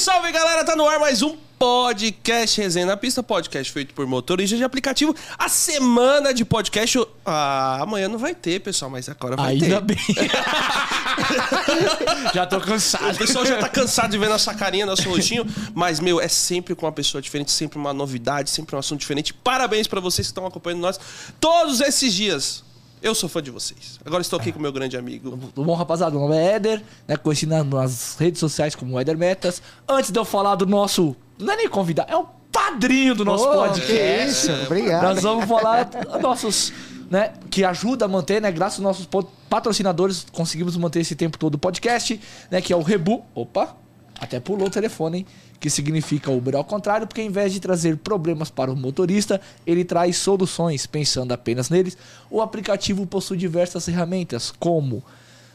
Salve, salve, galera! Tá no ar mais um podcast Resenha na Pista, podcast feito por motorista de aplicativo. A semana de podcast, ah, amanhã não vai ter, pessoal, mas agora vai Ainda ter. bem. já tô cansado. O pessoal já tá cansado de ver nossa carinha, nosso rostinho, mas, meu, é sempre com uma pessoa diferente, sempre uma novidade, sempre um assunto diferente. Parabéns pra vocês que estão acompanhando nós todos esses dias. Eu sou fã de vocês. Agora estou aqui com meu grande amigo. Tudo bom, rapaziada? Meu nome é Éder, né? Conhecido nas redes sociais como Éder Metas. Antes de eu falar do nosso. Não é nem convidado, é o padrinho do nosso Ô, podcast. que isso, obrigado. Nós vamos falar dos nossos. Né, que ajuda a manter, né? Graças aos nossos patrocinadores, conseguimos manter esse tempo todo o podcast, né? Que é o Rebu. Opa! Até pulou o telefone, hein? Que significa Uber ao contrário, porque ao invés de trazer problemas para o motorista, ele traz soluções, pensando apenas neles. O aplicativo possui diversas ferramentas, como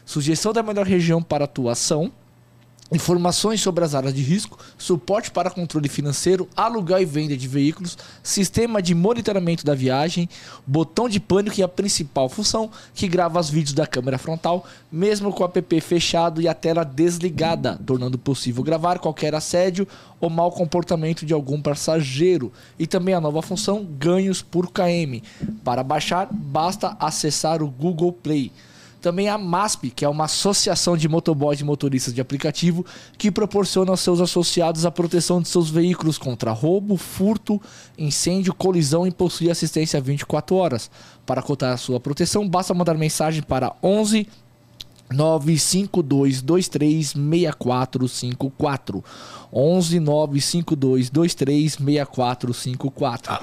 sugestão da melhor região para atuação, informações sobre as áreas de risco, suporte para controle financeiro, aluguel e venda de veículos, sistema de monitoramento da viagem, botão de pânico e a principal função que grava os vídeos da câmera frontal, mesmo com o app fechado e a tela desligada, tornando possível gravar qualquer assédio ou mau comportamento de algum passageiro. E também a nova função ganhos por KM. Para baixar, basta acessar o Google Play. Também a MASP, que é uma associação de motoboys e motoristas de aplicativo que proporciona aos seus associados a proteção de seus veículos contra roubo, furto, incêndio, colisão e possui assistência 24 horas. Para cotar a sua proteção, basta mandar mensagem para 11 952236454. 11 952236454.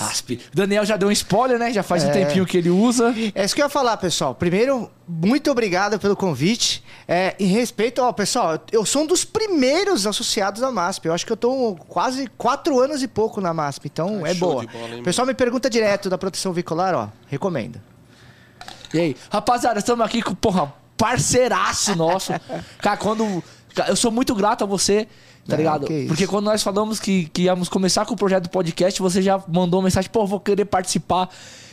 Asp. Daniel já deu um spoiler, né? Já faz um É. tempinho que ele usa. É isso que eu ia falar, pessoal. Primeiro, muito obrigado pelo convite. É, em respeito, ó, pessoal, eu sou um dos primeiros associados à MASP. Eu acho que eu tô quase quatro anos e pouco na MASP, então Ah, é show boa. bola, hein, pessoal me pergunta direto da proteção veicular, ó, recomendo. E aí, rapaziada, estamos aqui com, porra, parceiraço nosso. Cara, quando. cara, Eu sou muito grato a você, tá Não, ligado? Porque quando nós falamos que, que íamos começar com o projeto do podcast, você já mandou uma mensagem, pô, vou querer participar.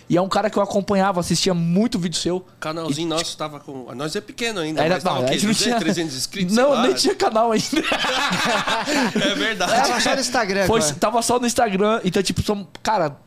E é um cara que eu acompanhava, assistia muito vídeo seu. Canalzinho nosso tava com. Nós é pequeno ainda, Era, mas tava não, o a gente não 200, tinha. 300 inscritos? Não, nem tinha canal ainda. É verdade. Tava só no Instagram, Foi, agora. tava só no Instagram. Então, tipo, são, cara,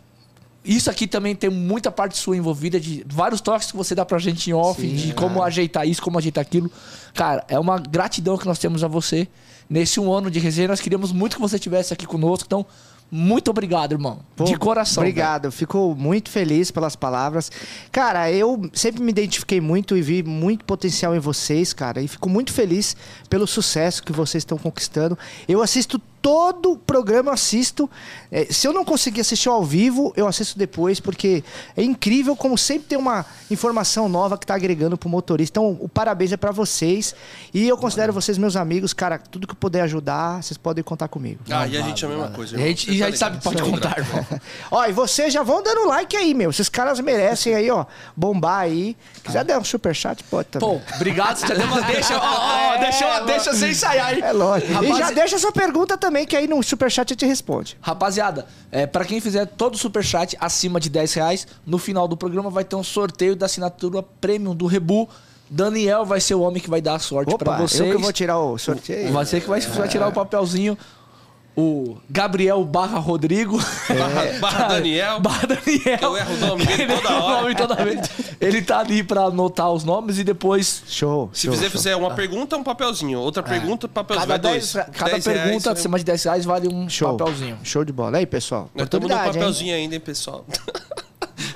isso aqui também tem muita parte sua envolvida, de vários toques que você dá pra gente em off, Sim, de é. como ajeitar isso, como ajeitar aquilo. Cara, é uma gratidão que nós temos a você. Nesse um ano de resenha, nós queríamos muito que você estivesse aqui conosco. Então, muito obrigado, irmão. Pô, de coração. Obrigado, fico muito feliz pelas palavras. Cara, eu sempre me identifiquei muito e vi muito potencial em vocês, cara, e fico muito feliz pelo sucesso que vocês estão conquistando. Eu assisto todo o programa, eu assisto. É, se eu não conseguir assistir ao vivo, eu assisto depois, porque é incrível como sempre tem uma informação nova que tá agregando pro motorista. Então, o parabéns é pra vocês. E eu considero vocês meus amigos, cara, tudo que eu puder ajudar, vocês podem contar comigo. Ah, e a gente é a mesma coisa. A irmão. gente, e tá a gente sabe que pode contar, irmão. Ó, e vocês já vão dando like aí, meu. Esses caras merecem aí, ó, bombar aí. Quiser dar um superchat, pode também. Pô, obrigado. Você deu uma deixa, ó, ó, É, deixa, é deixa sem ensaiar, hein? É lógico. Rapazi- E já deixa sua pergunta também, que aí no superchat a gente responde. Rapaziada, é, para quem fizer todo o superchat acima de 10 reais, no final do programa vai ter um sorteio da assinatura premium do Rebu. Daniel vai ser o homem que vai dar a sorte pra Opa, vocês. eu que vou tirar o sorteio. Você que vai, vai tirar o papelzinho. O Gabriel barra Rodrigo. Barra, barra Daniel. barra Daniel. Eu erro o nome dele Ele toda hora. nome toda vez. Ele tá ali pra anotar os nomes e depois. Show. Se show, fizer, show. fizer uma pergunta, um papelzinho. Outra pergunta, papelzinho. Cada, Vai 10, dois. cada 10 reais, pergunta né? acima de 10 reais vale um Show. papelzinho. Show de bola. Aí, pessoal. Nós estamos no oportunidade, hein? papelzinho ainda, hein, pessoal?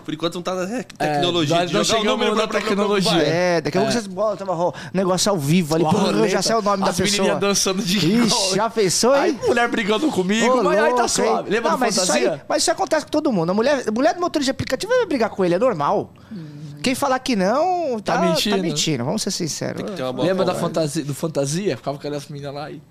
Por enquanto não tá na é, tecnologia. nós de não jogar o chegamos número na pra- pra- pra- tecnologia. É, daqui a pouco vocês botam o negócio ao vivo ali. Roleta, já sei o nome da as pessoa. menininhas dançando de Ixi, já pensou, Aí hein? mulher brigando comigo, Ô, mas aí tá louco, suave. hein? Lembra Não, do mas isso, aí, fantasia? mas isso acontece com todo mundo. A mulher, a mulher do motorista de aplicativo vai brigar com ele, é normal. Quem falar que não, tá, Tá tá mentindo. mentindo. Vamos ser sinceros. Tem que ter uma boa Lembra da conversa. fantasia, do fantasia? Ficava com aquelas meninas lá e.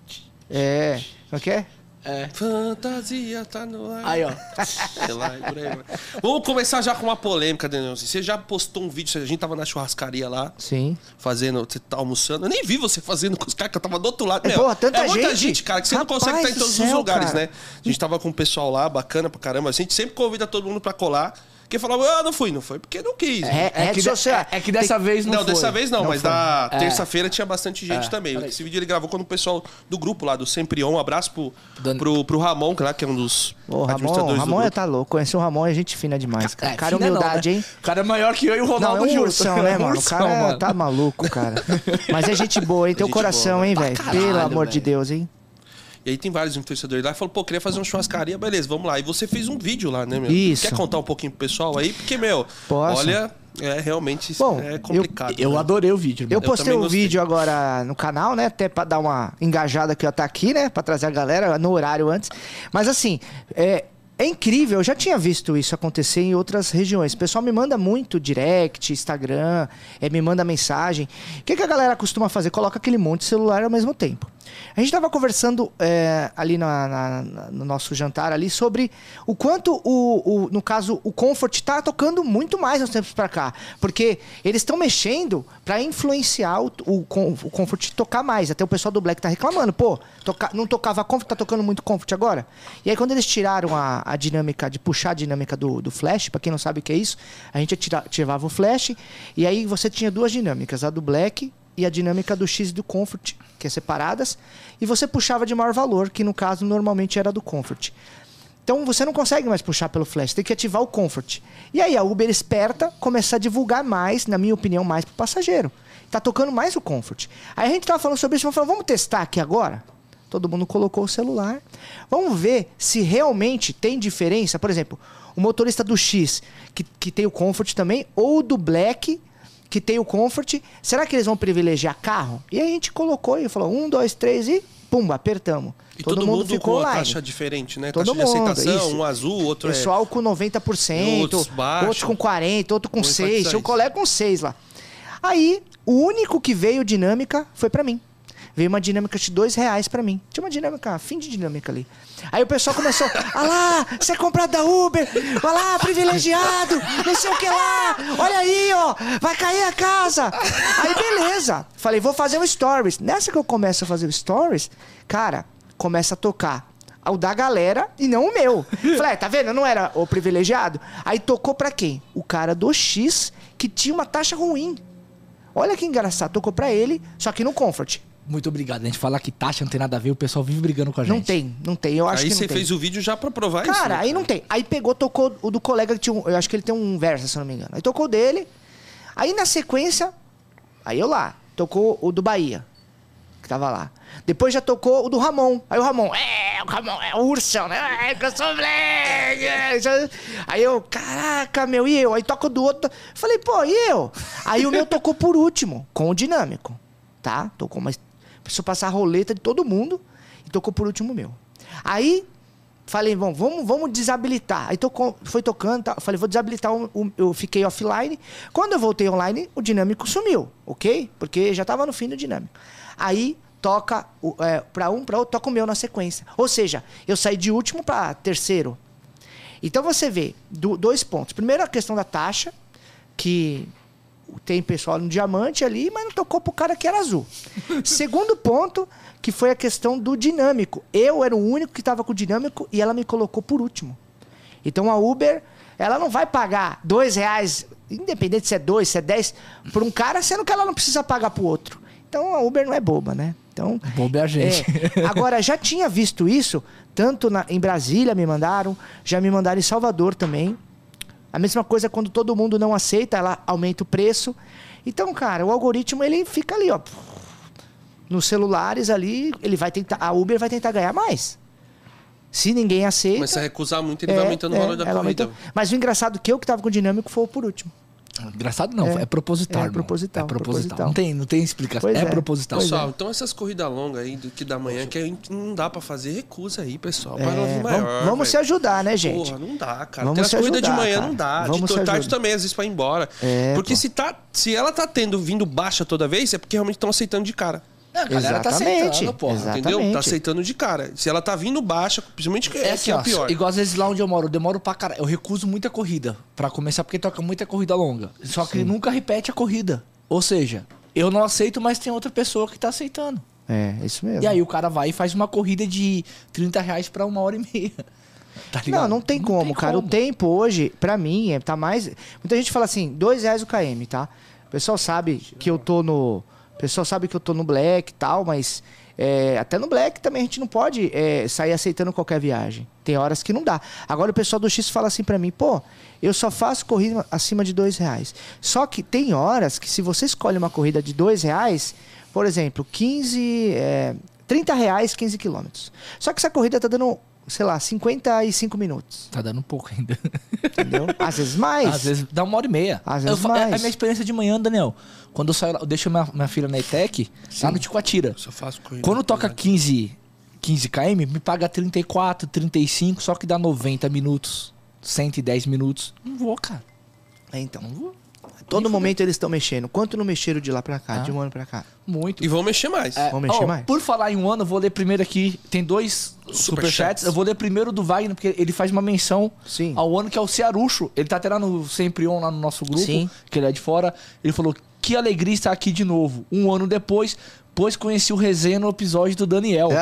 É. O que é? É. Fantasia tá no ar. Aí, ó. Sei lá, e por aí. Vamos começar já com uma polêmica, Daniel. Você já postou um vídeo, a gente tava na churrascaria lá, Sim. fazendo, você tá almoçando. Eu nem vi você fazendo com os caras, que eu tava do outro lado. É, Meu, porra, tanta é muita gente. gente, cara, que você Rapaz não consegue estar em do todos os céu, lugares, cara. né? A gente tava com o pessoal lá, bacana pra caramba. A gente sempre convida todo mundo pra colar. Porque falava, ah, não fui, não foi porque não quis. É, É, rede que, de- social. é que dessa vez não, Não, foi. dessa vez não, Não mas foi. da É. terça-feira tinha bastante gente É, também. Esse vídeo ele gravou quando o pessoal do grupo lá, do Sempre On, um abraço pro, Dan- pro, pro Ramon, que lá, que é um dos Ô, Ramon, administradores Ramon é tá louco. Conheci o Ramon é gente fina demais, cara. É, cara, fina não, humildade, né? hein? O cara é maior que eu e o Não, Ronaldo é um junto. ursão, né, É mano? O cara mano. tá maluco, cara. Mas é gente boa, hein? Tem Gente coração, boa, hein, velho? Pelo amor de. Deus, hein? E aí tem vários influenciadores lá e falou, pô, queria fazer uma churrascaria, beleza, vamos lá. E você fez um vídeo lá, né, meu? Isso. Quer contar um pouquinho pro pessoal aí? Porque, meu, Posso. olha, é realmente Bom, é eu- complicado. Eu né? adorei o vídeo. Eu postei também um gostei. vídeo agora no canal, né? Até pra dar uma engajada que eu tá aqui, né? Pra trazer a galera no horário antes. Mas assim, é, é incrível. Eu já tinha visto isso acontecer em outras regiões. O pessoal me manda muito direct, Instagram, é, me manda mensagem. O que, que a galera costuma fazer? Coloca aquele monte de celular ao mesmo tempo. A gente tava conversando é, ali na- na- na- no nosso jantar ali sobre o quanto o, o- no caso o Comfort tá tocando muito mais uns tempos pra cá, porque eles estão mexendo pra influenciar o, o, o Comfort tocar mais. Até o pessoal do Black tá reclamando, pô, toca- não tocava Comfort, tá tocando muito Comfort agora. E aí quando eles tiraram a, a dinâmica de puxar a dinâmica do, do Flash, pra quem não sabe o que é isso, a gente ativava o Flash e aí você tinha duas dinâmicas, a do Black e a dinâmica do X e do Comfort, que é separadas, e você puxava de maior valor, que no caso normalmente era do Comfort. Então você não consegue mais puxar pelo flash, tem que ativar o comfort. E aí a Uber esperta começa a divulgar mais, na minha opinião, mais pro passageiro. Tá tocando mais o comfort. Aí a gente tava falando sobre isso, e falou, vamos testar aqui agora? Todo mundo colocou o celular. Vamos ver se realmente tem diferença. Por exemplo, o motorista do X, que, que tem o comfort também, ou do Black, que tem o comfort, será que eles vão privilegiar carro? E a gente colocou e falou, um, dois, três e pum, apertamos. E todo, mundo, com a online. taxa diferente, né? Todo taxa de mundo, aceitação, isso. um azul, outro é... Pessoal com 90%, Outros baixo. outros com 40%, outro com Como é que 6%. faz Tinha um isso? colega com 6 lá. Aí, o único que veio dinâmica foi pra mim. Veio uma dinâmica de dois reais pra mim. Tinha uma dinâmica, fim de dinâmica ali. Aí o pessoal começou, ah lá, você é comprado da Uber, vai lá, privilegiado, não sei o que lá, olha aí, ó, vai cair a casa. Aí beleza, falei, vou fazer um stories. Nessa que eu começo a fazer o stories, cara, começa a tocar o da galera e não o meu. Falei, "É, tá vendo? Eu não era o privilegiado. Aí tocou pra quem? O cara do X, que tinha uma taxa ruim. Olha que engraçado, tocou pra ele, só que no Comfort. Muito obrigado. A gente fala que taxa não tem nada a ver, o pessoal vive brigando com a gente. Não tem, não tem. Eu acho Aí que não você tem. fez o vídeo já pra provar isso. Cara, né, aí não tem. Aí pegou, tocou o do colega que tinha um. Eu acho que ele tem um Versa, se eu não me engano. Aí tocou o dele. Aí na sequência, aí eu lá. Tocou o do Bahia, que tava lá. Depois já tocou o do Ramon. Aí o Ramon, é, o Ramon é o ursão, né? É, que eu sou moleque. é, Aí eu, caraca, meu, e eu? Aí toca o do outro. Falei, pô, e eu? Aí o meu tocou por último, com o dinâmico. Tá? Tocou, mas precisou passar a roleta de todo mundo e tocou por último meu. Aí Falei, bom, vamos, vamos desabilitar. Aí tocou, foi tocando, tá? falei, vou desabilitar. o- o- eu fiquei offline. Quando eu voltei online, o dinâmico sumiu, ok? Porque já tava no fim do dinâmico. Aí toca é, para um, para outro, toca o meu na sequência. Ou seja, eu saí de último para terceiro. Então você vê do- dois pontos. Primeiro a questão da taxa, que tem pessoal no diamante ali, mas não tocou pro cara que era azul. Segundo ponto, que foi a questão do dinâmico. Eu era o único que estava com o dinâmico e ela me colocou por último. Então a Uber, ela não vai pagar dois reais, independente se é dois, se é dez, por um cara, sendo que ela não precisa pagar pro outro. Então a Uber não é boba, né? Então, Boba é a gente. é. Agora, já tinha visto isso, tanto na- em Brasília me mandaram, já me mandaram em Salvador também. A mesma coisa quando todo mundo não aceita, ela aumenta o preço. Então, cara, o algoritmo ele fica ali, ó. Nos celulares ali, ele vai tentar, a Uber vai tentar ganhar mais. Se ninguém aceita. Mas se recusar muito, ele é, vai aumentando é, o valor da ela corrida. aumentou. Mas o engraçado é que eu que tava com o dinâmico foi o por último. Engraçado não, é, É. proposital. É proposital, É proposital. proposital. Não, tem, não tem explicação. É, é. proposital. Pois Pessoal, é. então essas corridas longas aí do que da manhã, que a gente não dá pra fazer, recusa aí, pessoal. Para É, vamos maior. vamos se ajudar, né, gente? Porra, não dá, cara. Vamos Tem as corridas de manhã cara. não dá. Vamos de tarde também, às vezes, pra ir embora. É, Porque pô. se, tá, se ela tá tendo vindo baixa toda vez, é porque realmente estão aceitando de cara. Não, a galera tá Exatamente. aceitando, porra. Exato. Entendeu? Exatamente. Tá aceitando de cara. Se ela tá vindo baixa, principalmente que é, É assim, que é ó, pior. igual às vezes lá onde eu moro, eu demoro pra caralho. Eu recuso muita corrida pra começar porque toca muita corrida longa. Só que nunca repete a corrida. Ou seja, eu não aceito, mas tem outra pessoa que tá aceitando. É, isso mesmo. E aí o cara vai e faz uma corrida de 30 reais pra uma hora e meia. Tá ligado? Não, não tem como, cara. O tempo hoje, pra mim, é, tá mais. Muita gente fala assim, dois reais o KM, tá? O pessoal sabe que eu tô no. Pessoal sabe que eu tô no black e tal, mas. é, até no black também a gente não pode é, sair aceitando qualquer viagem. Tem horas que não dá. Agora o pessoal do X fala assim pra mim, pô, eu só faço corrida acima de dois reais. Só que tem horas que se você escolhe uma corrida de dois reais, por exemplo, 15. É, 30 reais, 15 quilômetros. Só que essa corrida tá dando, sei lá, 55 minutos. Tá dando um pouco ainda. Entendeu? Às vezes mais. Às vezes dá uma hora e meia. Às Eu vezes fa- é- mais. É a minha experiência de manhã, Daniel. Quando eu saio lá, eu deixo minha, minha filha na ETEC, lá no Ticoatira. Só faço corrida. Quando toca 15, 15 km, me paga 34, 35, só que dá 90 minutos, 110 minutos. Não vou, cara. É, então. Não vou. Todo momento eles estão mexendo. Quanto não mexeram de lá pra cá, Ah. de um ano pra cá? Muito. E vão mexer mais. É, Vamos mexer ó, mais? Por falar em um ano, eu vou ler primeiro aqui. Tem dois superchats. Superchats. Eu vou ler primeiro do Wagner, porque ele faz uma menção Sim. ao ano que é o Cearucho. Ele tá até lá no Sempre On, lá no nosso grupo, Sim. que ele é de fora. Ele falou: Que alegria estar aqui de novo. Um ano depois, pois conheci o resenha no episódio do Daniel.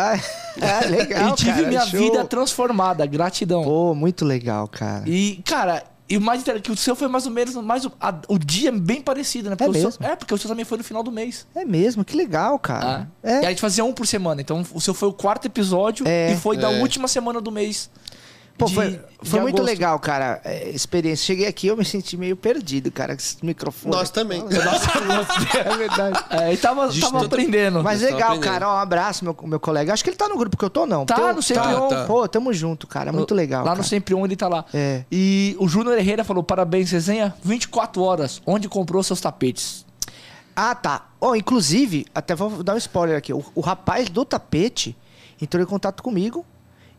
Ah, é, legal, e tive cara, minha show. vida transformada. Gratidão. Pô, muito legal, cara. E, cara, e o mais interessante é que o seu foi mais ou menos mais o, a- o dia bem parecido, né? Porque É o seu- mesmo? é, porque o seu também foi no final do mês. É mesmo, que legal, cara. Ah. E É. a gente fazia um por semana. Então o seu foi o quarto episódio É. e foi da É. última semana do mês. Pô, de- foi, de foi muito agosto. legal, cara. É, experiência. Cheguei aqui eu me senti meio perdido, cara, com esse microfone. Nós também. é verdade. É, e tava, tava aprendendo. Mas legal, aprendendo. cara. Ó, um abraço, meu, meu colega. Acho que ele tá no grupo que eu tô, não. Tá, Tô- no Sempre On. tá. Pô, tamo junto, cara. Muito legal. Lá no cara. Sempre On ele tá lá. É. E o Júnior Herrera falou: parabéns, resenha. 24 horas. Onde comprou seus tapetes? Ah, tá. Ó, inclusive, até vou dar um spoiler aqui. O, o rapaz do tapete entrou em contato comigo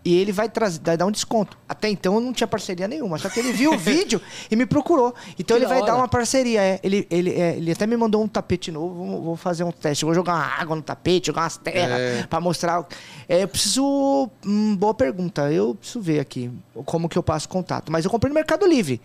e ele vai trazer, vai dar um desconto. Até então eu não tinha parceria nenhuma. Só que ele viu o vídeo e me procurou. Então Que ele vai dar hora. uma parceria. É. Ele, ele, é, ele até me mandou um tapete novo. Vou, vou fazer um teste. Vou jogar uma água no tapete, jogar umas terras É. pra mostrar. É, eu preciso. Hum, boa pergunta. Eu preciso ver aqui como que eu passo contato. Mas eu comprei no Mercado Livre.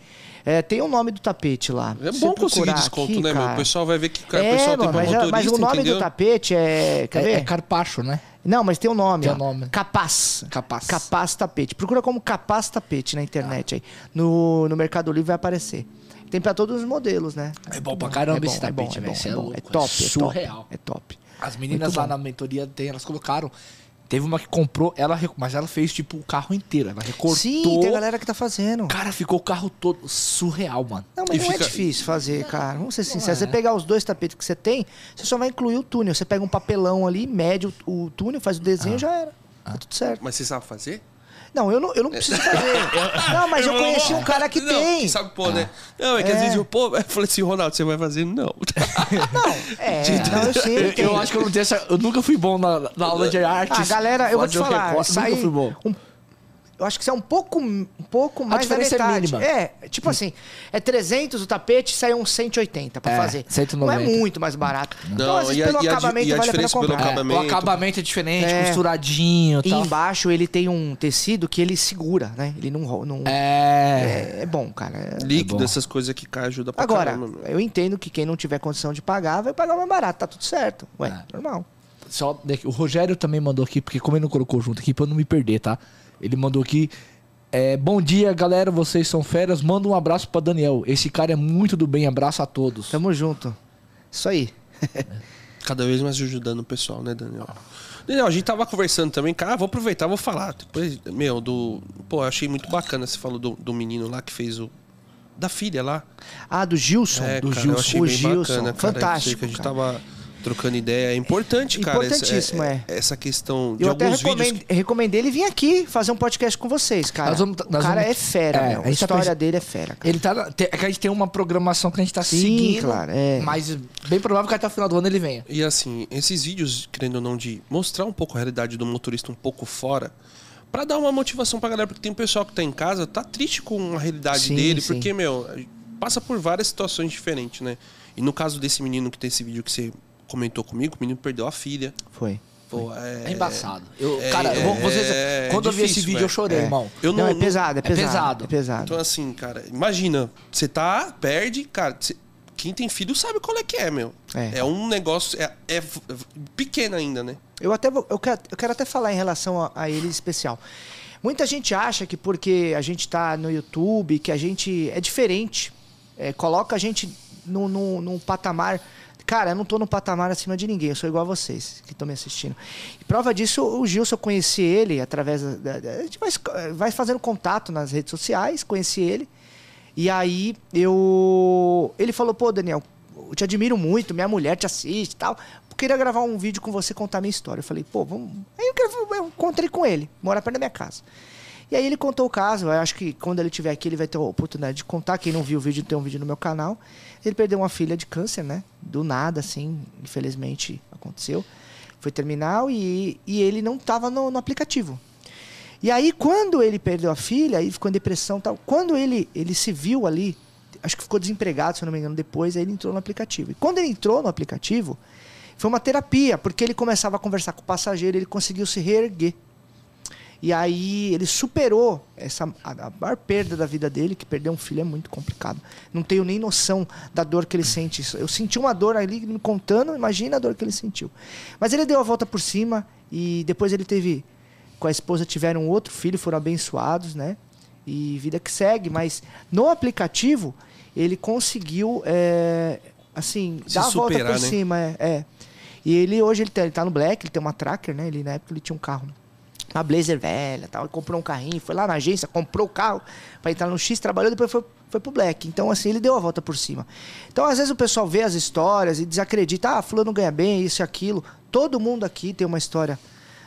É, tem o nome do tapete lá. É bom conseguir desconto, aqui, né, meu? O cara. pessoal vai ver que o É, pessoal tem mano, mas, motorista, mas o nome entendeu? do tapete é. Quer É, ver? é Carpacho, né? Não, mas tem um nome. Tem ó. um nome. Capaz. Capaz. Capaz tapete. Procura como capaz tapete na internet aí. No, no Mercado Livre vai aparecer. Tem pra todos os modelos, né? É bom pra caramba é bom, esse é bom, tapete, é velho. bom, é é bom. louco, É top, é surreal. top. É top. As meninas Muito lá bom. na mentoria tem, elas colocaram. Teve uma que comprou, ela, mas ela fez tipo o carro inteiro. Ela recortou. Sim, tem galera que tá fazendo. Cara, ficou o carro todo surreal, mano. Não, mas E não fica- é difícil fazer, cara. Vamos ser sinceros. é. Você pegar os dois tapetes que você tem, você só vai incluir o túnel. Você pega um papelão ali, mede o, túnel, faz o desenho Ah. e já era. Tá tudo certo. Mas você sabe fazer? Não, eu não, eu não preciso fazer. não, mas eu conheci um cara que não, tem. Sabe, pô, né? Não, é que É. às vezes eu, pô, eu falei assim, Ronaldo, você vai fazer? Não. É, não, eu sei. Eu, eu eu acho que eu não tenho essa. Eu nunca fui bom na, na aula de artes. Ah, galera, eu vou te falar, recorte, sai Nunca fui bom. um- eu acho que isso é um pouco, um pouco mais da diferença é metade. mínima. É, tipo assim, é 300 o tapete, sai uns 180 pra É, fazer. 190. Não é muito mais barato. Então, Não, às vezes, e a- pelo e a acabamento e a vale a pena diferença pelo comprar. É, acabamento. o acabamento é diferente, É. costuradinho E e tal. embaixo ele tem um tecido que ele segura, né? Ele não... não É. é, é bom, cara. É- Líquido, bom. essas coisas que cai ajuda pra Agora, caramba. eu entendo que quem não tiver condição de pagar, vai pagar mais barato. Tá tudo certo. Ué, É. normal. Só o Rogério também mandou aqui, porque como ele não colocou junto aqui, pra eu não me perder, tá? Ele mandou aqui. é, bom dia, galera. Vocês são feras. Manda um abraço pra Daniel. Esse cara é muito do bem. Abraço a todos. Tamo junto. Isso aí. Cada vez mais ajudando o pessoal, né, Daniel? Daniel, a gente tava conversando também, cara, ah, vou aproveitar, vou falar. Depois, meu, do. Pô, eu achei muito bacana você falou do, do menino lá que fez o. Da filha lá. Ah, do Gilson. É, do cara, eu achei o bem Gilson. bacana, cara. Fantástico. Que a gente cara. tava trocando ideia. É importante, cara. Importantíssimo, é. Essa questão de Eu até alguns recomendo, vídeos. que- recomendei ele vir aqui fazer um podcast com vocês, cara. Nós vamos- o nós cara vamos- é fera, É, meu. a A tá história pensando- dele é fera, cara. Ele tá. É que a gente tem uma programação que a gente tá Sim, seguindo. claro, é. Mas bem provável que até o final do ano ele venha. E assim, esses vídeos, querendo ou não, de mostrar um pouco a realidade do motorista um pouco fora, pra dar uma motivação pra galera, porque tem pessoal que tá em casa, tá triste com a realidade Sim, dele, sim. porque, meu, passa por várias situações diferentes, né? E no caso desse menino que tem esse vídeo que você comentou comigo, o menino perdeu a filha. Foi. Pô, é, É embaçado. Eu, é- cara, eu vou- vocês, é quando eu vi esse vídeo, eu velho. chorei, É. irmão. Eu Não, não, é pesado, é é pesado. pesado. É pesado. Então, assim, cara, imagina, você tá, perde, cara, você- quem tem filho sabe qual é que é, meu. É. É, um negócio, é, é pequeno ainda, né? Eu até vou- eu quero, eu quero até falar em relação a, a ele em especial. Muita gente acha que porque a gente tá no YouTube, que a gente é diferente. É, coloca a gente num no, no, no patamar. Cara, eu não tô no patamar acima de ninguém, eu sou igual a vocês que estão me assistindo. E prova disso, o Gilson, eu conheci ele através. Da, da, a gente vai, vai fazendo contato nas redes sociais, conheci ele. E aí eu. Ele falou, pô, Daniel, eu te admiro muito, minha mulher te assiste e tal. Eu queria gravar um vídeo com você contar minha história. Eu falei, pô, vamos. Aí eu, eu encontrei com ele, mora perto da minha casa. E aí ele contou o caso. Eu acho que quando ele estiver aqui, ele vai ter a oportunidade de contar. Quem não viu o vídeo, tem um vídeo no meu canal. Ele perdeu uma filha de câncer, né? Do nada, assim, infelizmente aconteceu. Foi terminal e, e ele não estava no, no aplicativo. E aí, quando ele perdeu a filha, aí ficou em depressão tal. Quando ele, ele se viu ali, acho que ficou desempregado, se não me engano, depois, aí ele entrou no aplicativo. E quando ele entrou no aplicativo, foi uma terapia, porque ele começava a conversar com o passageiro, ele conseguiu se reerguer. E aí ele superou essa a, a maior perda da vida dele, que perder um filho é muito complicado. Não tenho nem noção da dor que ele sente. Eu senti uma dor ali me contando, imagina a dor que ele sentiu. Mas ele deu a volta por cima e depois ele teve com a esposa tiveram outro filho, foram abençoados, né? E vida que segue, mas no aplicativo ele conseguiu é, assim, Se dar a volta superar, por né? cima, é, é. E ele hoje ele tá, ele tá no Black, ele tem uma Tracker, né? Ele na época ele tinha um carro uma Blazer velha, tal, ele comprou um carrinho, foi lá na agência, comprou o carro para entrar no X, trabalhou, depois foi, foi pro Black. Então, assim, ele deu a volta por cima. Então, às vezes o pessoal vê as histórias e desacredita, ah, fulano ganha bem, isso e aquilo. Todo mundo aqui tem uma história.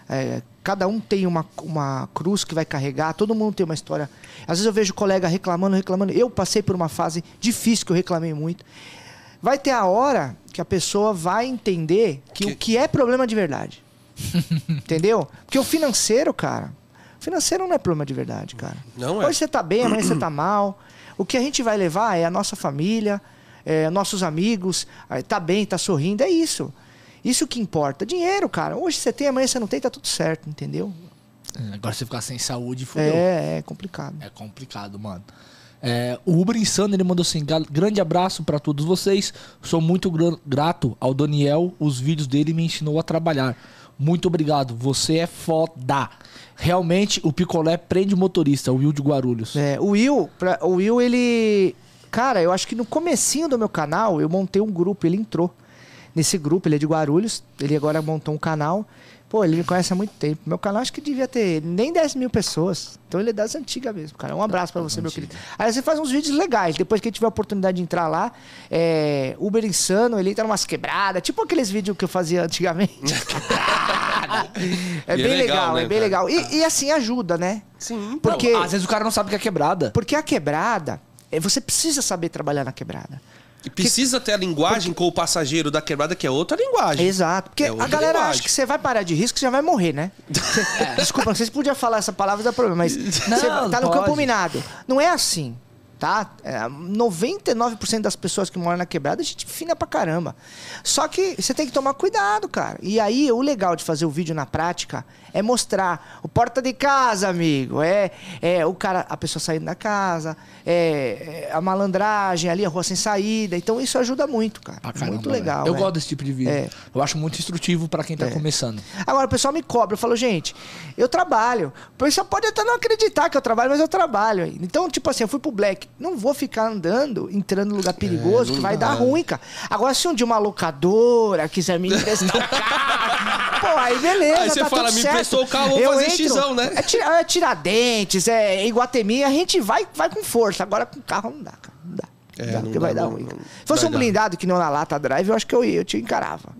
é, cada um tem uma, uma cruz que vai carregar, todo mundo tem uma história. Às vezes eu vejo colega reclamando, reclamando. Eu passei por uma fase difícil que eu reclamei muito. Vai ter a hora que a pessoa vai entender que, Que- o que é problema de verdade. Entendeu? Porque o financeiro, cara, o financeiro não é problema de verdade, cara. Não é. Hoje você tá bem, amanhã você tá mal. O que a gente vai levar é a nossa família, é, nossos amigos, tá bem, tá sorrindo, é isso. Isso que importa. Dinheiro, cara. Hoje você tem, amanhã você não tem, tá tudo certo, entendeu? É, Agora você ficar sem saúde, fodeu. É, é complicado. É complicado, mano. É, o Uber Insano, ele mandou assim: "Gal- grande abraço pra todos vocês. Sou muito gra- grato ao Daniel. Os vídeos dele me ensinou a trabalhar. Muito obrigado. Você é foda. Realmente, o picolé prende o motorista, o Will de Guarulhos. É, o Will, pra- o Will, ele. Cara, eu acho que no comecinho do meu canal, eu montei um grupo, ele entrou nesse grupo, ele é de Guarulhos, ele agora montou um canal. Pô, ele me conhece há muito tempo. Meu canal acho que devia ter nem 10 mil pessoas. Então ele é das antigas mesmo, cara. Um abraço pra você, meu querido. Aí você faz uns vídeos legais. Depois que tiver a oportunidade de entrar lá, é, Uber Insano, ele entra numas quebradas, tipo aqueles vídeos que eu fazia antigamente. é é bem legal, legal, né, é bem legal. E, e assim ajuda, né? Sim. Porque. Não, às vezes o cara não sabe que é quebrada. Porque a quebrada, é, você precisa saber trabalhar na quebrada. E precisa ter a linguagem com o passageiro da quebrada, que é outra linguagem. Exato. Porque É a galera linguagem. acha que você vai parar de risco, você já vai morrer, né? Você- Desculpa, vocês podiam falar essa palavra, dá problema, mas Não, você tá no pode. campo minado. Não é assim, tá? É, 99% das pessoas que moram na quebrada, a gente fina pra caramba. Só que você tem que tomar cuidado, cara. E aí, o legal de fazer o vídeo na prática é mostrar o porta de casa, amigo. É, é o cara, a pessoa saindo da casa, é, é a malandragem ali, a rua sem saída. Então, isso ajuda muito, cara. Pra caramba, muito legal. Eu é. gosto desse tipo de vídeo. É. Eu acho muito instrutivo pra quem tá É. começando. Agora o pessoal me cobra, eu falo, gente, eu trabalho. O pessoal pode até não acreditar que eu trabalho, mas eu trabalho. Então, tipo assim, eu fui pro Black. Não vou ficar andando, entrando em lugar perigoso, não que vai dar ruim, cara. Agora, se um dia uma locadora quiser me emprestar pô, aí beleza. Aí você tá fala, me certo. Emprestou o carro, Eu fazer entro, xizão, né? É, tira, é Tiradentes, é Iguatemi, a gente vai, vai com força. Agora com carro não dá, cara. Não dá. É, Não dá, não porque dá, vai dar ruim. não- Se fosse um dar. blindado que não na lata drive, eu acho que eu ia, eu te encarava.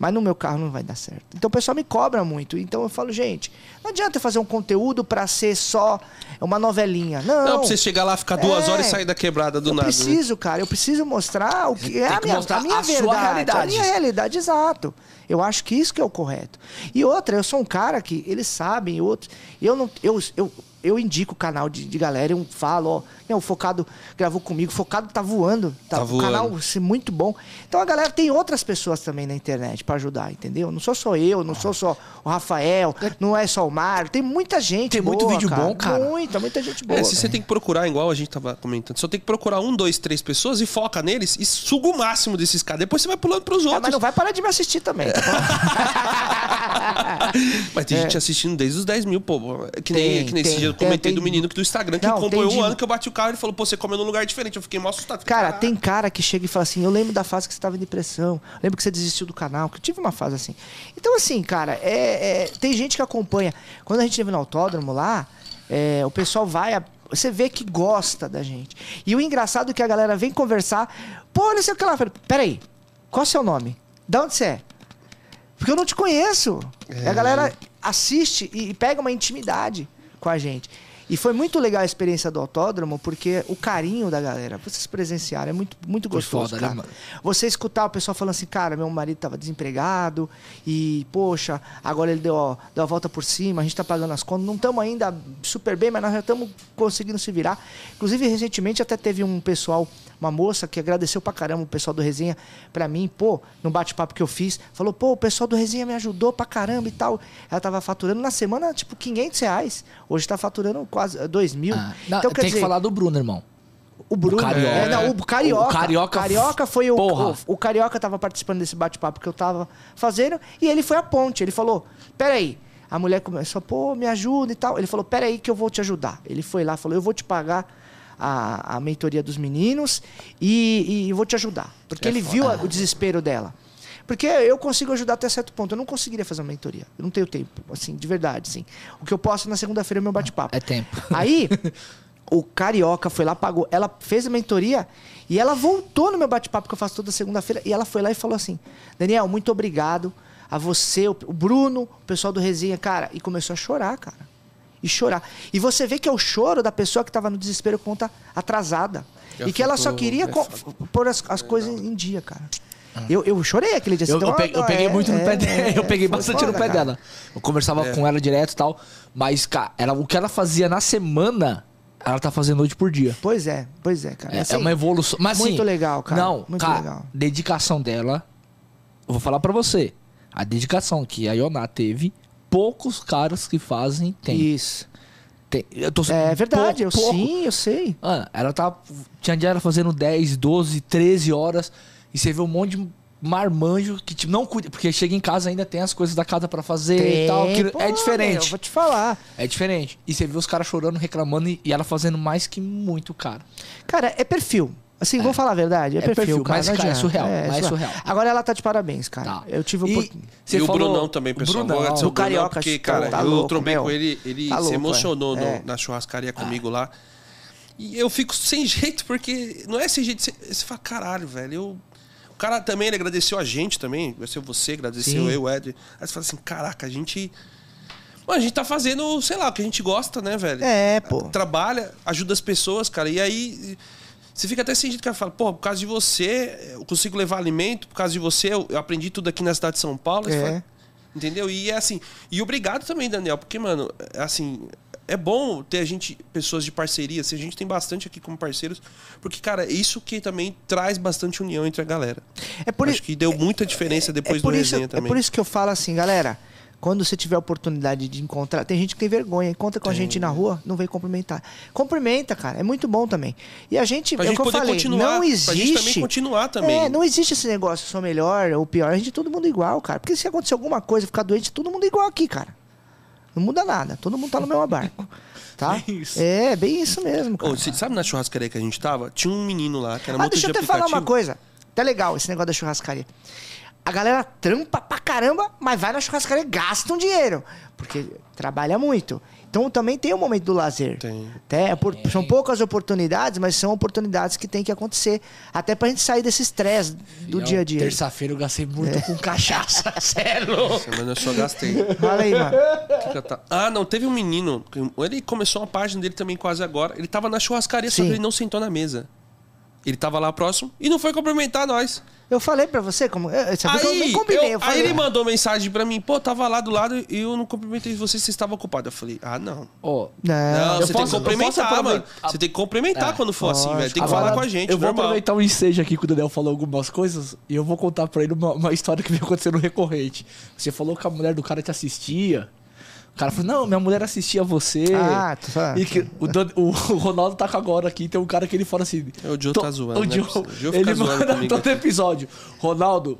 Mas no meu carro não vai dar certo. Então o pessoal me cobra muito. Então eu falo, gente, não adianta eu fazer um conteúdo pra ser só uma novelinha. Não. Não, pra você chegar lá, ficar duas É. horas e sair da quebrada do eu nada. né? preciso, cara. Eu preciso mostrar o que é a minha, a minha a verdade. realidade. A minha realidade, exato. Eu acho que isso que é o correto. E outra, eu sou um cara que eles sabem, outros. Eu não. Eu, eu, eu indico o canal de, de galera, eu falo, ó, né, o Focado gravou comigo, o Focado tá voando, tá, Tá o voando. canal assim, muito bom. Então a galera tem outras pessoas também na internet pra ajudar, entendeu? Não sou só eu, não sou só o Rafael, não é só o Mário, tem muita gente Tem muito boa, vídeo bom, cara. Muita, muita gente boa. É, se você tem que procurar, igual a gente tava comentando, só tem que procurar um, dois, três pessoas e foca neles e suga o máximo desses caras. Depois você vai pulando pros Ah, outros. mas não vai parar de me assistir também. bom? Mas tem gente assistindo desde os 10 mil, pô. Que nem, É. Tem, que nem esse tem, dia eu comentei tem. do menino que do Instagram que Não, acompanhou um ano que eu bati o carro e ele falou, pô, você comeu num lugar diferente. Eu fiquei mó assustado. Cara, tem cara que chega e fala assim: Eu lembro da fase que você tava em depressão, lembro que você desistiu do canal, que eu tive uma fase assim. Então, assim, cara, é, é- tem gente que acompanha. Quando a gente esteve no autódromo lá, é, o pessoal vai. a- você vê que gosta da gente. E o engraçado é que a galera vem conversar. Pô, não sei o que lá. Peraí, qual é o seu nome? Da onde você é? Porque eu não te conheço. E a galera assiste e, e pega uma intimidade com a gente. E foi muito legal a experiência do autódromo, porque o carinho da galera, vocês presenciaram, é muito, muito gostoso, foda, né, cara. mano? Você escutar o pessoal falando assim, cara, meu marido tava desempregado e, poxa, agora ele deu, ó, deu a volta por cima, a gente tá pagando as contas, não estamos ainda super bem, mas nós já estamos conseguindo se virar. Inclusive, recentemente até teve um pessoal, uma moça que agradeceu pra caramba o pessoal do Resenha pra mim, pô, no bate-papo que eu fiz, falou, pô, o pessoal do Resenha me ajudou pra caramba e tal. Ela tava faturando na semana, tipo, 500 reais. Hoje tá faturando quase eh, 2 mil. Ah, não, então, quer tem dizer, que falar do Bruno, irmão. o Bruno. O Carioca. É, não, o Carioca. O Carioca- Carioca foi o, o. O Carioca tava participando desse bate-papo que eu tava fazendo. E ele foi a ponte. Ele falou: Peraí. A mulher começou, pô, me ajuda e tal. Ele falou: Peraí, que eu vou te ajudar. Ele foi lá, falou: Eu vou te pagar a, a mentoria dos meninos e, e eu vou te ajudar. Porque É ele foda. viu a- o desespero dela. Porque eu consigo ajudar até certo ponto. Eu não conseguiria fazer uma mentoria. Eu não tenho tempo, assim, de verdade, assim. O que eu posso na segunda-feira é meu bate-papo. É tempo. Aí, o Carioca foi lá, pagou. Ela fez a mentoria e ela voltou no meu bate-papo que eu faço toda segunda-feira. E ela foi lá e falou assim: Daniel, muito obrigado a você, o Bruno, o pessoal do Resenha, cara. E começou a chorar, cara. E chorar. E você vê que é o choro da pessoa que tava no desespero com conta atrasada. Eu e que ela só queria pôr as, as coisas em dia, cara. Eu, eu chorei aquele dia. Eu, assim, eu peguei, eu peguei é, muito no é, pé dela. é, eu peguei bastante foda, no pé cara. dela. Eu conversava É. com ela direto e tal. Mas, cara, ela, o que ela fazia na semana, ela tá fazendo noite por dia. Pois é, pois é, cara. É, Assim, é uma evolução. Mas, muito assim, legal, cara. Não, Muito cara, legal. dedicação dela. Eu vou falar pra você. A dedicação que a Ioná teve, poucos caras que fazem tem. Isso. Tem- eu tô, É verdade, eu pou- pouco. sim, eu sei. Ah, ela tá. Tinha dia ela fazendo 10, 12, 13 horas. E você vê um monte de marmanjo que tipo, não cuida. Porque chega em casa ainda tem as coisas da casa pra fazer e tal. que Pô, é meu, diferente. vou te falar. É diferente. E você vê os caras chorando, reclamando e, e ela fazendo mais que muito cara. Cara, é perfil. Assim, vou falar a verdade, é, É perfil, perfil, cara. mas, cara, é surreal, mas é surreal. Agora ela tá de parabéns, cara. Tá. Eu tive E opor- você e o falou- Brunão também, pessoal. Brunão, o o Brunão, Carioca, porque, cara, tá eu louco, trombei meu. com ele, ele Tá se louco, emocionou é. no- É. na churrascaria comigo lá. E eu fico sem jeito, porque não é sem jeito. Você, você fala, caralho, velho. Eu... O cara também ele agradeceu a gente também. Agradeceu você, agradeceu Sim. eu, o Ed. Aí você fala assim, caraca, a gente. Mano, a gente tá fazendo, sei lá, o que a gente gosta, né, velho? É, pô. Trabalha, ajuda as pessoas, cara. E aí. Você fica até sem jeito, cara. Fala, pô, por causa de você, eu consigo levar alimento, por causa de você, eu, eu aprendi tudo aqui na cidade de São Paulo. É. fala, Entendeu? E é assim. E obrigado também, Daniel, porque, mano, é assim. É bom ter a gente, pessoas de parceria. Assim, a gente tem bastante aqui como parceiros. Porque, cara, é isso que também traz bastante união entre a galera. É por Acho isso que deu muita diferença depois é do isso, resenha É também. por isso que eu falo assim, galera. Quando você tiver a oportunidade de encontrar. Tem gente que tem vergonha, encontra com a gente na rua, não vem cumprimentar. Cumprimenta, cara. É muito bom também. E a gente, Pra é o gente que eu falei, continuar. não Pra existe. gente também continuar também. É, não existe esse negócio, sou melhor ou pior. A gente é todo mundo igual, cara. Porque se acontecer alguma coisa, ficar doente, todo mundo igual aqui, cara. Não muda nada. Todo mundo tá no mesmo barco. Tá? É isso. É, bem isso mesmo, cara. Ô, você sabe na churrascaria que a gente tava? Tinha um menino lá que era Ah, motor deixa eu de até falar aplicativo. uma coisa. Tá legal esse negócio da churrascaria. A galera trampa pra caramba, mas vai na churrascaria e gasta um dinheiro. Porque trabalha muito. Então também tem o momento do lazer. Tem. Até, por- São poucas oportunidades, mas são oportunidades que tem que acontecer. Até pra gente sair desse estresse do dia a dia. Terça-feira eu gastei muito com cachaça. Sério? Semana eu só gastei. Fala aí, mano. Ah, não, teve um menino. que- Ele começou uma página dele também quase agora. Ele tava na churrascaria, só Sim. que ele não sentou na mesa. Ele tava lá próximo e não foi cumprimentar nós. Eu falei pra você como. eu- Você que eu Aí, nem combinei. eu- Eu, aí falei, ele mandou mensagem pra mim, pô, tava lá do lado e eu não cumprimentei você, você estava ocupado. Eu falei, ah, não. Ó, Não, Não, você tem posso- que eu posso cumprimentar, mano. Você tem que cumprimentar É, quando for assim, velho. Tem que Agora, falar com a gente, Eu vou normal. aproveitar um ensejo aqui que o Daniel falou algumas coisas e eu vou contar pra ele uma, uma história que vem acontecendo recorrente. Você falou que a mulher do cara te assistia. O cara falou, não, minha mulher assistia você. Ah, tu fala- E que o, o Ronaldo tá com agora aqui, tem um cara que ele fala assim. É, o Joe "Tô- tá zoando, O né? Joe, O Joe fica ele zoando manda comigo todo episódio. Ronaldo,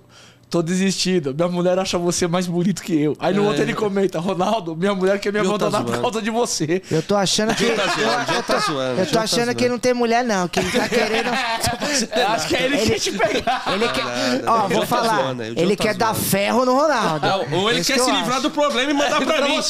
tô desistindo. Minha mulher acha você mais bonito que eu. Aí no É. outro ele comenta, Ronaldo, minha mulher quer me Joe tá abandonar por causa de você. Eu tô achando que. Tá zoando, eu, eu tá tô, zoando, eu tô tá achando que zoando. não tem mulher, não. Que ele tá querendo. Eu acho que é ele, que quer te pegar. Ele quer. Ó, o vou tá falar. zoando, ele tá quer dar ferro no Ronaldo. Não, ou ele Isso quer que se livrar acho. do problema e mandar pra mim.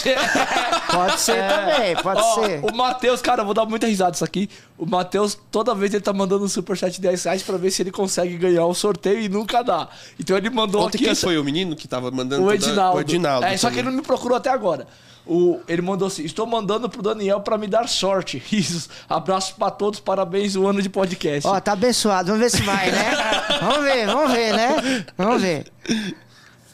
Pode ser também, pode Ó, ser. O Matheus, cara, eu vou dar muita risada isso aqui. O Matheus, toda vez ele tá mandando um superchat de 10 reais pra ver se ele consegue ganhar o sorteio e nunca dá. Então ele mandou Ontem aqui. quem essa- foi o menino que tava mandando O toda- Edinaldo. O Edinaldo. É, só que ele também. não me procurou até agora. O, ele mandou assim: Estou mandando pro Daniel pra me dar sorte. Risos. Abraços pra todos, parabéns o ano de podcast. Ó, tá abençoado. Vamos ver se vai, né? Vamos ver, vamos ver, né? Vamos ver.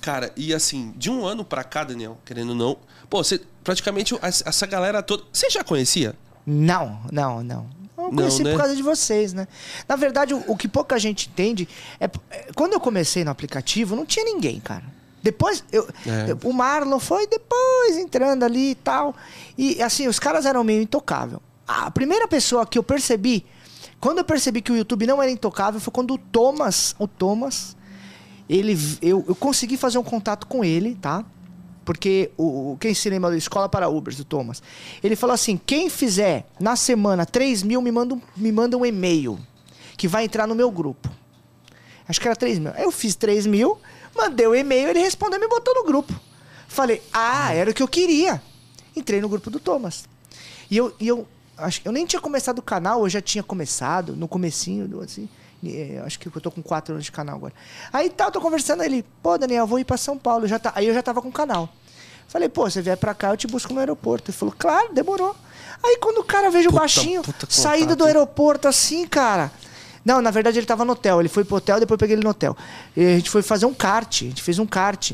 Cara, e assim, de um ano pra cá, Daniel, querendo ou não, pô, você praticamente essa galera toda. Você já conhecia? Não, não, não. Eu Não, conheci né? por causa de vocês, né? Na verdade, o, o que pouca gente entende é, é, Quando eu comecei no aplicativo, não tinha ninguém, cara. Depois, eu, É. eu- o Marlon foi depois entrando ali e tal. E assim, os caras eram meio intocável. A primeira pessoa que eu percebi, quando eu percebi que o YouTube não era intocável, foi quando o Thomas, o Thomas, ele, eu, eu consegui fazer um contato com ele, tá? Porque o, quem se lembra da Escola para Ubers, do Thomas, ele falou assim: quem fizer na semana 3 mil, me manda, um- me manda um e-mail que vai entrar no meu grupo. Acho que era 3 mil. Eu fiz 3 mil, mandei o e-mail, ele respondeu me botou no grupo. Falei, ah, era o que eu queria. Entrei no grupo do Thomas. E eu, e eu acho eu nem tinha começado o canal, eu já tinha começado, no comecinho, assim. Eh, Acho que eu tô com 4 anos de canal agora. Aí tal, tô conversando ele, pô, Daniel, vou ir pra São Paulo. Já tá, aí eu já tava com o canal. Falei, pô, você vier pra cá, eu te busco no aeroporto. Ele falou, claro, demorou. Aí quando o cara vejo o baixinho puta saindo contato, do aeroporto assim, cara. Não, na verdade ele tava no hotel. Ele foi pro hotel, depois peguei ele no hotel. E a gente foi fazer um kart. A gente fez um kart.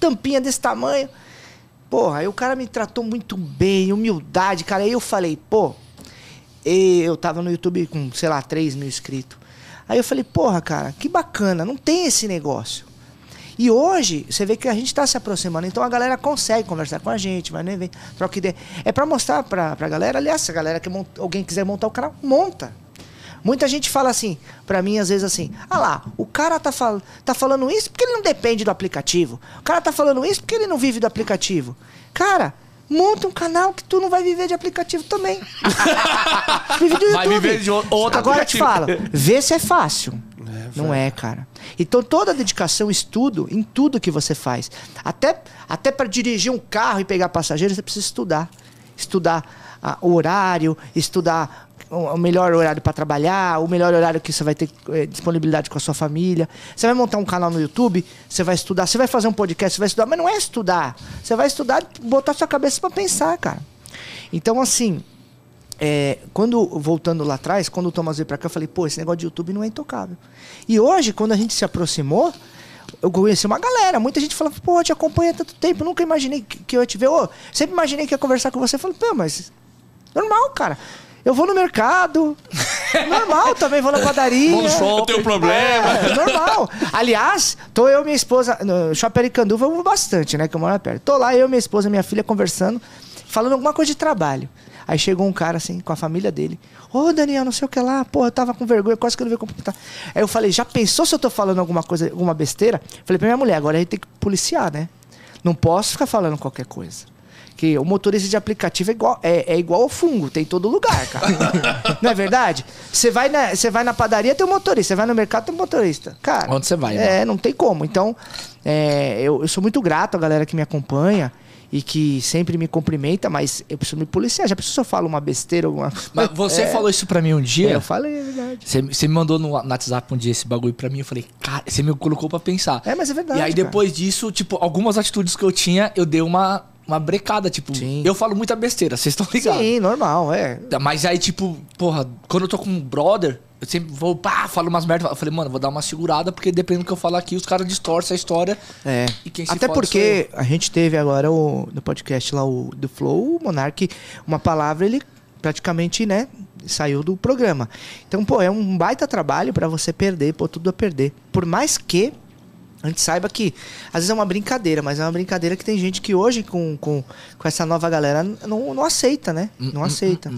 Tampinha desse tamanho. Porra, aí o cara me tratou muito bem, humildade, cara. Aí eu falei, pô, e eu tava no YouTube com, sei lá, 3 mil inscritos. Aí eu falei, porra, cara, que bacana, não tem esse negócio. E hoje, você vê que a gente tá se aproximando, então a galera consegue conversar com a gente, vai no evento, troca ideia. É pra mostrar pra, pra galera, aliás, se a galera que monta, alguém quiser montar o canal, monta. Muita gente fala assim, pra mim, às vezes assim, ah lá, o cara tá, fal tá falando isso porque ele não depende do aplicativo. O cara tá falando isso porque ele não vive do aplicativo. Cara, monta um canal que tu não vai viver de aplicativo também. Vive do YouTube. Vai viver de outro Agora eu te falo, vê se é fácil. não é, cara. Então toda a dedicação, estudo em tudo que você faz. Até, até para dirigir um carro e pegar passageiros, você precisa estudar. Estudar ah, o horário, estudar o melhor horário para trabalhar, o melhor horário que você vai ter eh, disponibilidade com a sua família. Você vai montar um canal no YouTube, você vai estudar, você vai fazer um podcast, você vai estudar, mas não é estudar. Você vai estudar, botar sua cabeça para pensar, cara. Então, assim, é, quando, voltando lá atrás, quando o Thomas veio pra cá, eu falei, pô, esse negócio de YouTube não é intocável. E hoje, quando a gente se aproximou, eu conheci uma galera. Muita gente falava, pô, eu te acompanho há tanto tempo, nunca imaginei que, que eu ia te ver. Ô, sempre imaginei que ia conversar com você. Eu falei, pô, mas. Normal, cara. Eu vou no mercado. normal, também vou na padaria. Vou no shopping. Eu tenho problema. É, normal. Aliás, tô eu e minha esposa. No Shopping Aricanduva eu vou bastante, né? Que eu moro perto. Tô lá, eu, minha esposa e minha filha conversando, falando alguma coisa de trabalho. Aí chegou um cara assim, com a família dele. Ô, Daniel, não sei o que lá. Porra, eu tava com vergonha, quase que eu não veio cumprimentar. Aí eu falei, já pensou se eu tô falando alguma coisa, alguma besteira? Falei pra minha mulher, agora a gente tem que policiar, né? Não posso ficar falando qualquer coisa. Que o motorista de aplicativo é igual, é, é igual ao fungo, tem em todo lugar, cara. não é verdade? Você vai, na, você vai na padaria, tem um motorista. Você vai no mercado, tem um motorista. Cara. Onde você vai, né? É, não tem como. Então, é, eu, eu sou muito grato à galera que me acompanha e que sempre me cumprimenta, mas eu preciso me policiar. Já preciso se eu falo uma besteira, alguma Mas você É. falou isso pra mim um dia. É, eu falei, é verdade. Você, você me mandou no, no WhatsApp um dia esse bagulho pra mim. Eu falei, cara, você me colocou pra pensar. É, mas é verdade. e aí cara. depois disso, tipo, algumas atitudes que eu tinha, eu dei uma, uma brecada. Tipo, Sim. eu falo muita besteira, vocês estão ligados. Sim, normal, é. Mas aí, tipo, porra, quando eu tô com um brother, Eu sempre vou, pá, falo umas merdas. Eu falei, mano, vou dar uma segurada, porque dependendo do que eu falar aqui, os caras distorcem a história. É. E quem se Até porque a gente teve agora o, no podcast lá o do Flow, o Monark, uma palavra, ele praticamente, né, saiu do programa. Então, pô, é um baita trabalho pra você perder, pô, tudo a perder. Por mais que a gente saiba que às vezes é uma brincadeira, mas é uma brincadeira que tem gente que hoje, com, com, com essa nova galera, não, não aceita, né? Não aceita.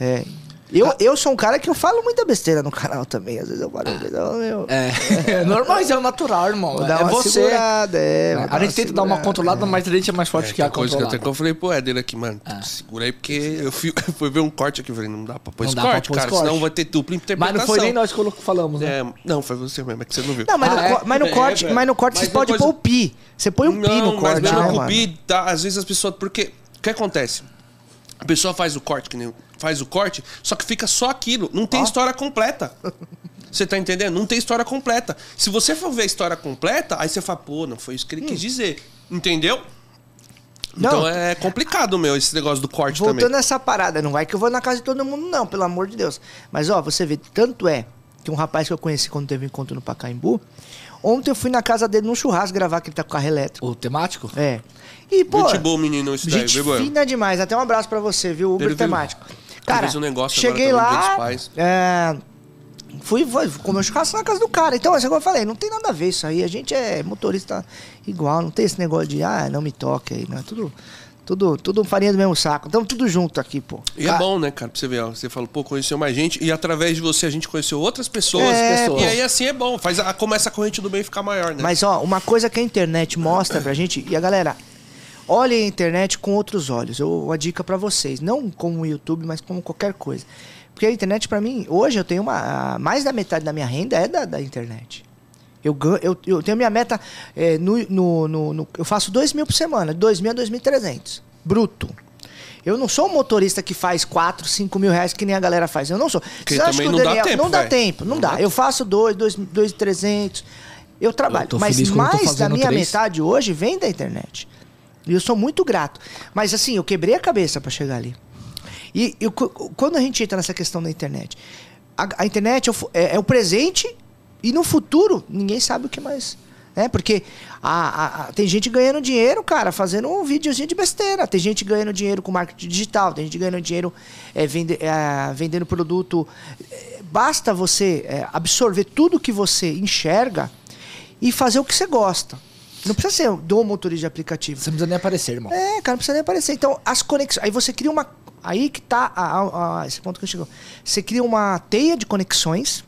É. Eu, eu sou um cara que eu falo muita besteira no canal também. Às vezes eu falo. eu, eu, É, normal, isso é natural, irmão. vou é você. segurada, é, a gente tenta dar uma controlada, mas a gente é mais forte É, que a coisa que eu, controlada. até que eu falei pro Éder aqui, mano. Segura aí, porque eu fui, eu fui ver um corte aqui. Eu falei, não dá pra pôr Não esse corte, pôr esse cara. corte. Senão vai ter dupla Mas interpretação. não foi nem nós que falamos, né? É, não, foi você mesmo, é que você não viu. Não, mas, Ah, no, é? mas no É, corte, mas no corte Mas você pode depois- pôr o pi. Você põe um pi no mas corte, mesmo né, o pi, tá, às vezes as pessoas. Porque o que acontece? A pessoa faz o corte, que nem faz o corte, só que fica só aquilo. Não tem história completa. Você tá entendendo? Não tem história completa. Se você for ver a história completa, aí você fala, pô, não foi isso que ele quis dizer. Entendeu? Não. Então é complicado, meu, esse negócio do corte Voltando também. nessa parada, não vai que eu vou na casa de todo mundo, não, pelo amor de Deus. Mas, ó, você vê, tanto é que um rapaz que eu conheci quando teve um encontro no Pacaembu, ontem eu fui na casa dele num churrasco gravar, que ele tá com carro elétrico. O temático? É. E, pô, Gente boa, menino, esse daí, gente viu, fina demais. Até um abraço pra você, viu? Uber temático. ele Cara, um negócio cheguei Dia lá, é, fui, fui comer churrasco na casa do cara. Então, assim, como eu falei, não tem nada a ver isso aí. A gente é motorista igual, não tem esse negócio de, ah, não me toque aí, não. É tudo, tudo, tudo farinha do mesmo saco. Então, tudo junto aqui, pô. E é bom, né, cara, pra você ver, ó, você falou, pô, conheceu mais gente, e através de você a gente conheceu outras pessoas. É, e aí assim é bom, faz a, começa a corrente do bem ficar maior, né? Mas, ó, uma coisa que a internet mostra pra gente, e a galera, olhem a internet com outros olhos. Eu, uma dica pra vocês, não como o YouTube, mas como qualquer coisa. Porque a internet, pra mim, hoje eu tenho uma. Mais da metade da minha renda é da, da internet. Eu, eu, eu tenho minha meta. é, no, no, no- no- eu faço 2 mil por semana, 2 mil a 2.300. Bruto. Eu não sou um motorista que faz 4, 5 mil reais que nem a galera faz. Eu não sou. Porque Você acha que o não dá Daniel- tempo, Não dá velho. tempo, não, Não dá. dá Eu faço 2, 2.300. Eu trabalho. Eu Mas mais da minha três. metade hoje vem da internet. E eu sou muito grato. Mas assim, eu quebrei a cabeça pra chegar ali. E eu- quando a gente entra nessa questão da internet, a, a internet é o, é- é o presente e no futuro ninguém sabe o que mais. Né? Porque a- a- tem gente ganhando dinheiro, cara, fazendo um videozinho de besteira. Tem gente ganhando dinheiro com marketing digital, tem gente ganhando dinheiro é, vende- é, vendendo produto. Basta você é, absorver tudo que você enxerga e fazer o que você gosta. Não precisa ser do motorista de aplicativo. Você não precisa nem aparecer, irmão. É, cara, não precisa nem aparecer. Então, as conexões. Aí você cria uma. Aí que tá a- a- a- esse ponto que eu chegou. Você cria uma teia de conexões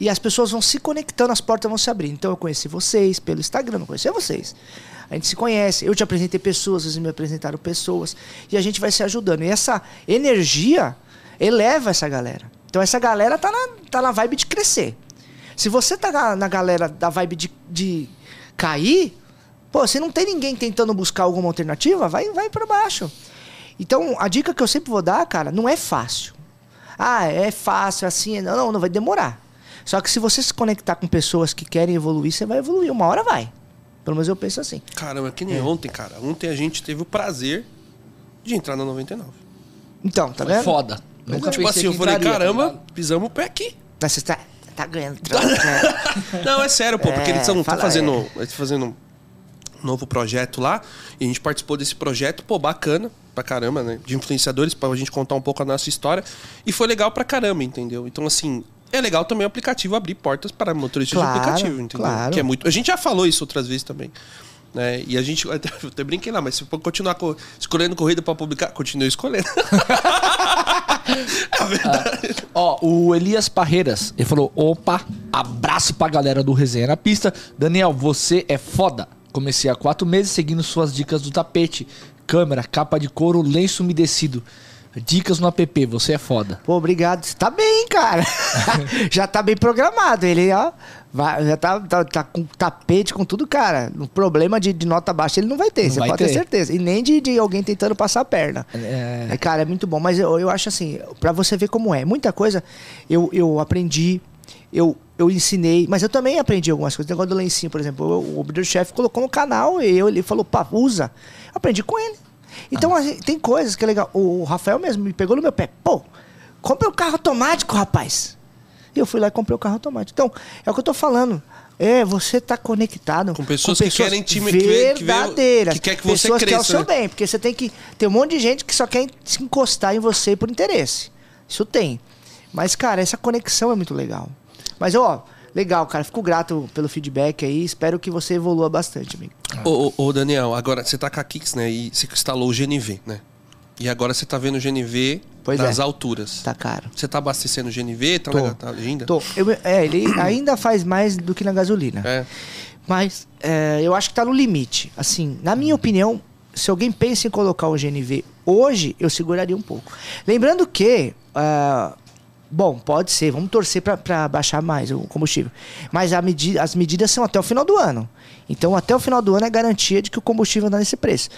e as pessoas vão se conectando, as portas vão se abrindo. Então eu conheci vocês pelo Instagram, não conhecia vocês. A gente se conhece. Eu te apresentei pessoas, vocês me apresentaram pessoas. E a gente vai se ajudando. E essa energia eleva essa galera. Então essa galera tá na, tá na vibe de crescer. Se você tá na, na galera da vibe de, de cair, pô, se não tem ninguém tentando buscar alguma alternativa, vai, vai para baixo. Então, a dica que eu sempre vou dar, cara, não é fácil. Ah, é fácil, assim, não, não, não vai demorar. Só que se você se conectar com pessoas que querem evoluir, você vai evoluir. Uma hora vai. Pelo menos eu penso assim. Caramba, que nem É. ontem, cara. Ontem a gente teve o prazer de entrar na 99. Então, tá Foi vendo? foda. Nunca tipo pensei assim, eu falei, entraria, tá caramba, ligado? pisamos o pé aqui. Mas Você tá, tá ganhando trampo, né? Não, é sério, pô, porque É, eles estão fazendo, é. eles fazendo um novo projeto lá e a gente participou desse projeto, pô, bacana pra caramba, né? De influenciadores, pra gente contar um pouco a nossa história. E foi legal pra caramba, entendeu? Então, assim, é legal também o aplicativo abrir portas para motoristas Claro, de aplicativo, entendeu? claro. Que é muito. A gente já falou isso outras vezes também. Né? E a gente. Eu até, eu até brinquei lá, mas se for continuar co- escolhendo corrida pra publicar, continue escolhendo. é verdade. Ó, o Elias Parreiras, ele falou: opa, abraço pra galera do Resenha na Pista. Daniel, você é foda. Comecei há quatro meses seguindo suas dicas do tapete, câmera, capa de couro, lenço umedecido. Dicas no app, você é foda. Pô, obrigado. Você tá bem, cara. já tá bem programado. Ele, ó, vai- já tá, tá, tá com tapete, com tudo, cara. Um problema de, de nota baixa ele não vai ter, Não você vai pode ter. ter. certeza. E nem de, de alguém tentando passar a perna. É. É, cara, é muito bom. Mas eu, eu acho assim, pra você ver como é. Muita coisa eu, eu aprendi, eu, eu ensinei, mas eu também aprendi algumas coisas. O negócio do lencinho, por exemplo, eu- o obreiro chefe colocou no canal e eu, ele falou, pá, usa. Eu aprendi com ele. Então, Ah. a gente- tem coisas que é legal. O, o Rafael mesmo me pegou no meu pé. Pô, compra um carro automático, rapaz. E eu fui lá e comprei o carro automático. Então, é o que eu tô falando. É, você tá conectado Com pessoas que querem que vê- que verdadeiras. que quer que você pessoas que querem o cresça, seu né? bem, porque você tem que tem um monte de gente que só quer se encostar em você por interesse. Isso tem. Mas cara, essa conexão é muito legal. Mas ó, legal, cara, fico grato pelo feedback aí, espero que você evolua bastante, amigo. Ô, ô, ô, Daniel, agora você tá com a Kicks, né? E você instalou o GNV, né? E agora você tá vendo o GNV Pois das é. alturas. Tá caro. Você tá abastecendo o GNV? Tá, Tô. legal, tá ainda? Tô. Eu- é, ele ainda faz mais do que na gasolina. É. Mas é, eu acho que tá no limite. Assim, na minha opinião, se alguém pensa em colocar o GNV hoje, eu seguraria um pouco. Lembrando que. ah, bom, pode ser, vamos torcer para baixar mais o combustível. Mas a medi as medidas são até o final do ano. Então, até o final do ano é garantia de que o combustível anda nesse preço.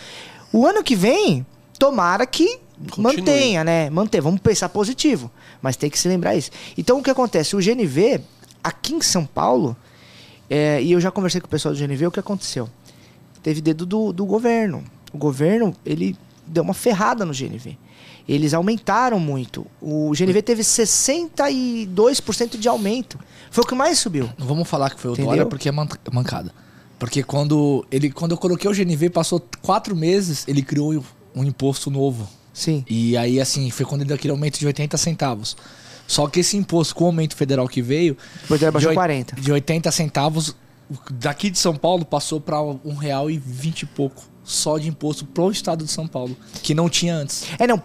O ano que vem, tomara que Continue. mantenha, né? Manter. Vamos pensar positivo. Mas tem que se lembrar isso. Então, o que acontece? O GNV, aqui em São Paulo, é, e eu já conversei com o pessoal do GNV, o que aconteceu? Teve dedo do, do governo. O governo, ele deu uma ferrada no GNV. Eles aumentaram muito. O GNV teve 62% de aumento. Foi o que mais subiu. Não vamos falar que foi o Entendeu? Dória porque é man- mancada. Porque quando, ele, quando eu coloquei o GNV, passou quatro meses, ele criou um imposto novo. Sim. E aí, assim, foi quando ele deu aquele aumento de 80 centavos. Só que esse imposto, com o aumento federal que veio, ele baixou de, oit- 40. de 80 centavos, daqui de São Paulo passou para um real e vinte e pouco. Só de imposto pro estado de São Paulo, que não tinha antes. É, não,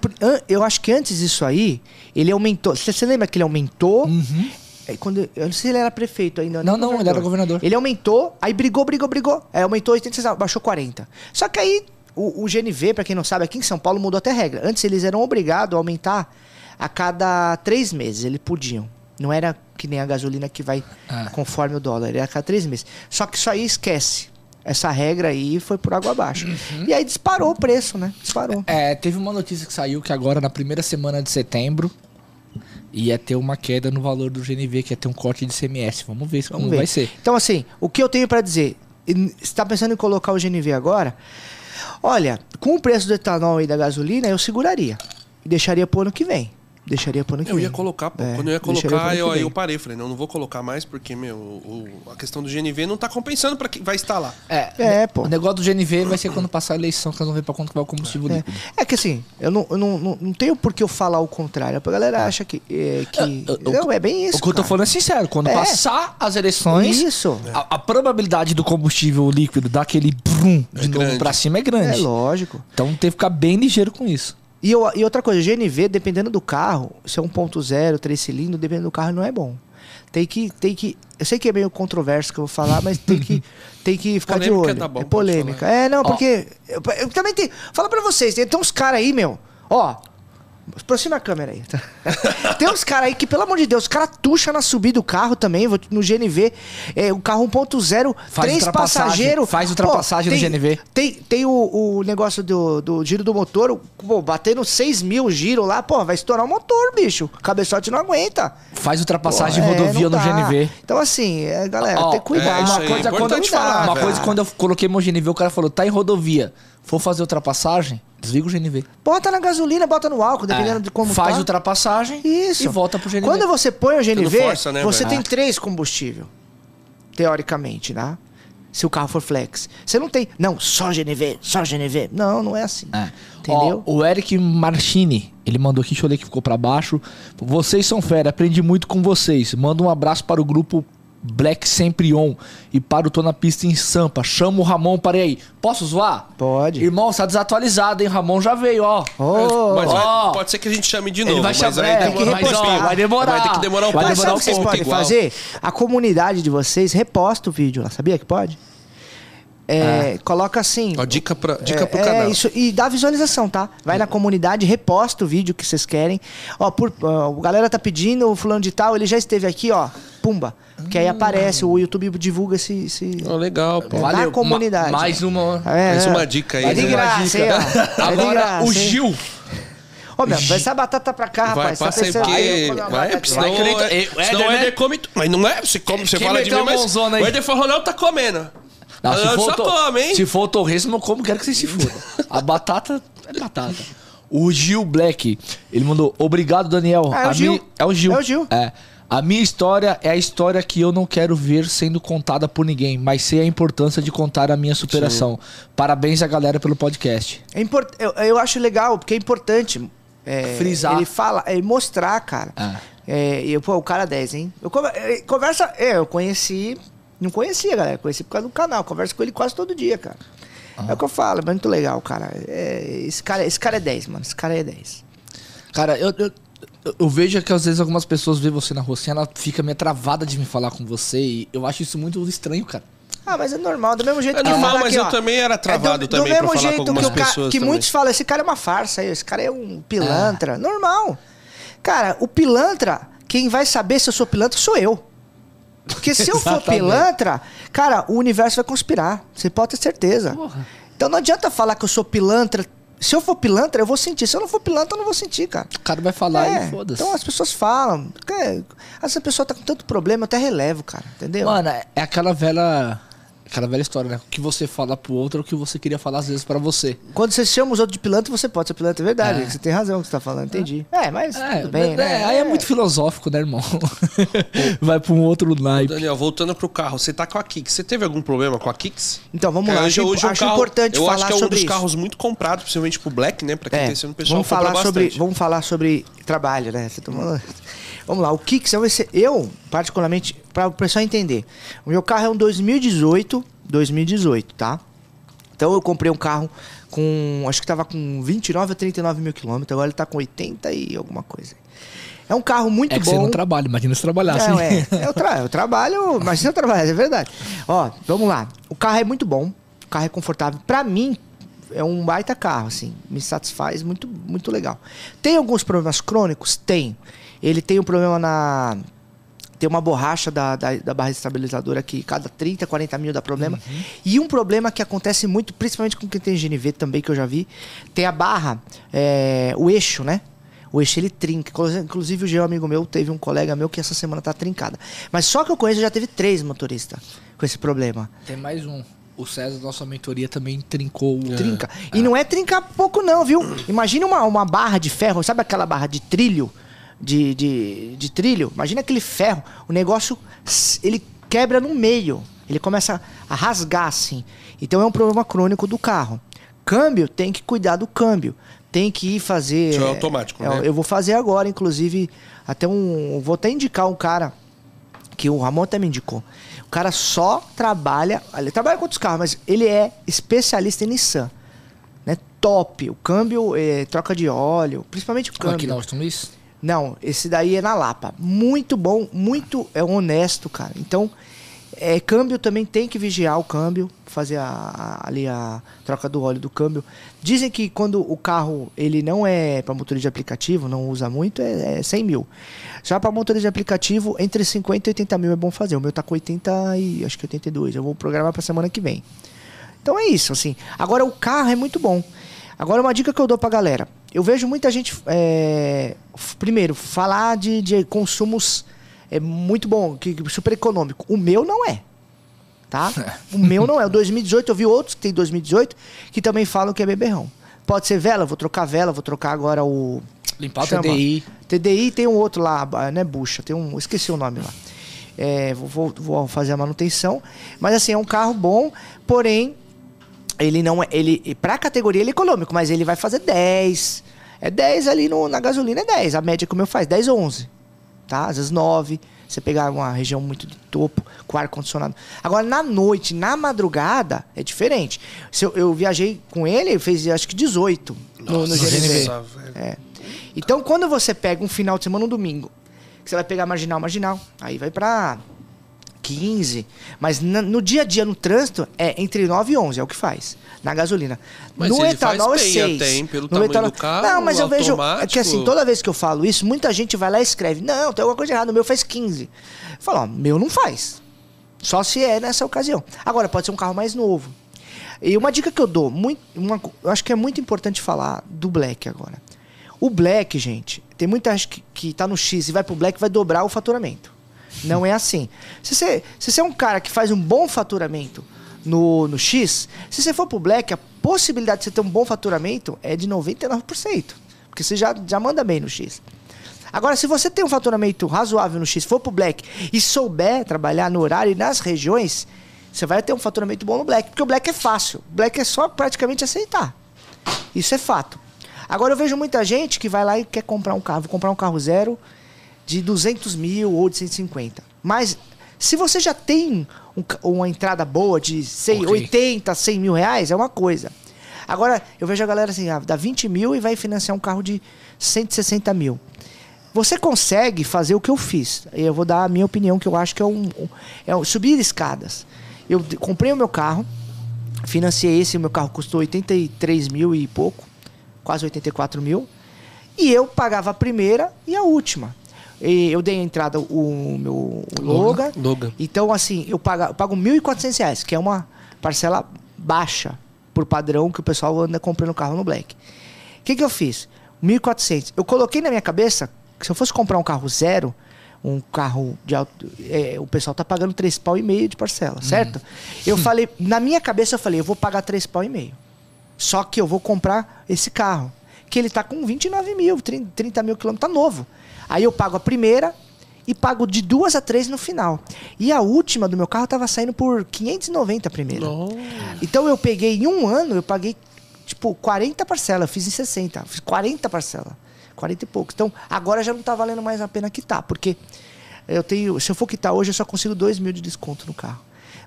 eu acho que antes disso aí, ele aumentou. Você, lembra que ele aumentou? É, quando, eu não sei se ele era prefeito ainda. Não, não, ele era governador. Ele aumentou, aí brigou, brigou, brigou. Aí aumentou 80 centavos, baixou 40. Só que aí o, o GNV, pra quem não sabe, aqui em São Paulo mudou até regra. Antes eles eram obrigados a aumentar a cada três meses, eles podiam. Não era que nem a gasolina que vai Ah. conforme o dólar, era a cada três meses. Só que isso aí esquece. Essa regra aí foi por água abaixo. E aí disparou o preço, né? Disparou. É, teve uma notícia que saiu que agora, na primeira semana de setembro, ia ter uma queda no valor do GNV, que ia ter um corte de CMS. Vamos ver como Vamos ver. vai ser. Então, assim, o que eu tenho pra dizer? Você tá pensando em colocar o GNV agora? Olha, com o preço do etanol e da gasolina, eu seguraria. E deixaria pro ano que vem. Deixaria pro ano que Eu vem. ia colocar, pô. É, Quando eu ia colocar, eu, eu parei. Falei, não, não vou colocar mais porque, meu, o- a questão do GNV não tá compensando pra quem vai instalar. É, É, pô. O negócio do GNV vai ser quando passar a eleição, que nós vamos ver pra quanto que vai o combustível É. líquido. É que assim, eu não, eu não, não, não tenho por que eu falar o contrário. A galera acha que. É, que... Eu- eu- não, é bem isso. o que eu tô cara. falando é sincero, quando É. passar as eleições, Isso. a, a probabilidade do combustível líquido dar aquele brum de novo grande. pra cima é É grande. lógico. então tem que ficar bem ligeiro com isso. E, eu- e outra coisa, GNV, dependendo do carro, se é 1.0, 3 cilindros, dependendo do carro, não é bom. Tem que, tem que. Eu sei que é meio controverso que eu vou falar, mas tem que, tem que ficar de Polêmica olho. tá bom, é polêmica. É, não, Ó. porque. Eu, eu também tenho. Fala pra vocês, tem, tem uns caras aí, meu. Ó. Aproxima a câmera aí. tem uns caras aí que, pelo amor de Deus, os caras tucham na subida do carro também, vou- no GNV. É, o carro 1.0, Faz três ultrapassagem, passageiros. faz ultrapassagem no tem- GNV. Tem, tem o, o negócio do, do giro do motor, pô, batendo 6 mil giro lá, pô, vai estourar o motor, bicho. O cabeçote não aguenta. Faz ultrapassagem Pô, é, rodovia no. GNV. Então, assim, é, galera, Ó, tem que cuidar. é uma aí, coisa quando eu, falar, uma velho. coisa quando eu coloquei meu GNV, o cara falou, tá em rodovia. For fazer ultrapassagem, desliga o GNV. Bota na gasolina, bota no álcool, dependendo É, de como faz tá. ultrapassagem Isso. e volta pro GNV. Quando você põe o GNV, força, né, você velho? tem É. três combustível. Teoricamente, né? Se o carro for flex. Você não tem. Não, só GNV, só GNV. Não, não é assim. É. Entendeu? Ó, o Eric Marchini, ele mandou aqui, deixa eu ler que ficou pra baixo. Vocês são fera, aprendi muito com vocês. Manda um abraço para o grupo Black Sempre On e para o Tô na Pista em Sampa. Chama o Ramon para aí. Posso zoar? Pode. Irmão, tá desatualizado, hein? Ramon já veio, ó. Ô, Mas vai- ó. pode ser que a gente chame de Ele novo. vai mas chamar- aí é, demora tem que repostar. tempinho. Vai demorar. Vai ter que demorar um Vai Mas pouco. sabe demorar o que vocês um pouco podem igual. fazer? A comunidade de vocês reposta o vídeo lá, sabia que pode? É, Coloca assim. Ó, dica pra, dica é, pro é, canal. isso, e dá visualização, tá? Vai na comunidade, reposta o vídeo que vocês querem. Ó, por, ó, o galera tá pedindo, o fulano de tal, ele já esteve aqui, ó. Pumba. Que aí aparece, o YouTube divulga esse. esse... Ó, legal, pô. É, da comunidade. Ma- mais uma. É, Mais é. uma dica aí, É de né? graça. É Agora, graça, o? Gil. Ô, meu, vai essa batata pra cá, Vai, rapaz. Tá passa aí, porque... Aí Vai, batata. senão, Vai é- É, o senão Éder, o? Éder come... Mas não é, você, come, você Quem fala de mim, mas aí? o Éder Forronel tá comendo. Não, se, Eu for só to- come, hein? se for o torresmo, eu como, quero que vocês se fodam. A batata é batata. O Gil Black, ele mandou, obrigado, Daniel. Ah, é o Gil. mi- É o Gil. É o Gil. É. A minha história é a história que eu não quero ver sendo contada por ninguém, mas sei a importância de contar a minha superação. Parabéns a galera pelo podcast. É import... eu, eu acho legal, porque é importante. é, Frisar. Ele fala, é mostrar, cara. Ah. É, eu, pô, o cara 10, hein? Eu é, conversa. É, eu conheci. Não conhecia, galera. Conheci por causa do canal. Converso com ele quase todo dia, cara. É o que eu falo, é muito legal, cara. É, esse, cara esse cara é 10, mano. Esse cara é 10. Cara, eu, eu, eu- vejo que às vezes algumas pessoas veem você na rua assim, ela fica meio travada de me falar com você e eu acho isso muito estranho, cara. Ah, mas é normal, do mesmo jeito É que normal, fala mas aqui, eu ó, também era é travado do, também do pra mesmo falar com jeito algumas que, o ca- pessoas que muitos falam, esse cara é uma farsa aí, esse cara é um pilantra. Normal. Cara, o pilantra, quem vai saber se eu sou pilantra sou eu. Porque se eu for pilantra, cara, o universo vai conspirar. Você pode ter certeza. Porra. Então não adianta falar que eu sou pilantra. Se eu for pilantra, eu vou sentir. Se eu não for pilantra, eu não vou sentir, cara. O cara vai falar É, e foda-se. então as pessoas falam. "É, Essa pessoa tá com tanto problema, eu até relevo, cara. Entendeu? Mano, é é aquela velha. Aquela velha história, né? O que você fala pro outro é o que você queria falar às vezes pra você. Quando você chama os outros de pilantra, você pode ser pilantra, é verdade. É. Você tem razão que você tá falando, entendi. É, mas É, tudo bem, é, né? aí é muito filosófico, né, irmão? vai pra um outro naipe. Daniel, voltando pro carro, você tá com a Kicks. Você teve algum problema com a Kicks? Então, vamos lá. hoje, Acho, hoje é um carro- importante eu falar acho que é um sobre dos isso. carros muito comprados, principalmente pro Black, né? Pra quem É, tem esse ano, o pessoal vamos falar sobre bastante. vamos falar sobre trabalho né Você tomou- vamos lá o Kicks é esse- eu particularmente para o pessoal entender o meu carro é um 2018 2018 tá então eu comprei um carro com acho que tava com 29 a 39 mil quilômetros agora ele tá com 80 e alguma coisa é um carro muito É que bom você não trabalha, imagina se trabalhasse. não, é. Eu, tra eu trabalho, mas eu trabalho, é verdade. Ó, vamos lá. O carro é muito bom, o carro é confortável. Pra mim, é um baita carro, assim. Me satisfaz muito, muito legal. Tem alguns problemas crônicos? Tem. Ele tem um problema na. Tem uma borracha da, da, da barra estabilizadora que cada 30, 40 mil dá problema. E um problema que acontece muito, principalmente com quem tem GNV também, que eu já vi, tem a barra, é, o eixo, né? O eixo ele trinca. Inclusive- o Geo, amigo meu, teve um colega meu que essa semana tá trincada. Mas só que eu conheço já teve três motoristas com esse problema. Tem mais um. O César, nossa mentoria, também trincou o. Trinca. E não é trincar pouco, não, viu? Imagina uma, uma barra de ferro, sabe aquela barra de trilho? De, de, de trilho? Imagina aquele ferro. O negócio, ele quebra no meio. Ele começa a rasgar assim. Então é um problema crônico do carro. Câmbio, tem que cuidar do câmbio. Tem que ir fazer. Isso é automático, é, né? Eu vou fazer agora, inclusive, até um. Vou até indicar um cara que o Ramon até me indicou. O cara só trabalha, ele trabalha com outros carros, mas ele é especialista em Nissan. Né? Top. O câmbio, é, troca de óleo, principalmente o Aqui câmbio. na Austin Luiz? Não, esse daí é na Lapa. Muito bom, muito é honesto, cara. Então, é, câmbio também tem que vigiar o câmbio, fazer a- a- ali a troca do óleo do câmbio. Dizem que quando o carro ele não é para motorista de aplicativo, não usa muito, é, é 100 mil. Já para motorista de aplicativo, entre 50 e 80 mil é bom fazer. O meu tá com 80 e acho que 82. Eu vou programar para semana que vem. Então é isso, assim. Agora o carro é muito bom. Agora uma dica que eu dou pra galera. Eu vejo muita gente, é, primeiro, falar de, de consumos é muito bom, que, super econômico. O meu não é. Tá? O meu não é. O 2018, eu vi outros que tem 2018 que também falam que é beberrão. Pode ser vela, vou trocar vela, vou trocar agora o. Limpar o Chama. TDI. TDI tem um outro lá, né? Bucha, tem um. Esqueci o nome lá. É, vou, vou- vou fazer a manutenção. Mas assim, é um carro bom, porém, ele não é. Ele, pra categoria ele é econômico, mas ele vai fazer 10. É 10 ali no, na gasolina, é 10. A média que o meu faz, 10 ou 11. Tá? Às vezes 9. Você pegar uma região muito de topo, com ar-condicionado. Agora, na noite, na madrugada, é diferente. Se eu, eu viajei com ele, ele fez acho que 18 no, no Nossa, GNV. velho. É. Então, quando você pega um final de semana, um domingo, que você vai pegar marginal, marginal, aí vai pra 15. Mas na- no dia a dia, no trânsito, é entre 9 e 11, é o que faz. Na gasolina. Mas no etanol é bem 6. até, hein, pelo no etanol... do carro, Não, mas eu vejo. É que assim, toda vez que eu falo isso, muita gente vai lá e escreve: Não, tem alguma coisa errada, o meu faz 15. Eu falo: Ó, meu não faz. Só se é nessa ocasião. Agora, pode ser um carro mais novo. E uma dica que eu dou, muito, uma, eu acho que é muito importante falar do Black agora. O Black, gente, tem muita gente que, que tá no X e vai pro Black vai dobrar o faturamento. Não é assim. Se você, se você é um cara que faz um bom faturamento no, no X, se você for pro Black, a possibilidade de você ter um bom faturamento é de 99%. Porque você já, já manda bem no X. Agora, se você tem um faturamento razoável no X, for pro Black e souber trabalhar no horário e nas regiões, você vai ter um faturamento bom no Black. Porque o Black é fácil. O Black é só praticamente aceitar. Isso é fato. Agora, eu vejo muita gente que vai lá e quer comprar um carro. Vou comprar um carro zero de 200 mil ou de 150. Mas, se você já tem um uma entrada boa de 100, Ok. 80, 100 mil reais, é uma coisa. Agora, eu vejo a galera assim, ah, dá 20 mil e vai financiar um carro de 160 mil. Você consegue fazer o que eu fiz. Eu vou dar a minha opinião, que eu acho que é um, é um subir escadas. Eu comprei o meu carro, financiei esse, o meu carro custou 83 mil e pouco, quase 84 mil. E eu pagava a primeira e a última. E eu dei a entrada o meu o Logan. Logan. Então, assim, eu pago, eu pago 1.400 reais, que é uma parcela baixa por padrão que o pessoal anda comprando carro no Black. O que, que eu fiz? 1.400. Eu coloquei na minha cabeça que se eu fosse comprar um carro zero, um carro de alto. é, o pessoal tá pagando três pau e meio de parcela, certo? Eu falei, na minha cabeça eu falei, eu vou pagar três pau e meio. Só que eu vou comprar esse carro. Que ele tá com 29 mil, 30, 30 mil quilômetros, tá novo. Aí eu pago a primeira e pago de duas a três no final. E a última do meu carro tava saindo por 590 a primeira. Então eu peguei em um ano, eu paguei tipo 40 parcelas, eu fiz em 60, fiz 40 parcelas. 40 e poucos. Então agora já não tá valendo mais a pena quitar, porque eu tenho, se eu for quitar hoje, eu só consigo 2 mil de desconto no carro.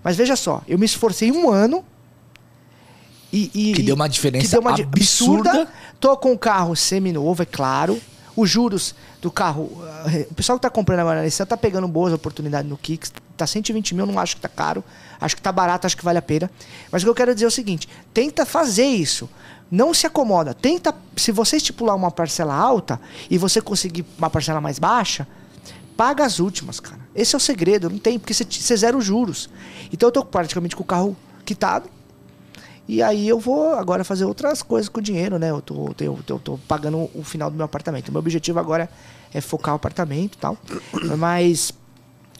Mas veja só, eu me esforcei um ano e, e- Que deu uma diferença que deu uma di- absurda. Tô com o carro semi-novo, é claro. Os juros do carro. O pessoal que tá comprando agora nesse tá pegando boas oportunidades no Kicks. Tá 120 mil, não acho que tá caro. Acho que tá barato, acho que vale a pena. Mas o que eu quero dizer é o seguinte: tenta fazer isso. Não se acomoda. Tenta. Se você estipular uma parcela alta e você conseguir uma parcela mais baixa, paga as últimas, cara. Esse é o segredo, não tem, porque você, você zera os juros. Então eu tô praticamente com o carro quitado. E aí eu vou agora fazer outras coisas com o dinheiro, né? Eu tô, eu, eu tô pagando o final do meu apartamento. Meu objetivo agora é focar o apartamento e tal. Mas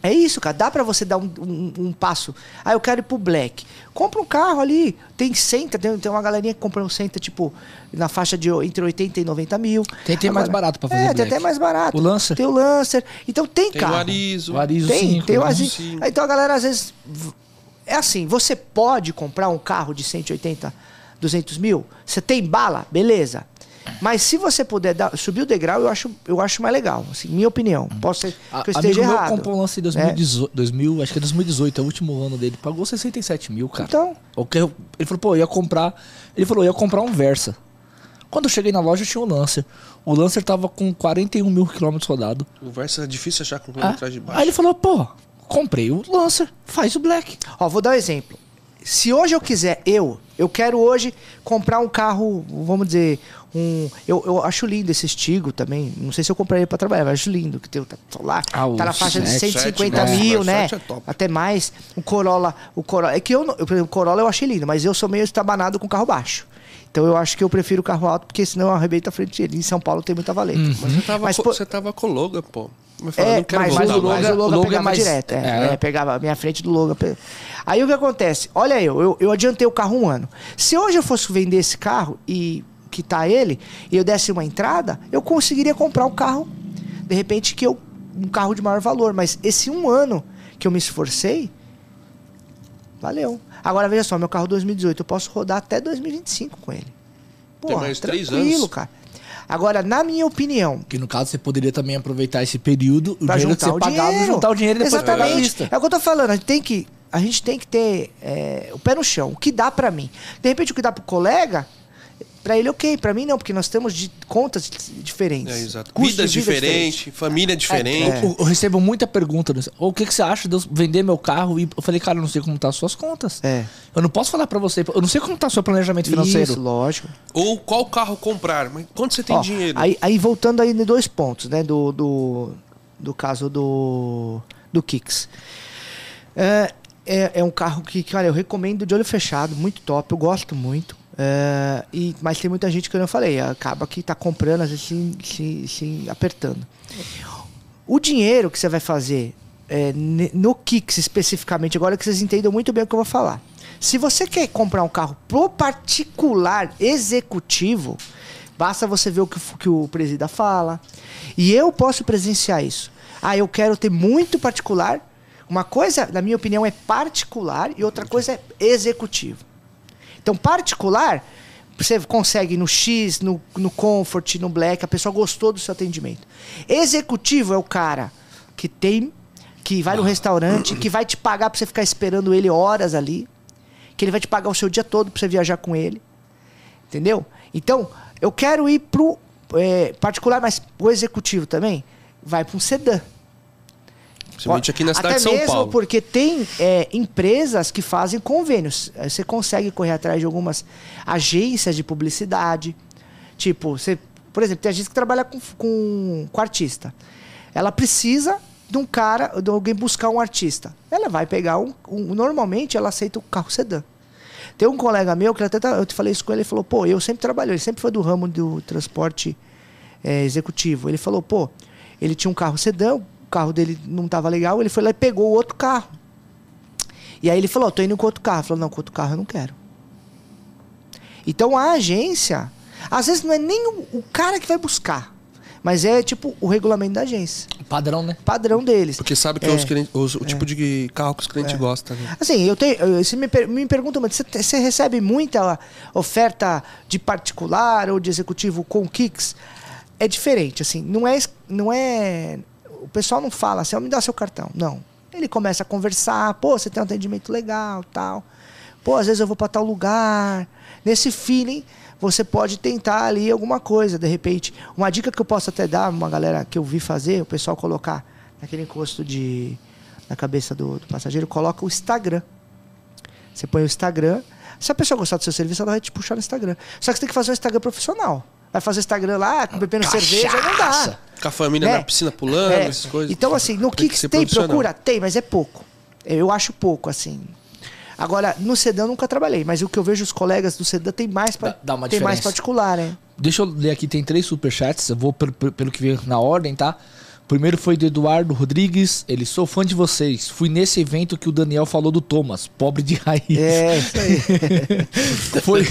é isso, cara. Dá pra você dar um, um- um passo. Ah, eu quero ir pro Black. Compra um carro ali. Tem Senta, tem, tem uma galerinha que compra um Senta, tipo, na faixa de o- entre 80 e 90 mil. Tem até mais barato pra fazer É, tem Black. até mais barato. O Lancer? Tem o Lancer. Então tem, Tem carro. o Arizo. O Arizo Tem, 5, tem o. Sim. Então a galera às vezes. É assim, você pode comprar um carro de 180, 200 mil? Você tem bala? Beleza. Mas se você puder dar- subir o degrau, eu acho, eu acho mais legal. Assim, minha opinião. Posso ser A, que eu amigo esteja meu errado. comprou um lance em 2018, 2000, acho que é 2018, é o último ano dele. Pagou 67 mil, cara. Então, O que eu- Ele falou, pô, eu ia comprar. Ele falou, eu ia comprar um Versa. Quando eu cheguei na loja, tinha o Lancer. O Lancer tava com 41 mil quilômetros rodado. O Versa é difícil achar com Ah, atrás de baixo. Aí ele falou, pô, comprei o Lancer, faz o Black. ó, vou dar um exemplo. Se hoje eu quiser, eu, eu quero hoje comprar um carro, vamos dizer, um. Eu, eu acho lindo esse Stigo também. Não sei se eu compraria pra trabalhar, mas acho lindo que tem o tá lá. Ah, tá na faixa de sete, 150 sete, mil, nossa, né? é. Até mais. O Corolla. O Corolla. É que eu, não- eu, por exemplo, o Corolla eu achei lindo, mas eu sou meio estabanado com carro baixo. Então eu acho que eu prefiro o carro alto, porque senão eu arrebento a frente dele. Em São Paulo tem muita valeta. Mas você tava, Mas, pô- você tava com o Logan, pô. É, mas, mas o Logan, mais. o Logan O Logan é pegava mais- direto. É, é. é, pegava a minha frente do Logan. Aí o que acontece? Olha eu, eu, eu adiantei o carro um ano. Se hoje eu fosse vender esse carro e quitar ele, e eu desse uma entrada, eu conseguiria comprar um carro, de repente, que eu. Um carro de maior valor. Mas esse um ano que eu me esforcei, valeu. Agora veja só, meu carro 2018, eu posso rodar até 2025 com ele. Tem mais três tranquilo, anos. cara. Agora, na minha opinião, Que no caso você poderia também aproveitar esse período, o dinheiro que você o pagava, dinheiro. juntar o dinheiro e depois pagar a Exatamente. vista. É o que eu tô falando. A gente tem que, a gente tem que ter é, o pé no chão. O que dá pra mim. De repente, o que dá pro colega, pra ele, ok. Pra mim, não, porque nós temos de, contas diferentes. É, exato. Vidas diferentes, família diferente. É. Eu, eu recebo muita pergunta. O que, que você acha de eu vender meu carro? E eu falei, cara, eu não sei como tá as suas contas. É. Eu não posso falar pra você. Eu não sei como tá o seu planejamento financeiro. Isso, lógico. Ou qual carro comprar. Mas quanto você tem Ó, dinheiro? Aí, aí voltando aí em dois pontos, né? Do, do, do caso do, do Kicks. É, é, é um carro que, cara, eu recomendo de olho fechado, muito top, eu gosto muito. É, e, mas tem muita gente que eu não falei, acaba que tá comprando, às vezes se, se, se apertando. O dinheiro que você vai fazer é, no Kicks especificamente, agora que vocês entendam muito bem o que eu vou falar. Se você quer comprar um carro pro particular executivo, Basta você ver o que, que o presida fala. E eu posso presenciar isso. Ah, eu quero ter muito particular. Uma coisa, na minha opinião, é particular e outra coisa é executivo. Então, particular, você consegue no X, no, no Comfort, no Black, a pessoa gostou do seu atendimento. Executivo é o cara que tem, que vai no restaurante, que vai te pagar pra você ficar esperando ele horas ali, que ele vai te pagar o seu dia todo pra você viajar com ele. Entendeu? Então, eu quero ir pro é, particular, mas o executivo também vai para um sedã. Principalmente aqui na cidade Até de São mesmo Paulo. porque tem é, empresas que fazem convênios. Você consegue correr atrás de algumas agências de publicidade. Tipo, você, por exemplo, tem agência que trabalha com, com, com artista. Ela precisa de um cara, de alguém buscar um artista. Ela vai pegar um, um- Normalmente ela aceita o carro sedã. Tem um colega meu que até tá- eu te falei isso com ele, ele falou, pô, eu sempre trabalhei, ele sempre foi do ramo do transporte é, executivo. Ele falou, pô, ele tinha um carro sedã, carro dele não estava legal, ele foi lá e pegou o outro carro. E aí ele falou, tô indo com outro carro. Ele falou, não, com outro carro eu não quero. Então a agência, às vezes não é nem o, o cara que vai buscar, mas é tipo o regulamento da agência, Padrão, né? padrão deles. Porque sabe que é, É. os clientes- os- o tipo de carro que os clientes gostam. Né? Assim, eu tenho. eu- Você me, per- me pergunta, mas você, você recebe muita oferta de particular ou de executivo com Kicks? É diferente, assim, não é. Não é o pessoal não fala assim, ó, me dá seu cartão. Não. Ele começa a conversar, pô, você tem um atendimento legal, tal. Pô, às vezes eu vou para tal lugar. Nesse feeling, você pode tentar ali alguma coisa, de repente. Uma dica que eu posso até dar, uma galera que eu vi fazer, o pessoal colocar naquele encosto de na cabeça do, do passageiro, coloca o Instagram. Você põe o Instagram. Se a pessoa gostar do seu serviço, ela vai te puxar no Instagram. Só que você tem que fazer um Instagram profissional. Vai fazer Instagram lá, bebendo cerveja, não dá. Cachaça. Com a família É. na piscina pulando, É. essas coisas. Então, assim, no Tem que Kicks ser tem, procura? Tem, mas é pouco. Eu acho pouco, assim. Agora, no sedã eu nunca trabalhei, mas o que eu vejo os colegas do sedã tem mais, pa- Dá- dá uma tem mais particular, né? Deixa eu ler aqui, tem três superchats. Eu vou pelo, pelo- pelo que veio na ordem, tá? Primeiro foi do Eduardo Rodrigues. Ele, sou fã de vocês. Fui nesse evento que o Daniel falou do Thomas, pobre de raiz. É, isso aí. Foi,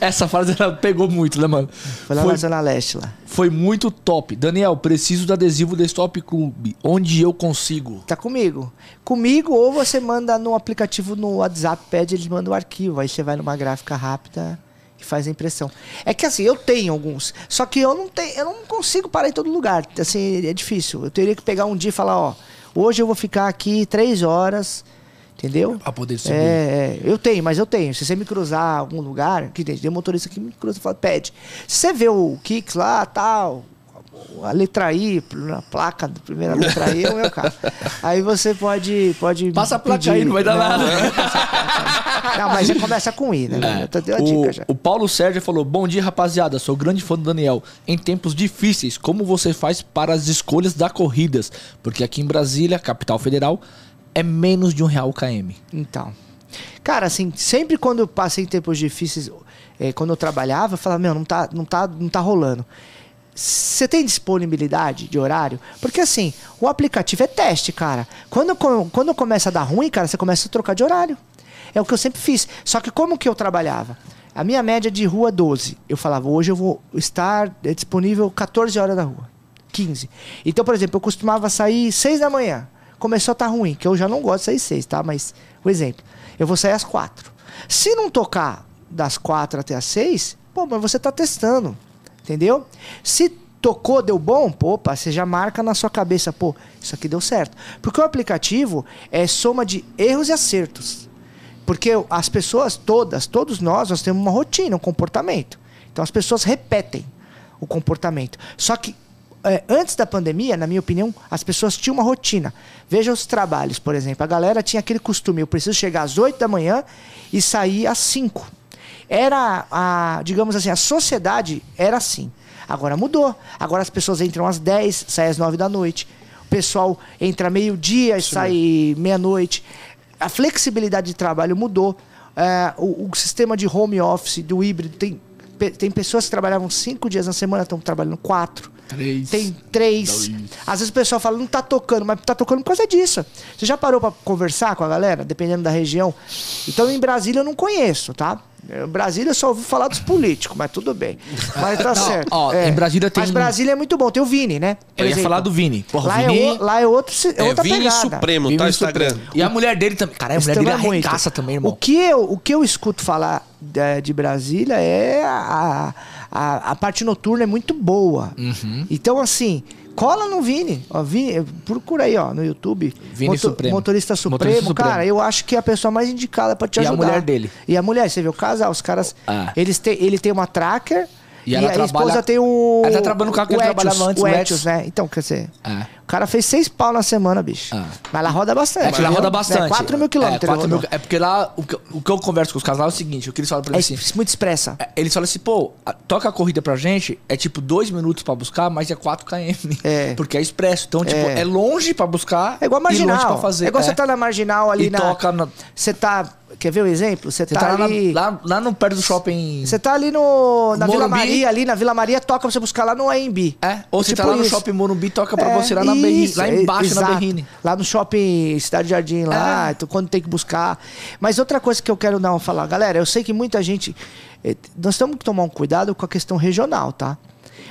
essa frase ela pegou muito, né, mano? Foi lá Foi, na Zona Leste lá. foi muito top. Daniel, preciso do adesivo da Stop Club. Onde eu consigo? Tá comigo. Comigo, ou você manda no aplicativo no WhatsApp, pede, eles mandam o arquivo. Aí você vai numa gráfica rápida e faz a impressão. É que assim, eu tenho alguns. Só que eu não tenho, eu não consigo parar em todo lugar. Assim, é difícil. Eu teria que pegar um dia e falar, ó, hoje eu vou ficar aqui três horas. Entendeu? Pra poder distribuir. É, é, eu tenho, mas eu tenho. Se você me cruzar em algum lugar, que tem, tem motorista que me cruza e fala, pede. Se você vê o Kicks lá, tal, a letra I, a placa, a primeira letra I é o meu carro. Aí você pode. pode Passa a placa pedir. aí, não vai dar nada. Não, passa a placa. Não, mas já começa com I, né? Eu tô dando a dica já. O, Paulo Sérgio falou: Bom dia, rapaziada. Sou grande fã do Daniel. Em tempos difíceis, como você faz para as escolhas da corridas? Porque aqui em Brasília, capital federal, é menos de um real o KM. Então. Cara, assim, sempre quando eu passei em tempos difíceis, eh, quando eu trabalhava, eu falava, meu, não tá, não tá, não tá rolando. Você tem disponibilidade de horário? Porque assim, o aplicativo é teste, cara. Quando, quando começa a dar ruim, cara, você começa a trocar de horário. É o que eu sempre fiz. Só que como que eu trabalhava? A minha média de rua 12. Eu falava, hoje eu vou estar eh, disponível 14 horas da rua. 15. Então, por exemplo, eu costumava sair 6 da manhã. Começou a estar ruim, que eu já não gosto de sair 6, tá? Mas, o exemplo, eu vou sair às 4. Se não tocar das 4 até as 6, pô, mas você tá testando. Entendeu? Se tocou, deu bom, pô, opa, você já marca na sua cabeça, pô, isso aqui deu certo. Porque o aplicativo é soma de erros e acertos. Porque as pessoas todas, todos nós, nós temos uma rotina, um comportamento. Então as pessoas repetem o comportamento. Só que é, antes da pandemia, na minha opinião, as pessoas tinham uma rotina. Veja os trabalhos, por exemplo. A galera tinha aquele costume, eu preciso chegar às 8 da manhã e sair às 5. Era a, digamos assim, a sociedade era assim. Agora mudou. Agora as pessoas entram às 10, saem às 9 da noite. O pessoal entra meio-dia e sai meia-noite. A flexibilidade de trabalho mudou. É, o, o sistema de home office, do híbrido, tem, tem pessoas que trabalhavam cinco dias na semana, estão trabalhando quatro. Três. Tem três. Às vezes o pessoal fala, não tá tocando, mas tá tocando por causa disso. Você já parou pra conversar com a galera, dependendo da região? Então em Brasília eu não conheço, tá? Em Brasília eu só ouvi falar dos políticos, mas tudo bem. Mas tá Não, certo. ó, em Brasília tem- Mas Brasília é muito bom, tem o Vini, né? Por Eu ia exemplo. falar do Vini. Porra, Lá, o Vini. é, o- lá é, outro, é É outra Vini pegada. Supremo, Vini tá? O Supremo. Instagram. E a mulher dele também. Cara, a mulher Isso dele é arregaça também, O irmão. que eu, o que eu escuto falar de, de Brasília é a, a, a parte noturna é muito boa. Uhum. Então, assim, cola no Vini. Ó, Vini. Procura aí, ó, no YouTube. Vini Supremo. Motorista Supremo. Motorista Supremo. Cara, eu acho que é a pessoa mais indicada pra te E a ajudar. mulher dele? E a mulher, você vê o casal, os caras. Ah. Eles ele tem uma tracker. E E, a trabalha- esposa tem o. Ela tá trabalhando no carro que ele Etios, trabalhava antes, o Etios. né? Então, quer dizer. É. O cara fez seis pau na semana, bicho. Ah. Mas ela roda bastante. É que ela viu? roda bastante. É, 4 mil quilômetros. É, ele 4 mil- é porque lá, o que, o que eu converso com os caras lá é o seguinte: o que eles falam pra mim É assim. muito expressa. é, Eles falam assim, pô, a- toca a corrida pra gente, é tipo 2 minutos pra buscar, mas é 4 km. É. Porque é expresso. Então, tipo, É. é longe pra buscar É igual a e longe marginal. pra fazer. É igual você tá na marginal ali E na. toca na- Você tá. Quer ver o exemplo? Você tá, tá, lá, ali. na- lá, lá no perto do shopping. Você tá ali no. Na Vila Morumbi. Maria, ali na Vila Maria, toca pra você buscar lá no AMB. É, ou você Tipo tá lá no isso. shopping Morumbi, toca pra É, você lá na Isso, lá é, embaixo na exato. Berrine. Lá no shopping Cidade Jardim, lá, É. então, quando tem que buscar. Mas outra coisa que eu quero dar uma falar, galera, eu sei que muita gente. eh, Nós temos que tomar um cuidado com a questão regional, tá?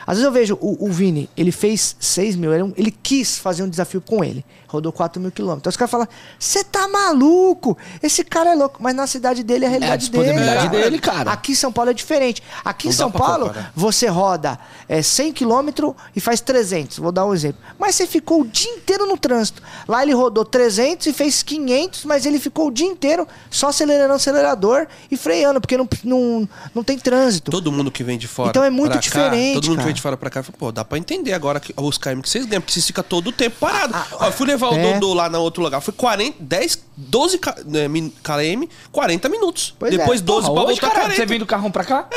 Às vezes eu vejo o, o Vini, ele fez 6 mil, ele, ele quis fazer um desafio com ele. Rodou 4 mil quilômetros. Então os caras falam, você tá maluco? Esse cara é louco. Mas na cidade dele é a realidade dele. disponibilidade dele, cara. Aqui em São Paulo é diferente. Aqui em Não dá São Paulo, comparar. você roda é, 100 km e faz 300. Vou dar um exemplo. Mas você ficou o dia inteiro no trânsito. Lá ele rodou 300 e fez 500, mas ele ficou o dia inteiro só acelerando o acelerador e freando, porque não, não, não tem trânsito. Todo mundo que vem de fora. Então é muito pra cá, diferente, todo mundo que cara. vem de fora pra cá, fala, pô, dá pra entender agora que, os KM que vocês ganham, porque vocês ficam todo o tempo parado. Ó, eu fui levar o é. Dodô lá na outro lugar. Foi 40, 10, 12 K- né, min- KM, 40 minutos. Pois é. Depois 12 Porra, pra voltar cara, 40. você vem do carrão pra cá?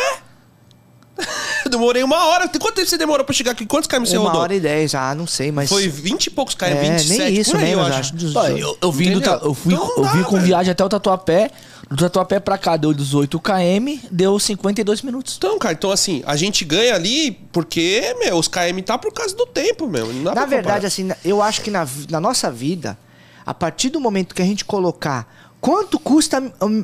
Eu demorei uma hora. Quanto tempo você demorou pra chegar aqui? Quantos KM você Uma rodou? hora e 10, ah, não sei, mas. Foi 20 e poucos KM, É, 27, nem isso por aí, mesmo, eu acho. Pô, eu, eu vim do eu fui, Então eu dá, vim com velho. viagem até o Tatuapé. Do Tatuapé pra cá deu 18 km, deu 52 minutos. Então, cara, então assim, a gente ganha ali porque, meu, os KM tá por causa do tempo, meu. Não dá Na verdade, comparar. assim, eu acho que na, na nossa vida, a partir do momento que a gente colocar quanto custa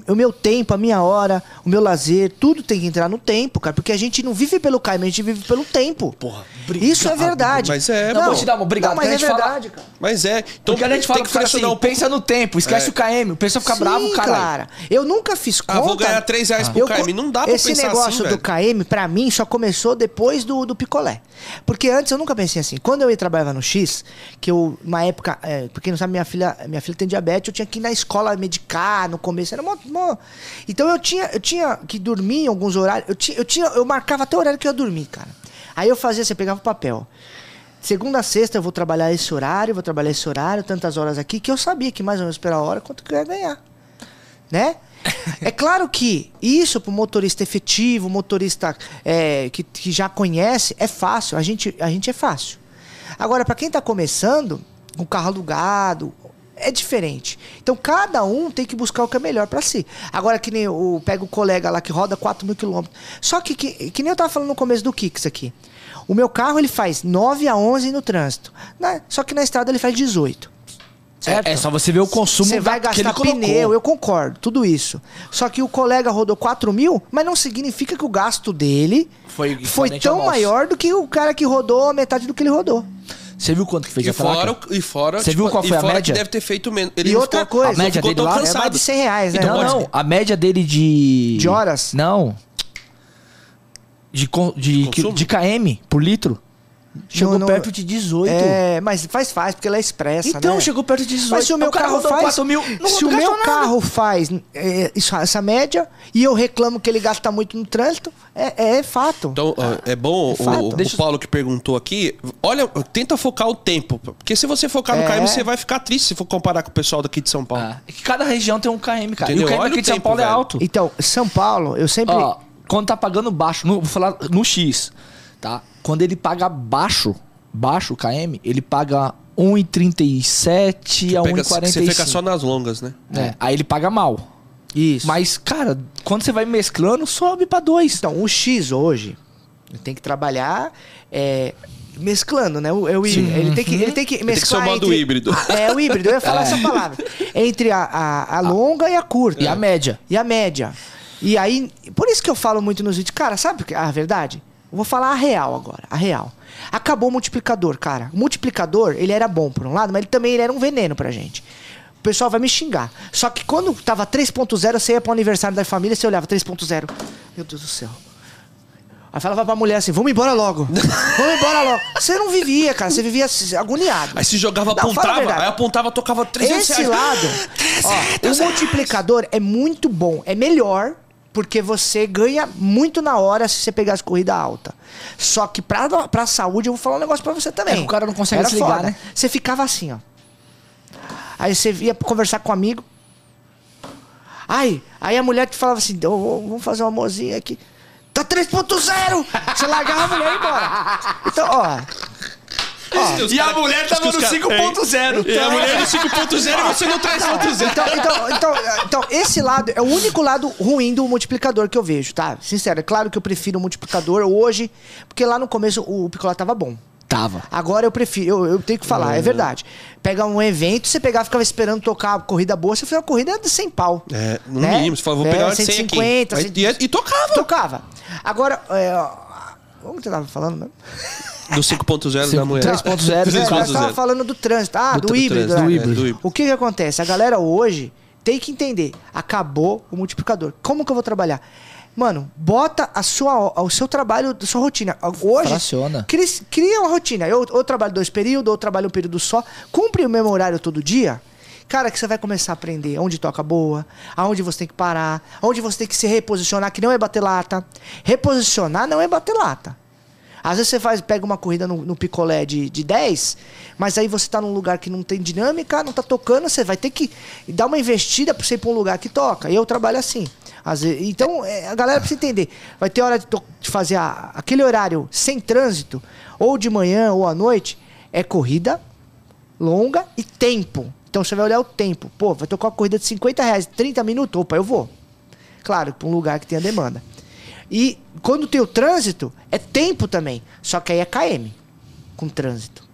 o, meu tempo, a minha hora, o meu lazer, tudo tem que entrar no tempo, cara. Porque a gente não vive pelo caminho, a gente vive pelo tempo. Porra, Isso é obrigado, verdade. mas é, Não, vou te dar uma obrigado. Não, mas é fala- verdade, cara. Mas é. Então Porque a gente fala que cara assim, um pensa no tempo, esquece É. o KM. O pessoal fica bravo, Sim, cara. cara. Eu nunca fiz conta. Ah, vou ganhar 3 reais por Eu KM. Não dá pra Esse pensar negócio assim, do velho. KM, pra mim, só começou depois do, do picolé. Porque antes eu nunca pensei assim. Quando eu ia trabalhar no X, que eu, uma época, é, pra quem não sabe, minha filha, minha filha tem diabetes, eu tinha que ir na escola medicar, no começo, era mó, mó- Então eu tinha, eu tinha que dormir em alguns horários. Eu tinha, eu tinha, eu marcava até o horário que eu ia dormir, cara. Aí eu fazia, você pegava o papel. Segunda a sexta eu vou trabalhar esse horário, vou trabalhar esse horário, tantas horas aqui, que eu sabia que mais ou menos pela hora quanto que eu ia ganhar né? É claro que isso para o motorista efetivo, motorista é, que, que já conhece, é fácil. A gente, a gente é fácil. Agora, para quem está começando, com carro alugado, é diferente. Então, cada um tem que buscar o que é melhor para si. Agora, que nem o pega o colega lá que roda 4 mil quilômetros. Só que, que, que nem eu tava falando no começo do Kicks aqui. O meu carro, ele faz 9 a 11 no trânsito. Só que na estrada ele faz 18. Certo? É, é só você ver o consumo Você vai gastar colocou. pneu, eu concordo, tudo isso. Só que o colega rodou 4 mil, mas não significa que o gasto dele Foi foi tão maior do que o cara que rodou metade do que ele rodou. Você viu quanto que fez E a fora, e fora, Você viu qual e foi a fora média? que deve ter feito menos. Ele E outra ficou, coisa, não média ficou dele tão lá é cansado. mais de 100 reais, né? Então Não, não. A média dele de. De horas? Não. De, de, De de KM por litro. Chegou Não, não- perto de 18. É, mas faz faz, porque ela é expressa, Então, né? chegou perto de 18. Mas se o meu cara carro rodou faz, 4 mil, não se o meu nada. carro faz é, isso- essa média e eu reclamo que ele gasta muito no trânsito, é, é fato. Então, é bom o, Fato. o- o Deixa eu- Paulo que perguntou aqui. Olha, tenta focar o tempo. Porque se você focar no É. KM, você vai ficar triste se for comparar com o pessoal daqui de São Paulo. Ah, é que cada região tem um KM, cara. Entendeu? E o KM Olha aqui o de São Paulo é velho. alto. Então, São Paulo, eu sempre. Ó, quando tá pagando baixo, no- vou falar no X, tá? Quando ele paga baixo, baixo o KM, ele paga 1,37 a Pega- você 1,45. fica só nas longas, né? É, aí ele paga mal. Isso. Mas, cara, quando você vai mesclando, sobe pra 2. Então, o X hoje tem que trabalhar. é, mesclando, né? O, é o híbrido. Ele tem que, ele tem que mesclar. Tem que ser o modo entre- híbrido. É, o híbrido, eu ia falar essa palavra. Entre a, a, a longa e a curta. E a média. E a média. E aí, por isso que eu falo muito nos vídeos. Cara, sabe o que- a verdade? Vou falar a real agora, a real. Acabou o multiplicador, cara. O multiplicador, ele era bom por um lado, mas ele também ele era um veneno pra gente. O pessoal vai me xingar. Só que quando tava 3.0, você ia pro aniversário da família, você olhava 3.0. Meu Deus do céu. Aí falava pra mulher assim, vamos embora logo. Vamos embora logo. Você não vivia, cara. Você vivia agoniado. Aí se jogava, Não, apontava, aí apontava, tocava 300 Esse reais. lado, ó, o multiplicador é muito bom, é melhor porque você ganha muito na hora se você pegar as corridas alta. Só que pra, pra saúde, eu vou falar um negócio pra você também. É o cara não consegue Era desligar, foda. né? Você ficava assim, ó. Aí você ia conversar com um amigo. Ai, aí a mulher te falava assim: "Ô, ô, vamos fazer um amorzinho aqui. Tá 3.0! Você largava a mulher e ia embora. Então, ó. Os E a mulher tava no cara- 5.0. E a mulher no 5.0 e você no 3.0. Então, então, então, então, esse lado é o único lado ruim do multiplicador que eu vejo, tá? Sincero, é claro que eu prefiro o multiplicador hoje, porque lá no começo o picolé tava bom. Tava. Agora eu prefiro, eu, eu tenho que falar, é verdade. Pega um evento, você pegava, ficava esperando tocar a corrida boa, você fez uma corrida de 100 pau. É, no né? mínimo. Você falou, vou É, pegar uma de 100 aqui. 150, Aí- 100. E, e tocava. Tocava. Agora, é, ó, como que você tava falando mesmo? Do 5.0 da mulher. 3.0, É, Três nós tava falando do trânsito. Ah, do, tr- híbrido. trânsito, né? do É, híbrido. do híbrido. O que que acontece? A galera hoje tem que entender. Acabou o multiplicador. Como que eu vou trabalhar? Mano, bota a sua, o seu trabalho, a sua rotina. Hoje, Fraciona. cria, cria uma rotina. Eu, eu trabalho dois períodos, ou trabalho um período só. Cumpre o mesmo horário todo dia. Cara, que você vai começar a aprender onde toca boa, aonde você tem que parar, aonde você tem que se reposicionar, que não é bater lata. Reposicionar não é bater lata. Às vezes você faz, pega uma corrida no, no picolé de, de 10, mas aí você tá num lugar que não tem dinâmica, não tá tocando, você vai ter que dar uma investida pra você ir pra um lugar que toca. E eu trabalho assim. Vezes, então, é, a galera precisa entender. Vai ter hora de, de fazer a- aquele horário sem trânsito, ou de manhã ou à noite, é corrida longa e tempo. Então você vai olhar o tempo. Pô, vai tocar uma corrida de 50 reais, 30 minutos? Opa, eu vou. Claro, pra um lugar que tenha demanda. E quando tem o trânsito, é tempo também. Só que aí é KM com trânsito.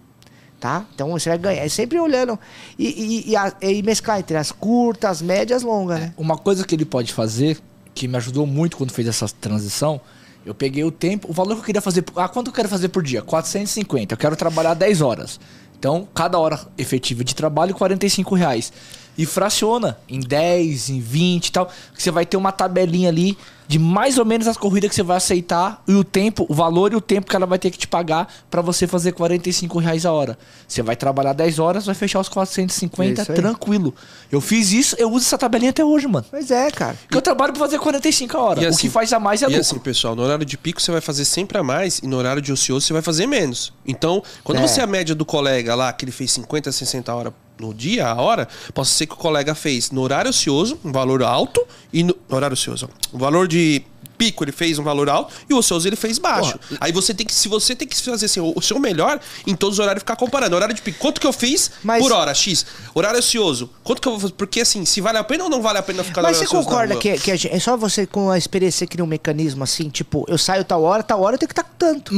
Tá? Então você vai ganhar. É sempre olhando e, e, e, a- e mesclar entre as curtas, as médias, as longas, né? Uma coisa que ele pode fazer, que me ajudou muito quando fez essa transição, eu peguei o tempo, o valor que eu queria fazer. Ah, quanto eu quero fazer por dia? 450. Eu quero trabalhar 10 horas. Então, cada hora efetiva de trabalho, 45 reais. E fraciona em 10, em 20 e tal. Que você vai ter uma tabelinha ali de mais ou menos as corridas que você vai aceitar e o tempo, o valor e o tempo que ela vai ter que te pagar pra você fazer 45 reais a hora. Você vai trabalhar 10 horas, vai fechar os 450 Isso aí. tranquilo. Eu fiz isso, eu uso essa tabelinha até hoje, mano. Pois é, cara. Porque eu trabalho pra fazer 45 a hora. E o assim- que faz a mais é E lucro. assim, pessoal, no horário de pico você vai fazer sempre a mais e no horário de ocioso você vai fazer menos. Então, quando É. você é a média do colega lá, que ele fez 50, 60 horas no dia, a hora, pode ser que o colega fez no horário ocioso um valor alto e no, no horário ocioso, um valor de pico ele fez um valor alto e o ocioso ele fez baixo. Aí você tem que, se você tem que fazer assim, o, seu melhor em todos os horários ficar comparando. Horário de pico, quanto que eu fiz Mas- por hora, X. Horário ocioso, quanto que eu vou fazer? Porque assim, se vale a pena ou não vale a pena ficar Mas você concorda que, que a gente- é só você com a experiência criar um mecanismo assim, tipo, eu saio tal hora, tal hora eu tenho que estar tanto.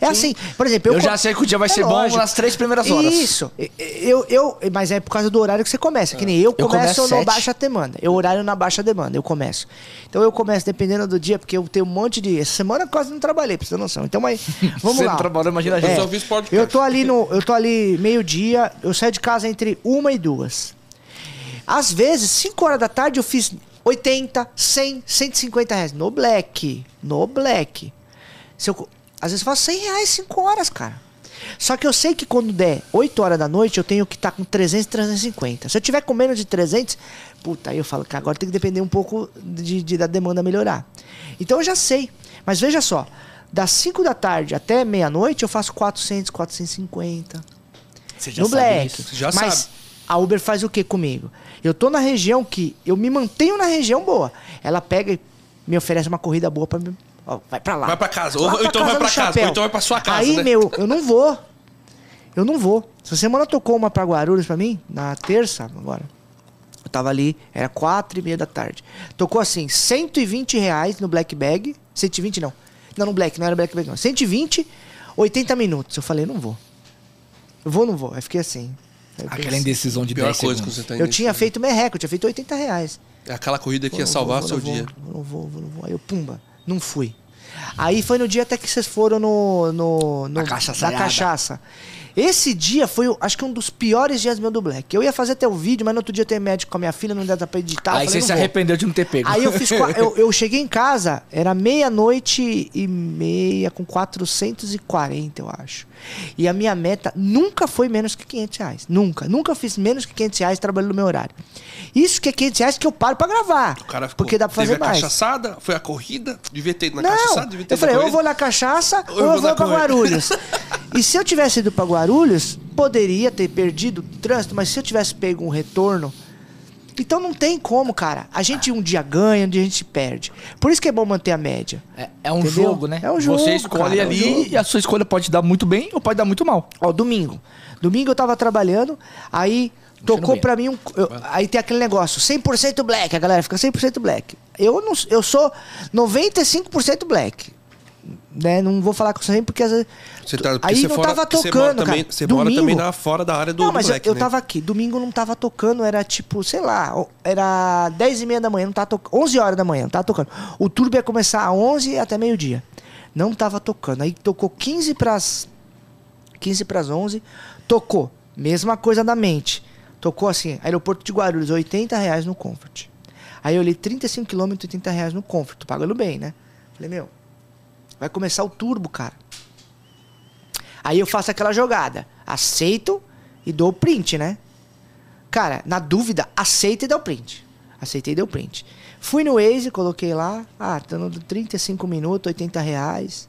é assim, por exemplo, Eu co- já sei que o dia vai É ser bom lógico. nas três primeiras horas. Isso. Eu, eu, mas é por causa do horário que você começa. Que nem eu Eu começo começo na baixa demanda. Eu horário na baixa demanda, eu começo. Então eu começo dependendo do dia, porque eu tenho um monte de. Essa semana eu quase não trabalhei, pra você ter noção. Então, mas. Vamos Você lá. não trabalhou, imagina a Eu gente. só fiz podcast. Eu tô ali no. Eu tô ali meio-dia, eu saio de casa entre uma e duas. Às vezes, 5 horas da tarde, eu fiz 80, 100, 150 reais. No black. No black. Se eu, às vezes eu faço 100 reais 5 horas, cara. Só que eu sei que quando der 8 horas da noite, eu tenho que estar com 300, 350. Se eu tiver com menos de 300, puta, aí eu falo que agora tem que depender um pouco de, de- da demanda melhorar. Então eu já sei. Mas veja só, das 5 da tarde até meia-noite, eu faço 400, 450 Você já no sabe Black. isso. Já Mas sabe. a Uber faz o que comigo? Eu tô na região que eu me mantenho na região boa. Ela pega e me oferece uma corrida boa pra mim. Ó, vai pra lá. Vai pra casa. Ou então vai do pra casa, ou então vai pra sua casa, Aí, né? meu, eu não vou. Eu não vou. Essa semana tocou uma pra Guarulhos pra mim, na terça, agora. Eu tava ali, era quatro e meia da tarde. Tocou assim, 120 reais no Black Bag. 120 não. Não, no Black, não era Black Bag não. 120 80 minutos. Eu falei, não vou. Eu vou ou não vou? Aí fiquei assim. Aí Aquela pensei. indecisão de Pior 10 coisa que segundos. você tá Eu tinha feito merreco, eu tinha feito 80 reais. É aquela corrida que Vou, ia salvar vou, seu vou, dia. Vou, não vou, vou, não vou. Aí eu, pumba, não fui. Aí foi no dia até que vocês foram no. no, no Na na cachaçaiada. cachaça. Esse dia foi, acho que um dos piores dias meu do Black. Eu ia fazer até o vídeo, mas no outro dia eu tenho médico com a minha filha, não dá pra editar. Aí falei, você se vou. arrependeu de não ter pego. Aí eu fiz. Eu, eu cheguei em casa, era meia-noite e meia, com 440, eu acho. E a minha meta nunca foi menos que 500 reais. Nunca. Nunca fiz menos que 500 reais trabalhando no meu horário. Isso que é 500 reais que eu paro pra gravar. O cara ficou, porque dá pra teve fazer a mais. cachaçada, foi a corrida, devia ter ido na Não, cachaçada, devia ter eu ido falei, eu vou na cachaça Ou eu eu vou vou pra corrida. Guarulhos. e se eu tivesse ido pra Guarulhos, poderia ter perdido o trânsito, mas se eu tivesse pego um retorno. Então não tem como, cara. A gente um dia ganha, um dia a gente perde. Por isso que é bom manter a média. É, é um Entendeu? jogo, né? É um jogo, Você escolhe cara, é um ali e a sua escolha pode dar muito bem ou pode dar muito mal. Ó, domingo. Domingo eu tava trabalhando, aí tocou pra mim um. eu- aí tem aquele negócio, 100% black, a galera fica 100% black. Eu, não, eu sou 95% black. Né? Não vou falar com você porque às vezes. Você tá, porque aí você não fora- tava porque você tocando, mora também, cara. Você mora também na, fora da área do, não, mas Black, eu, eu né? tava aqui. Domingo não tava tocando, era tipo, sei lá, era 10 e meia da manhã, não tava tocando. 11 horas da manhã, não tava tocando. O turbo ia começar a 11 até meio-dia. Não tava tocando. Aí tocou 15 pras 15 pras 11, tocou. Mesma coisa da mente. Tocou assim, aeroporto de Guarulhos, 80 reais no Comfort. Aí eu olhei 35 km, 80 reais no Comfort, pagando bem, né? Falei, meu, vai começar o turbo, cara. Aí eu faço aquela jogada. Aceito e dou o print, né? Cara, na dúvida, aceita e dá o print. Aceitei e deu print. Fui no Waze, coloquei lá. Ah, tá no 35 minutos, 80 reais.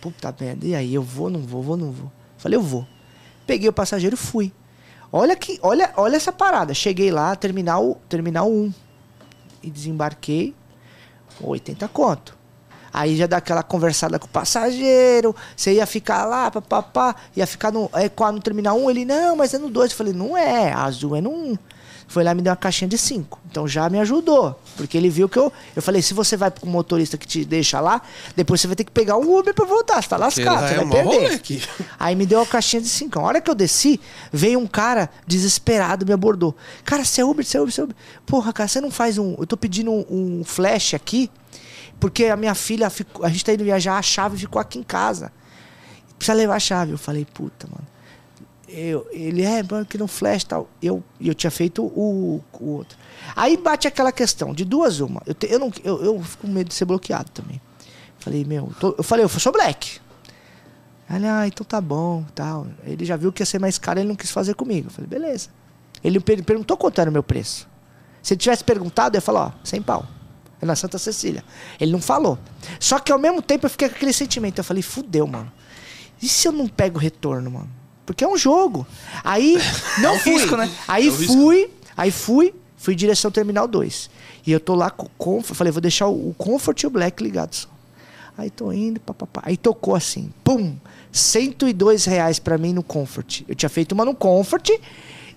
Puta merda. E aí, eu vou, não vou, vou, não vou. Falei, eu vou. Peguei o passageiro fui. Olha que, olha, olha essa parada. Cheguei lá, terminal, terminal 1. E desembarquei. 80 conto. Aí já dá aquela conversada com o passageiro, você ia ficar lá, papapá, ia ficar no, é, no terminal 1, ele, não, mas é no 2. Eu falei, não é, azul é no 1. Foi lá e me deu uma caixinha de 5. Então já me ajudou. Porque ele viu que eu. Eu falei, se você vai com o motorista que te deixa lá, depois você vai ter que pegar um Uber pra voltar. Você tá lascado, você é vai perder. aqui. Aí me deu a caixinha de 5. A hora que eu desci, veio um cara desesperado, me abordou. Cara, você é Uber, você é Uber, você é Uber. Porra, cara, você não faz um. Eu tô pedindo um, um flash aqui, porque a minha filha, ficou, a gente tá indo viajar, a chave ficou aqui em casa. Precisa levar a chave. Eu falei, puta, mano. Eu, ele é, mano, que não flash tal. Eu, eu tinha feito o, o outro. Aí bate aquela questão, de duas uma. Eu, te- eu, não, eu, eu fico com medo de ser bloqueado também. Falei, meu, tô- eu falei, eu sou black. Ele, ah, então tá bom, tal. Ele já viu que ia ser mais caro, ele não quis fazer comigo. Eu falei, beleza. Ele per- perguntou quanto era o meu preço. Se ele tivesse perguntado, eu ia falar, ó, 100 pau. É na Santa Cecília. Ele não falou. Só que ao mesmo tempo eu fiquei com aquele sentimento. Eu falei, fudeu, mano. E se eu não pego retorno, mano? Porque é um jogo. Aí, não um fui. risco, né? Aí É risco. fui, aí fui, fui em direção Terminal 2. E eu tô lá com o Comfort, falei, vou deixar o, o Comfort e o Black ligados só. Aí tô indo, papapá. Aí tocou assim, pum, 102 reais pra mim no Comfort. Eu tinha feito uma no Comfort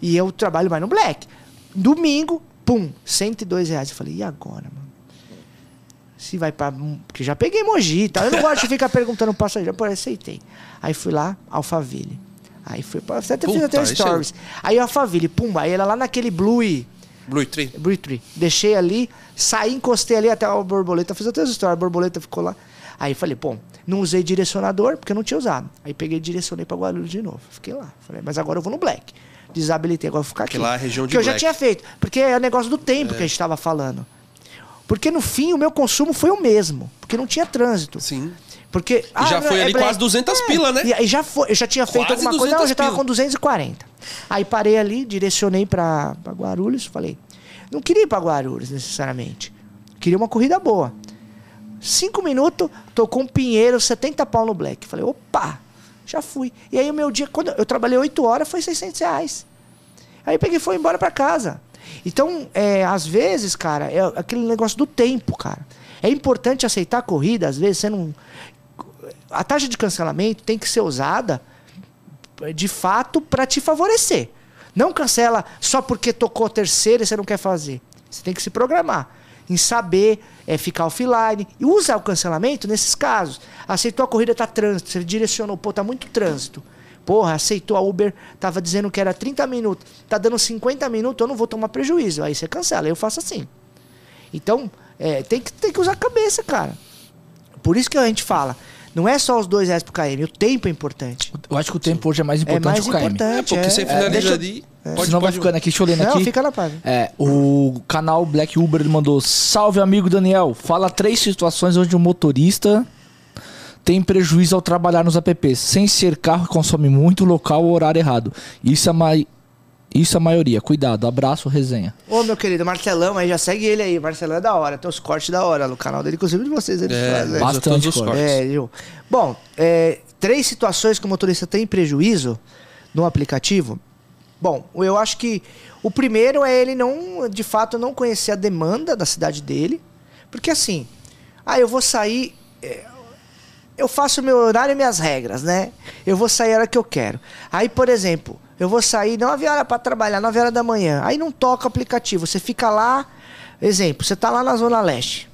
e eu trabalho mais no Black. Domingo, pum, 102 reais. Eu falei, e agora, mano? Se vai pra. Porque já peguei Mogi e tal. Eu não gosto de ficar perguntando pro passageiro, pô, aceitei. Aí fui lá, Alphaville. Aí fui pra. Até fiz até é- stories. Aí Alphaville, pum, aí ela lá naquele Blue. Blue Tree. Blue Tree. Deixei ali, saí, encostei ali até a borboleta. Fiz até as histórias, a borboleta ficou lá. Aí falei, bom, não usei direcionador, porque eu não tinha usado. Aí peguei e direcionei pra Guarulhos de novo. Fiquei lá. Falei, mas agora eu vou no Black. Desabilitei, agora eu vou ficar aqui. Porque lá é a região de que eu já Black. tinha feito. Porque é o negócio do tempo que a gente tava falando. Porque no fim o meu consumo foi o mesmo. Porque não tinha trânsito. Sim. Porque. ah, já foi ali Black. quase 200 pila, né? E aí já foi, eu já tinha feito Quase alguma coisa, não, eu já 200 tava pila. com 240. Aí parei ali, direcionei pra Guarulhos, falei, não queria ir pra Guarulhos necessariamente. Queria uma corrida boa. Cinco minutos, tocou um pinheiro, 70 pau no black. Falei, opa, já fui. E aí o meu dia, quando eu trabalhei 8 horas, foi 600 reais. Aí eu peguei e fui embora pra casa. Então, é, às vezes, cara, é aquele negócio do tempo, cara. É importante aceitar a corrida, às vezes você não. A taxa de cancelamento tem que ser usada de fato para te favorecer. Não cancela só porque tocou terceira e você não quer fazer. Você tem que se programar. em saber é, ficar offline. E usa o cancelamento nesses casos. Aceitou a corrida, tá trânsito. Você direcionou, pô, tá muito trânsito. Porra, aceitou a Uber, tava dizendo que era 30 minutos, tá dando 50 minutos, eu não vou tomar prejuízo. Aí você cancela, eu faço assim. Então, é, tem, que, tem que usar a cabeça, cara. Por isso que a gente fala, não é só os dois reais por KM, o tempo é importante. Eu acho que o tempo hoje é mais É importante mais que o KM. importante. É, porque é. você É, finaliza deixa eu- ali. Pode, Senão vai pode. ficando aqui, deixa eu ler Não, aqui. fica na página. É, o canal Black Uber ele mandou: Salve amigo Daniel, fala três situações onde o motorista tem prejuízo ao trabalhar nos apps, sem ser carro que consome muito local ou horário errado. Isso é, mai... Isso é a maioria. Cuidado, abraço, resenha. Ô, meu querido, Marcelão, aí já segue ele aí. Marcelão é da hora, tem os cortes da hora no canal dele, inclusive de vocês. Ele É, faz, né? Bastante os corte. cortes. É, viu? Bom, é, três situações que o motorista tem prejuízo no aplicativo. Bom, eu acho que o primeiro é ele não, de fato, não conhecer a demanda da cidade dele. Porque assim, ah, eu vou sair. é, eu faço meu horário e minhas regras, né? Eu vou sair a hora que eu quero. Aí, por exemplo, eu vou sair 9 horas para trabalhar, 9 horas da manhã. Aí não toca o aplicativo. Você fica lá. Exemplo, você tá lá na Zona Leste.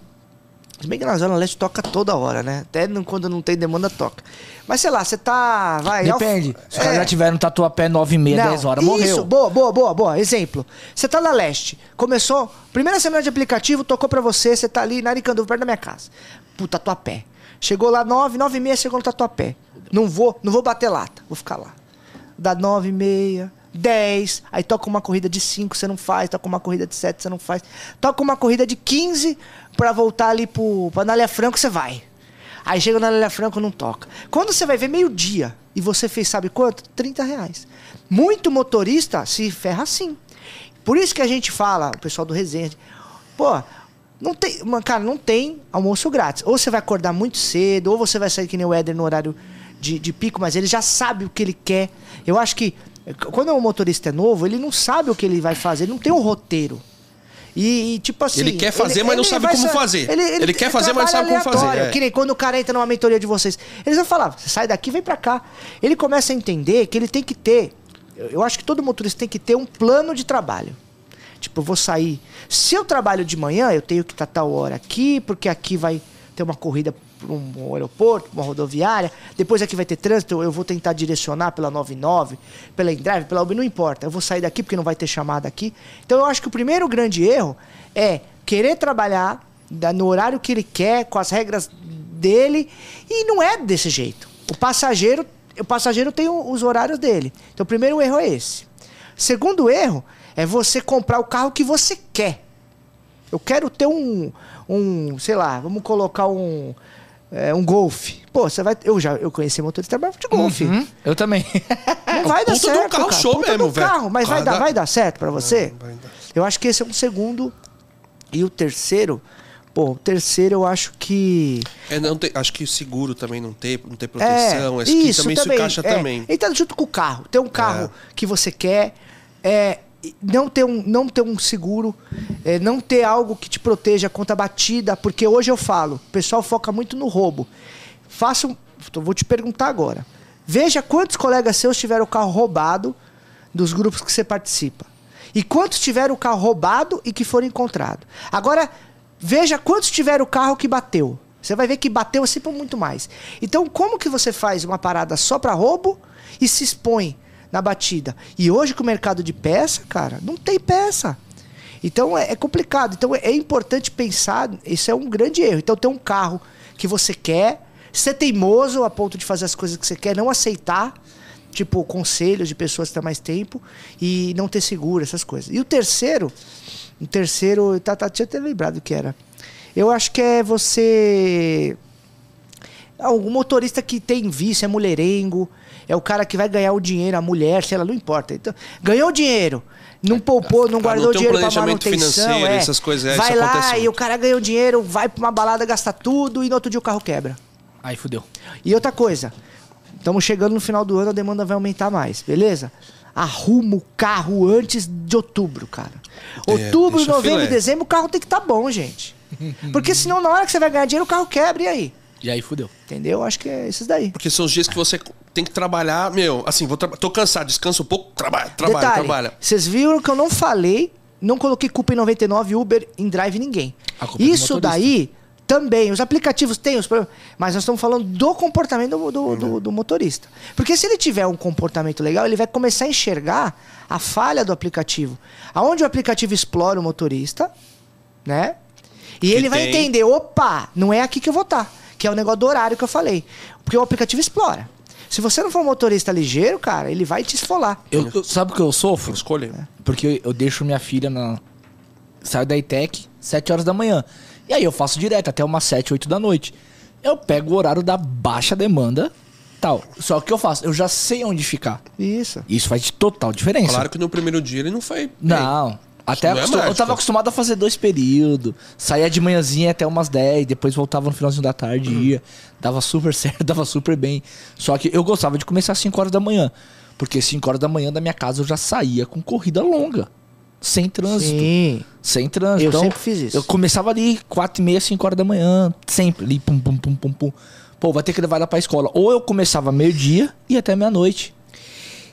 Se bem que na Zona Leste toca toda hora, né? Até quando não tem demanda, toca. Mas sei lá, você tá. Vai, Depende. Alf- Se os É. já tiveram tatuapé 9 e meia, Não, 10 horas, Isso, morreu. boa, boa, boa, boa. Exemplo. Você tá na leste. Começou. Primeira semana de aplicativo, tocou pra você, você tá ali na Aricanduva, perto da minha casa. Puta, Tatuapé. Chegou lá 9, 9 e meia, chegou no Tatuapé. Não vou, não vou bater lata, vou ficar lá. Dá 9 e meia, 10, aí toca uma corrida de 5, você não faz, toca uma corrida de 7, você não faz. Toca uma corrida de 15 pra voltar ali pro, pra Anália Franco, você vai. Aí chega na Anália Franco, não toca. Quando você vai ver meio-dia e você fez sabe quanto? 30 reais. Muito motorista se ferra assim. Por isso que a gente fala, o pessoal do Resende, pô, não tem, cara, não tem almoço grátis. Ou você vai acordar muito cedo, ou você vai sair que nem o Éder no horário de, de pico, mas ele já sabe o que ele quer. Eu acho que quando o motorista é novo, ele não sabe o que ele vai fazer, ele não tem um roteiro. E, e, tipo assim. Ele quer fazer, mas não sabe como fazer. Ele quer fazer, mas não sabe como fazer, é. Que nem quando o cara entra numa mentoria de vocês. Eles vão falar, você sai daqui, vem pra cá. Ele começa a entender que ele tem que ter. Eu acho que todo motorista tem que ter um plano de trabalho. Tipo, eu vou sair. Se eu trabalho de manhã, eu tenho que estar tal hora aqui, porque aqui vai ter uma corrida para um aeroporto, uma rodoviária. Depois aqui vai ter trânsito, eu vou tentar direcionar pela 99, pela Endrive, pela Uber, não importa. Eu vou sair daqui porque não vai ter chamada aqui. Então eu acho que o primeiro grande erro é querer trabalhar no horário que ele quer, com as regras dele, e não é desse jeito. O passageiro, o passageiro tem os horários dele. Então o primeiro erro é esse. Segundo erro é você comprar o carro que você quer. Eu quero ter um, um sei lá, vamos colocar um, é, um Golf. Pô, você vai, eu já, eu conheci motorista de de Golf. Uhum, eu também. Não vai dar puta de um certo, carro cara. show Puta mesmo, velho. carro, mas vai dar, vai dar certo pra você? vai dar. Eu acho que esse é um segundo. E o terceiro, pô, o terceiro eu acho que É, não tem- acho que o seguro também não tem, não tem proteção. é, isso também, também se encaixa é. também. Ele tá junto com o carro. Tem um carro que você quer, é, não, ter um, não ter um seguro, é, não ter algo que te proteja contra a batida, porque hoje eu falo, o pessoal foca muito no roubo. Faça um, vou te perguntar agora. Veja quantos colegas seus tiveram o carro roubado dos grupos que você participa. E quantos tiveram o carro roubado e que foram encontrados. Agora, veja quantos tiveram o carro que bateu. Você vai ver que bateu sempre muito mais. Então, como que você faz uma parada só para roubo e se expõe na batida? E hoje com o mercado de peça, cara, não tem peça. Então é, é complicado. Então é importante pensar. Isso é um grande erro. Então tem um carro que você quer, ser teimoso a ponto de fazer as coisas que você quer, não aceitar, tipo conselhos de pessoas que têm mais tempo e não ter seguro essas coisas. E o terceiro, o terceiro, tá, tá, tinha até lembrado que era. Eu acho que é você ah, o motorista que tem vício, é mulherengo, é o cara que vai ganhar o dinheiro, a mulher, sei lá, não importa. Então, ganhou o dinheiro, não poupou, não Ah, guardou não tem um dinheiro planejamento manutenção. financeiro, é. essas coisas, é, vai isso lá acontece e o cara ganhou dinheiro, vai pra uma balada, gasta tudo e no outro dia o carro quebra. Aí fudeu. E outra coisa, estamos chegando no final do ano, a demanda vai aumentar mais, beleza? Arruma o carro antes de outubro, cara. Outubro, deixa novembro filé. e dezembro, o carro tem que estar bom, gente. Porque senão, na hora que você vai ganhar dinheiro, o carro quebra, e aí? E aí fudeu. Entendeu? Acho que é esses daí. Porque são os dias que você tem que trabalhar, meu, assim, vou tra tô cansado, descansa um pouco, trabalha, trabalha, Detalhe, trabalha. Vocês viram que eu não falei não coloquei culpa em 99, Uber, em Drive, ninguém. É Isso daí também, os aplicativos têm os problemas, mas nós estamos falando do comportamento do, do, do- do motorista. Porque se ele tiver um comportamento legal, ele vai começar a enxergar a falha do aplicativo. Aonde o aplicativo explora o motorista, né? E ele vai tem. entender, opa, não é aqui que eu vou estar. Que é o negócio do horário que eu falei. Porque o aplicativo explora. Se você não for um motorista ligeiro, cara, ele vai te esfolar. Eu, eu- sabe o que eu sofro? Escolha. Porque eu, eu deixo minha filha na. Saio da ITEC 7 horas da manhã. E aí eu faço direto até umas 7, 8 da noite. Eu pego o horário da baixa demanda tal. Só que o que eu faço? Eu já sei onde ficar. Isso. Isso faz total diferença. Claro que no primeiro dia ele não foi. bem. Não. Até não é acostu- eu tava acostumado a fazer dois períodos. Saía de manhãzinha até umas 10, depois voltava no finalzinho da tarde e ia. Dava super certo, dava super bem. Só que eu gostava de começar às 5 horas da manhã. Porque 5 horas da manhã da minha casa eu já saía com corrida longa. Sem trânsito. Sim. Sem trânsito. Eu Então, sempre fiz isso. Eu começava ali 4 e meia, 5 horas da manhã. Sempre. Ali, pum, pum, pum, pum, pum. Pô, vai ter que levar ela pra escola. Ou eu começava meio-dia e até meia-noite.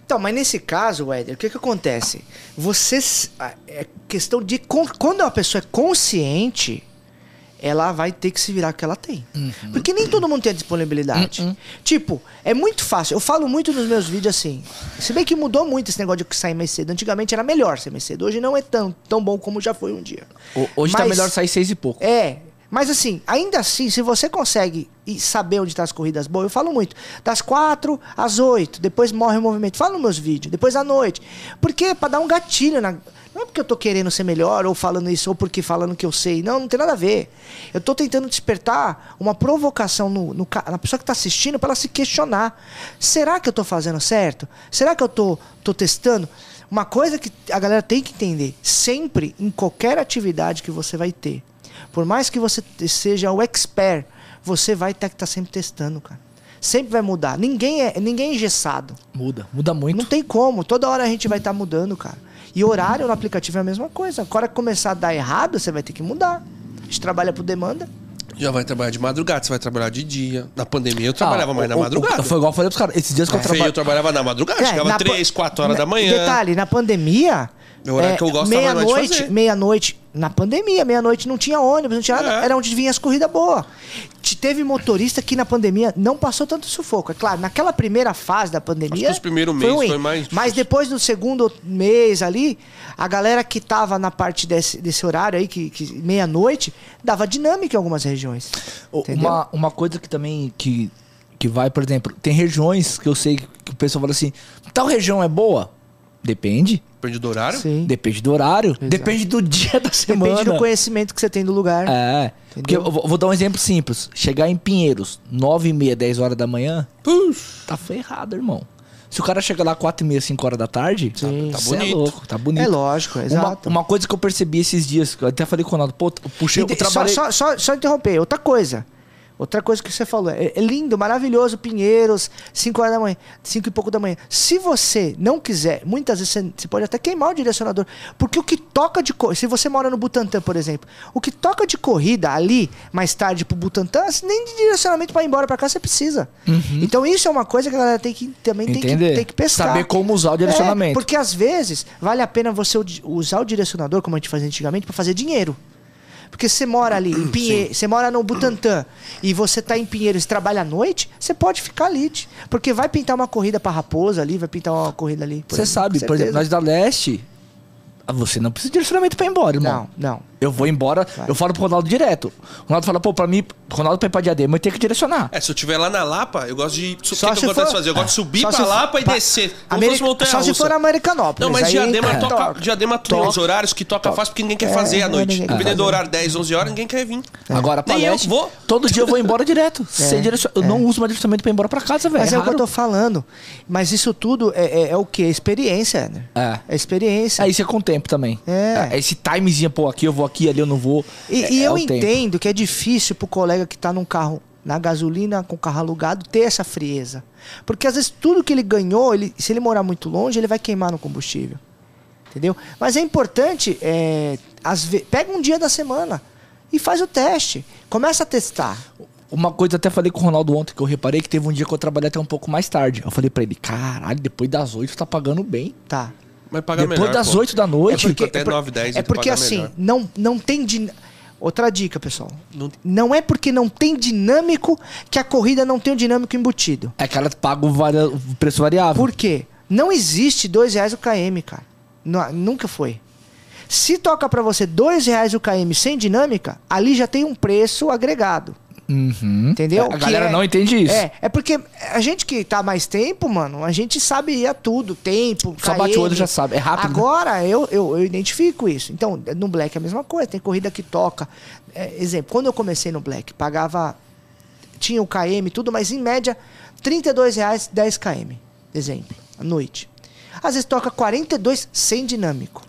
Então, mas nesse caso, Éder, o que que acontece? Você... É questão de... Quando uma pessoa é consciente, ela vai ter que se virar com o que ela tem. Porque nem todo mundo tem a disponibilidade. Tipo, é muito fácil. Eu falo muito nos meus vídeos assim. Se bem que mudou muito esse negócio de sair mais cedo. Antigamente era melhor sair mais cedo. Hoje não é tão, tão bom como já foi um dia. Hoje tá Mas- melhor sair seis e pouco. É. Mas assim, ainda assim, se você consegue saber onde tá as corridas boas, eu falo muito. Das quatro às oito, depois morre o movimento. Fala nos meus vídeos, depois à noite. Porque pra dar um gatilho na. Não é porque eu tô querendo ser melhor ou falando isso, ou porque falando que eu sei. Não, não tem nada a ver. Eu tô tentando despertar uma provocação no, no na pessoa que tá assistindo pra ela se questionar. Será que eu tô fazendo certo? Será que eu tô, tô testando? Uma coisa que a galera tem que entender: sempre, em qualquer atividade que você vai ter, por mais que você seja o expert, você vai ter que estar sempre testando, cara. Sempre vai mudar. Ninguém é, ninguém é engessado. Muda, muda muito. Não tem como. Toda hora a gente vai estar mudando, cara. E horário no aplicativo é a mesma coisa. Agora que começar a dar errado, você vai ter que mudar. A gente trabalha por demanda. Já vai trabalhar de madrugada, você vai trabalhar de dia. Na pandemia eu trabalhava Ah, mais na o- o- madrugada. foi igual eu falei pros caras. Esses dias que eu Feio, trabalho. eu trabalhava na madrugada, É, chegava na pa- 3, 4 horas na- da manhã. Detalhe, na pandemia. É o horário que eu gostava mais de Meia-noite, fazer. meia-noite. Na pandemia, meia-noite não tinha ônibus, não tinha nada. É. Era onde vinha as corridas boas. Te- Teve motorista que na pandemia não passou tanto sufoco. É claro, naquela primeira fase da pandemia. Acho que os primeiros meses ruim. foi mais Mas depois do segundo mês ali, a galera que tava na parte desse, desse horário aí, que, que meia-noite, dava dinâmica em algumas regiões. Entendeu? Uma, uma coisa que também que, que vai, por exemplo, tem regiões que eu sei que o pessoal fala assim, tal região é boa? Depende. Depende do horário. Sim. Depende do horário. Depende do dia da semana. Depende do conhecimento que você tem do lugar. É. Porque eu vou, vou dar um exemplo simples. Chegar em Pinheiros, 9 e meia, 10 horas da manhã, Puf, tá ferrado, irmão. Se o cara chegar lá 4 e meia, 5 horas da tarde, Sim. tá, Tá é bonito. louco, tá bonito. É lógico, é Uma, exato. uma coisa que eu percebi esses dias, que eu até falei com o Ronaldo, pô, eu puxei, eu trabalhei... só, só, só, só interromper, outra coisa. Outra coisa que você falou. É, é lindo, maravilhoso, Pinheiros, 5 horas da manhã, 5 e pouco da manhã. Se você não quiser, muitas vezes você, você pode até queimar o direcionador. Porque o que toca de corrida, se você mora no Butantã, por exemplo, o que toca de corrida ali, mais tarde pro Butantã, nem de direcionamento para ir embora para cá você precisa. Então isso é uma coisa que a galera tem que também tem que, Uhum. Tem que pescar. Saber como usar o direcionamento. É, porque às vezes vale a pena você usar o direcionador, como a gente fazia antigamente, para fazer dinheiro. Porque você mora ali em Pinheiros, você mora no Butantã e você tá em Pinheiros e trabalha à noite, você pode ficar ali. Porque vai pintar uma corrida pra Raposa ali, vai pintar uma corrida ali. Você sabe, por exemplo, nós da Leste, ah, você não precisa de direcionamento pra ir embora, irmão. Não, não. Eu vou embora, eu falo pro Ronaldo direto. O Ronaldo fala, pô, pra mim, Ronaldo pra ir pra Diadema, eu tenho que direcionar. É, se eu estiver lá na Lapa, eu gosto de. O que, Só que se eu gosto de for- fazer? Eu gosto de subir Só pra Lapa e descer. Montanha Só se for Americanópolis. Não, mas aí Diadema, é toca, top. Diadema os horários que toca fácil porque ninguém quer É, fazer à é noite. Dependendo do horário 10, 11 horas, ninguém quer vir. Agora, pra Nem eu vou. todo dia eu vou embora direto. sem direcion... Eu não uso mais direcionamento pra ir embora pra casa, velho. Mas é, o que eu tô falando. Mas isso tudo é, é, é o quê? Experiência, né? É. É experiência. É, isso é com o tempo também. É. Esse timezinho, pô, aqui eu vou aqui, ali eu não vou. E, É- e é eu tempo. entendo que é difícil pro colega que tá num carro na gasolina, com carro alugado, ter essa frieza. Porque às vezes tudo que ele ganhou, ele, se ele morar muito longe, ele vai queimar no combustível. Entendeu? Mas é importante, é, às pega um dia da semana e faz o teste. Começa a testar. Uma coisa, até falei com o Ronaldo ontem, que eu reparei que teve um dia que eu trabalhei até um pouco mais tarde. Eu falei pra ele, caralho, depois das oito tá pagando bem. Tá. Mas paga Depois melhor, das pô. 8 da noite. porque- até é por- 9, 10 É porque assim, melhor. não, não tem. Din... Outra dica, pessoal. Não- Não é porque não tem dinâmico que a corrida não tem o dinâmico embutido. É que ela paga o, varia- o preço variável. Por quê? Não existe dois reais o KM, cara. Nu- nunca foi. Se toca pra você dois reais o KM sem dinâmica, ali já tem um preço agregado. Uhum. Entendeu? A galera é- não entende isso. É, é porque a gente que tá mais tempo, mano, a gente sabia tudo, tempo, Só bate o KM. olho já sabe. É rápido. né? Agora eu, eu, eu identifico isso. Então, no Black é a mesma coisa, tem corrida que toca. É, exemplo, quando eu comecei no Black, pagava. Tinha o KM e tudo, mas em média, 32 reais 10 km. Exemplo, à noite. Às vezes toca 42 sem dinâmico.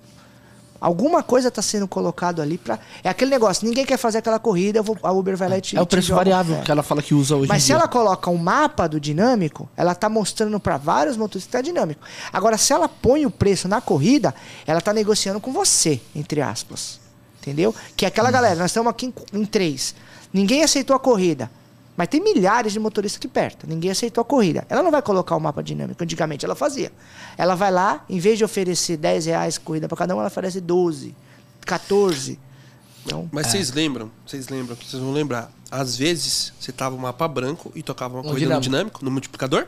Alguma coisa está sendo colocado ali para É aquele negócio, ninguém quer fazer aquela corrida, vou- a Uber vai lá e te É o preço variável que ela fala que usa hoje Mas se dia. ela coloca um mapa do dinâmico, ela tá mostrando para vários motoristas que tá dinâmico. Agora, se ela põe o preço na corrida, ela tá negociando com você, entre aspas. Entendeu? Que é aquela galera, nós estamos aqui em, em três. Ninguém aceitou a corrida. Mas tem milhares de motoristas aqui perto. Ninguém aceitou a corrida. Ela não vai colocar o mapa dinâmico. Antigamente ela fazia. Ela vai lá, em vez de oferecer 10 reais corrida para cada um, ela oferece 12, 14. Então, Mas vocês lembram, vocês lembram, vocês vão lembrar. Às vezes, você tava um mapa branco e tocava uma No corrida no dinâmico, no multiplicador.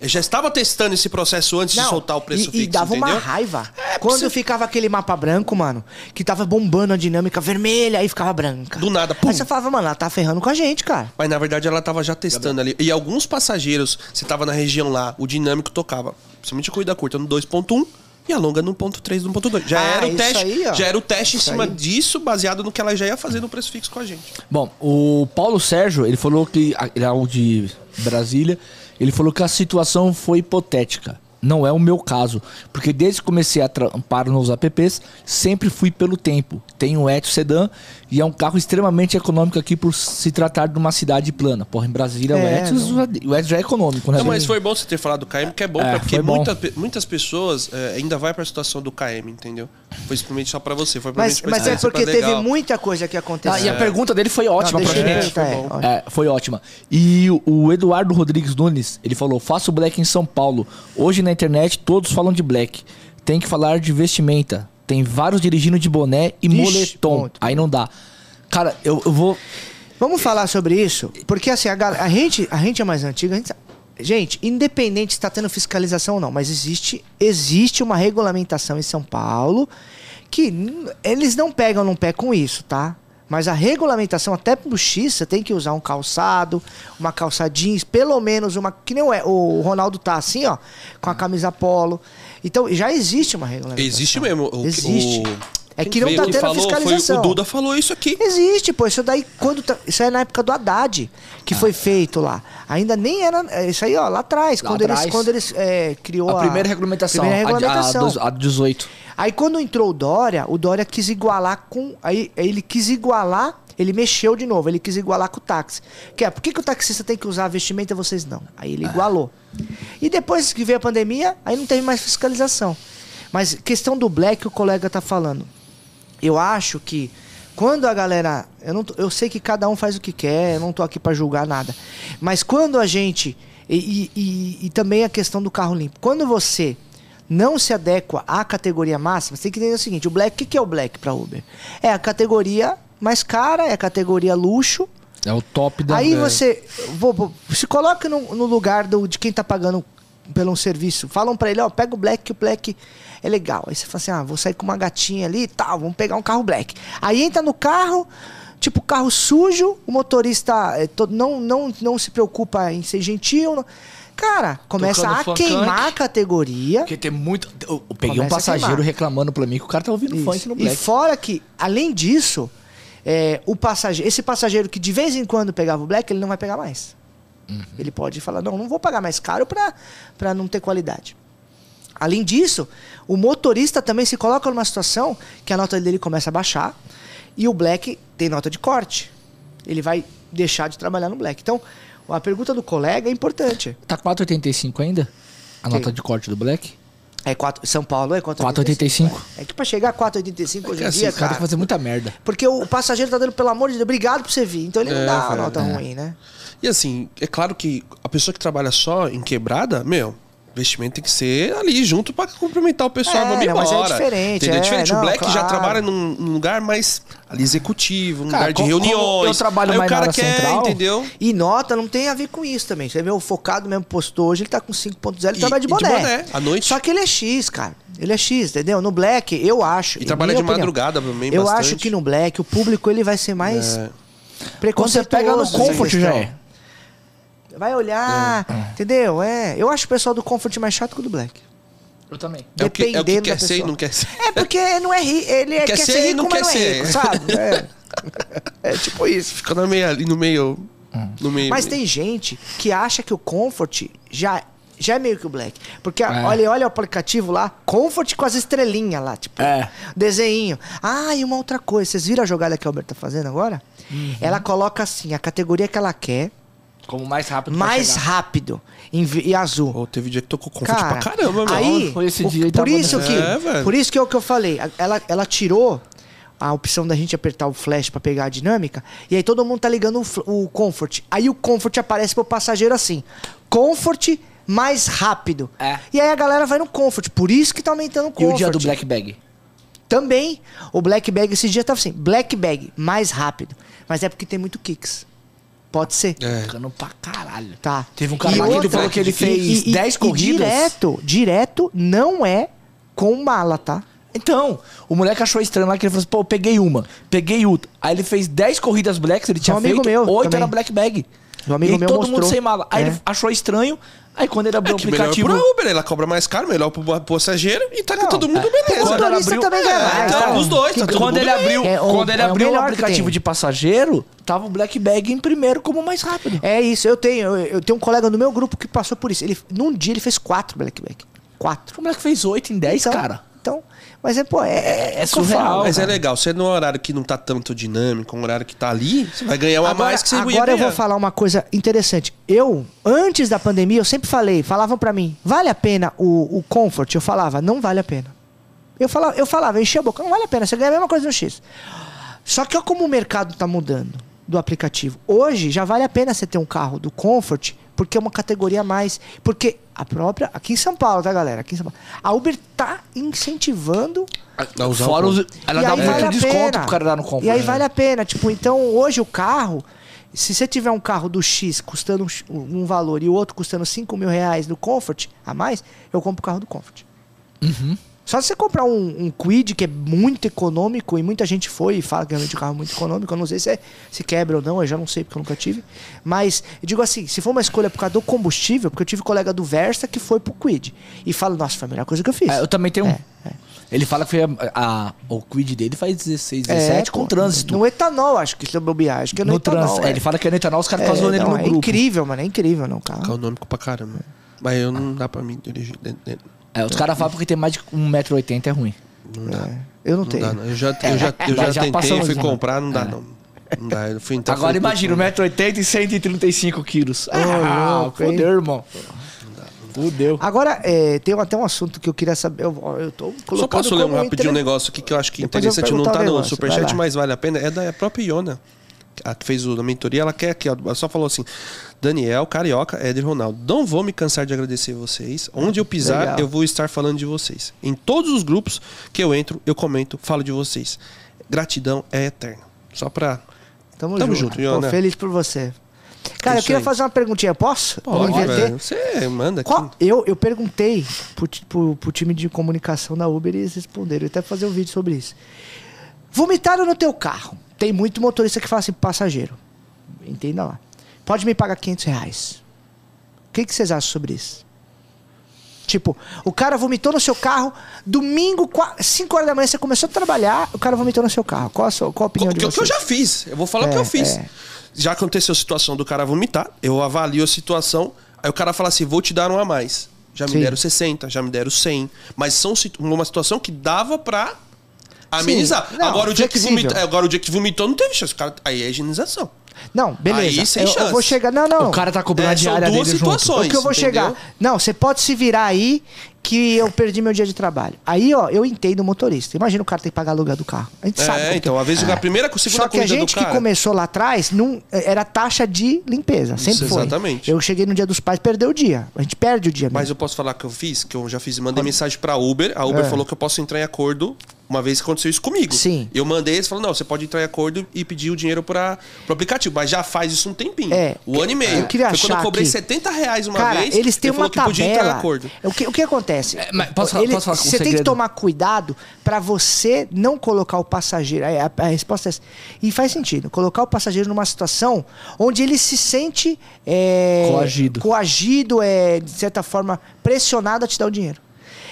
Eu já estava testando esse processo antes de Não, soltar o preço e, fixo, e dava entendeu? uma raiva. Quando ficava aquele mapa branco, mano, que tava bombando a dinâmica vermelha, aí ficava branca. Do nada, pum. Aí você falava, mano, ela tá ferrando com a gente, cara. Mas na verdade ela tava já testando ali. E alguns passageiros, você tava na região lá, o dinâmico tocava, principalmente a corrida curta no 2.1 e a longa no 1.3, no 1.2. Já Ah, era o teste, aí, ó. já era o teste em Isso cima aí. disso, baseado no que ela já ia fazer no preço fixo com a gente. Bom, o Paulo Sérgio, ele falou que. Ele é o de Brasília. Ele falou que a situação foi hipotética. Não é o meu caso. Porque desde que comecei a trampar nos apps, sempre fui pelo tempo. Tenho um Etios Sedan e é um carro extremamente econômico aqui por se tratar de uma cidade plana. Porra, em Brasília o É, Etios, o Etios já é econômico, né? Não, mas foi bom você ter falado do KM, que é bom, É, pra- porque foi bom. muita muitas pessoas é, ainda vai pra situação do KM, entendeu? Foi simplesmente só pra você, foi Mas, mas é porque pra teve legal. muita coisa que aconteceu. Ah, e a pergunta dele foi ótima eu gente. foi é, olha. É, foi ótima. E o- o Eduardo Rodrigues Nunes, ele falou: faço black em São Paulo. Hoje na internet todos falam de black. Tem que falar de vestimenta. Tem vários dirigindo de boné e Vixe, moletom. ponto. Aí não dá. Cara, eu, eu vou. Vamos falar sobre isso? Porque assim, a, gal- a gente, a gente é mais antiga, gente, gente, independente se está tendo fiscalização ou não, mas existe, existe uma regulamentação em São Paulo que eles não pegam no pé com isso, tá? Mas a regulamentação, até pro X, você tem que usar um calçado, uma calça jeans, pelo menos uma. Que nem o, o Ronaldo tá assim, ó, com a camisa polo. Então já existe uma regulamentação. Existe mesmo. O, Existe. o- É que não tá que tendo falou fiscalização. Foi, o Duda falou isso aqui. Existe, pô. Isso daí, quando. tá- Isso é na época do Haddad que foi feito lá. Ainda nem era. é, Isso aí, ó, lá atrás. Lá quando eles, atrás. quando eles é, criou A primeira regulamentação. primeira a- regulamentação. A, dos- a 18. Aí quando entrou o Dória, o Dória quis igualar com. Aí aí ele quis igualar. Ele mexeu de novo, ele quis igualar com o táxi. Que é, por que, que o taxista tem que usar a vestimenta e vocês não? Aí ele igualou. E depois que veio a pandemia, aí não teve mais fiscalização. Mas questão do black, o colega tá falando. Eu acho que quando a galera. Eu, não, eu sei que cada um faz o que quer, eu não tô aqui para julgar nada. Mas quando a gente. E, e- e- também a questão do carro limpo. Quando você não se adequa à categoria máxima, você tem que entender o seguinte: o black, o que, é o black para Uber? É a categoria mais cara, é a categoria luxo. É o top da. Aí você vou- vou- se coloca no, no lugar do, de quem tá pagando pelo um serviço. Falam pra ele, ó, pega o black, que o black é legal. Aí você fala assim, ah, vou sair com uma gatinha ali e tal, vamos pegar um carro black. Aí entra no carro, tipo carro sujo, o motorista é, to- não, não, não se preocupa em ser gentil. não- Cara, começa Tocando a funk. queimar a categoria. Porque tem muito. Eu, eu peguei um passageiro reclamando pra mim que o cara tá ouvindo Isso. funk no E black. fora que, além disso, é, o passageiro, esse passageiro que de vez em quando pegava o black, ele não vai pegar mais. Uhum. Ele pode falar, não, não vou pagar mais caro pra, pra não ter qualidade. Além disso, o motorista também se coloca numa situação que a nota dele começa a baixar e o black tem nota de corte. Ele vai deixar de trabalhar no black. Então, a pergunta do colega é importante. Tá 4,85 ainda? A Ok. nota de corte do black? É quatro, São Paulo é 4,85. 4,85. É que pra chegar a 4,85 hoje em assim, dia, cara tem que fazer muita merda. Porque o passageiro tá dando, pelo amor de Deus, obrigado por você vir. Então ele não É, dá a nota ruim, né? E assim, é claro que a pessoa que trabalha só em quebrada, meu, Investimento tem que ser ali junto pra cumprimentar o pessoal. É, vamos não, mas é diferente, Entendeu? é, diferente. não, o Black já claro. trabalha num, num lugar mais ali executivo, um Cara, lugar de como- como reuniões. eu trabalho Aí mais o na cara área quer, central, entendeu? E nota não tem a ver com isso também. Você vê o focado mesmo postou hoje, ele tá com 5.0, ele E- trabalha de e de boné. boné, à noite. Só que ele é X, cara. Ele é X, entendeu? No Black, eu acho. E trabalha de opinião, madrugada também, Eu bastante. acho que no Black o público ele vai ser mais É. Quando você preconceituoso. pega no Comfort já é. Vai olhar, entendeu? É. Eu acho o pessoal do Comfort mais chato que o do Black. Eu também. É o que, é o que Dependendo da quer ser e pessoa. não quer ser. É porque não é ri, ele é, Quer quer, ser ser e rico, não mas quer não é ser. rico, sabe? É. É tipo isso. Fica no meio ali, no meio. No meio. Mas tem gente que acha que o Comfort já, já é meio que o Black. Porque É. olha, olha o aplicativo lá, Comfort com as estrelinhas lá, tipo, É. desenho. Ah, e uma outra coisa, vocês viram a jogada que a Albert tá fazendo agora? Uhum. Ela coloca assim, a categoria que ela quer, Como mais rápido mais rápido, em, e azul. Pô, teve dia que tocou Comfort Cara, pra caramba, meu. aí, Foi esse o- dia e por tava isso que, É, por isso que é o que eu falei, ela, ela tirou a opção da gente apertar o flash pra pegar a dinâmica, e aí todo mundo tá ligando o, o comfort. Aí o comfort aparece pro passageiro assim: comfort mais rápido. É. E aí a galera vai no comfort, por isso que tá aumentando o E comfort. o dia do Black Bag? Também, o black bag esse dia tava assim: black bag mais rápido, mas é porque tem muito kicks. Pode ser. É. Ficando pra caralho. Tá. Teve um cara E lá que ele outra- falou que ele fez e- e- 10 e corridas. direto, direto não é com mala, tá? Então, o moleque achou estranho lá que ele falou assim, pô, eu peguei uma, peguei outra. Aí ele fez 10 corridas blacks, ele tinha Um amigo feito, meu 8 também. era black bag. Um amigo e aí meu todo mostrou. mundo sem mala. Aí É. ele achou estranho, aí quando ele abriu É o que melhor aplicativo... pro Uber, ela cobra mais caro, melhor pro passageiro e tá com Não, todo mundo, é. beleza. O motorista abriu- também ganha É, mais. então, tá? os dois, tá todo quando mundo ele abriu, É, o- quando ele é o abriu o melhor que aplicativo de passageiro, tava o black bag em primeiro como mais rápido. É isso, eu tenho, eu, eu tenho um colega no meu grupo que passou por isso. Ele, num dia ele fez quatro black bag. Quatro. O moleque fez 8 em 10, Então, cara. Então, mas é, pô, é, é, É eu surreal, falo, Mas é cara. legal, você num horário que não tá tanto dinâmico, um horário que tá ali, você vai ganhar uma a Agora, mais que você ia agora eu ganhar. vou falar uma coisa interessante. Eu, antes da pandemia, eu sempre falei, falavam pra mim, vale a pena o, o Comfort? Eu falava, não vale a pena. Eu falava, eu falava, eu enchia a boca, não vale a pena, você ganha a mesma coisa no X. Só que olha como o mercado tá mudando do aplicativo. Hoje já vale a pena você ter um carro do Comfort, porque é uma categoria a mais. Porque a própria. Aqui em São Paulo, tá, galera? Aqui em São Paulo. A Uber tá incentivando A usar Fora o os, ela e dá aí muito vale a desconto pena. pro cara dar no compra. E aí vale a pena. Tipo, então hoje o carro, se você tiver um carro do X custando um, um valor e o outro custando 5 mil reais no Comfort a mais, eu compro o carro do Comfort. Uhum. Só se você comprar um, um Quid que é muito econômico e muita gente foi e fala que realmente o carro é muito econômico, eu não sei se, é, se quebra ou não, eu já não sei porque eu nunca tive. Mas eu digo assim, se for uma escolha por causa do combustível, porque eu tive colega do Versa que foi pro Quid e fala, nossa, foi a melhor coisa que eu fiz. É, eu também tenho um. É, Ele fala que foi a, a- o quid dele faz 16, 17 com pô, trânsito. No etanol, acho que se eu bobear. Acho que é no, no etanol. trânsito. É, é. ele fala que é no etanol, os caras É, ficam zoando ele no é grupo. incrível, mano. É incrível, não, carro. Econômico pra caramba. Mas eu não dá pra mim dirigir. dentro- dentro. É, os caras falam porque tem mais de 1,80m é ruim. Não dá. É, eu não, Não tenho. dá, não. Eu já, eu já, eu já já tentei, fui de- comprar, não dá, não. Não dá. Eu fui entrar, Agora falei, imagina, putz, 1,80m e 135 quilos. Ah, fudeu, irmão. Fudeu. Agora, é, tem até um assunto que eu queria saber. Eu, eu tô colocando Só posso ler um rapidinho um entre- negócio aqui que eu acho que Depois interessante. Não tá o no superchat, mas vale a pena. É da própria Iona. A que fez o, a mentoria, ela quer aqui, ó. Ela só falou assim: Daniel, Carioca, Éder Ronaldo. Não vou me cansar de agradecer vocês. Onde eu pisar, Legal. eu vou estar falando de vocês. Em todos os grupos que eu entro, eu comento, falo de vocês. Gratidão é eterna. Só pra. Tamo, Tamo junto. junto, feliz por você. Cara, eu Isso queria aí. fazer uma perguntinha. Posso? Pode. Você manda aqui. Qual- eu, eu perguntei pro, pro, pro time de comunicação da Uber e eles responderam. Eu até fazer um vídeo sobre isso. Vomitaram no teu carro. Tem muito motorista que fala assim, passageiro. Entenda lá. Pode me pagar 500 reais. O que, que vocês acham sobre isso? Tipo, o cara vomitou no seu carro, domingo, 5 horas da manhã, você começou a trabalhar, o cara vomitou no seu carro. Qual a, sua, qual a opinião O de que, o que eu vocês? já fiz. Eu vou falar o que É, eu fiz. é. Já aconteceu a situação do cara vomitar, eu avalio a situação, aí o cara fala assim: vou te dar um a mais. Já me Sim. deram 60, já me deram 100. Mas são uma situação que dava pra amenizar. Não, agora, o dia que flexível. vomita, agora o dia que vomitou não teve chance. Cara, aí é higienização. Não, beleza. Aí, sem eu, eu vou chegar. Não, não. O cara tá cobrando É, a são diária duas dele junto. situações. O que eu vou entendeu? chegar. Não, você pode se virar aí que eu perdi meu dia de trabalho. Aí, ó, eu entendo o motorista. Imagina o cara ter que pagar aluguel do carro. A gente sabe. É, como então, às vezes a primeira, a segunda Só que a gente que cara... começou lá atrás não, era taxa de limpeza. Sempre Isso, foi. exatamente. Eu cheguei no dia dos pais, perdeu o dia. A gente perde o dia Mas mesmo. eu posso falar que eu fiz, que eu já fiz, mandei mensagem pra Uber. A Uber É. falou que eu posso entrar em acordo uma vez que aconteceu isso comigo. Sim. Eu mandei, eles falaram, não, você pode entrar em acordo e pedir o dinheiro pra, pro aplicativo. Mas já faz isso um tempinho. É. Um ano e meio. Eu queria Foi quando eu achar cobrei que- 70 reais uma Cara, vez. eles têm ele uma falou que podia entrar em tabela. acordo. O que, o que acontece? É, mas posso falar- posso falar com um você tem que tomar cuidado pra você não colocar o passageiro. A, a- a resposta é essa. E faz sentido. Colocar o passageiro numa situação onde ele se sente é, Coagido. coagido, é, de certa forma, pressionado a te dar o dinheiro.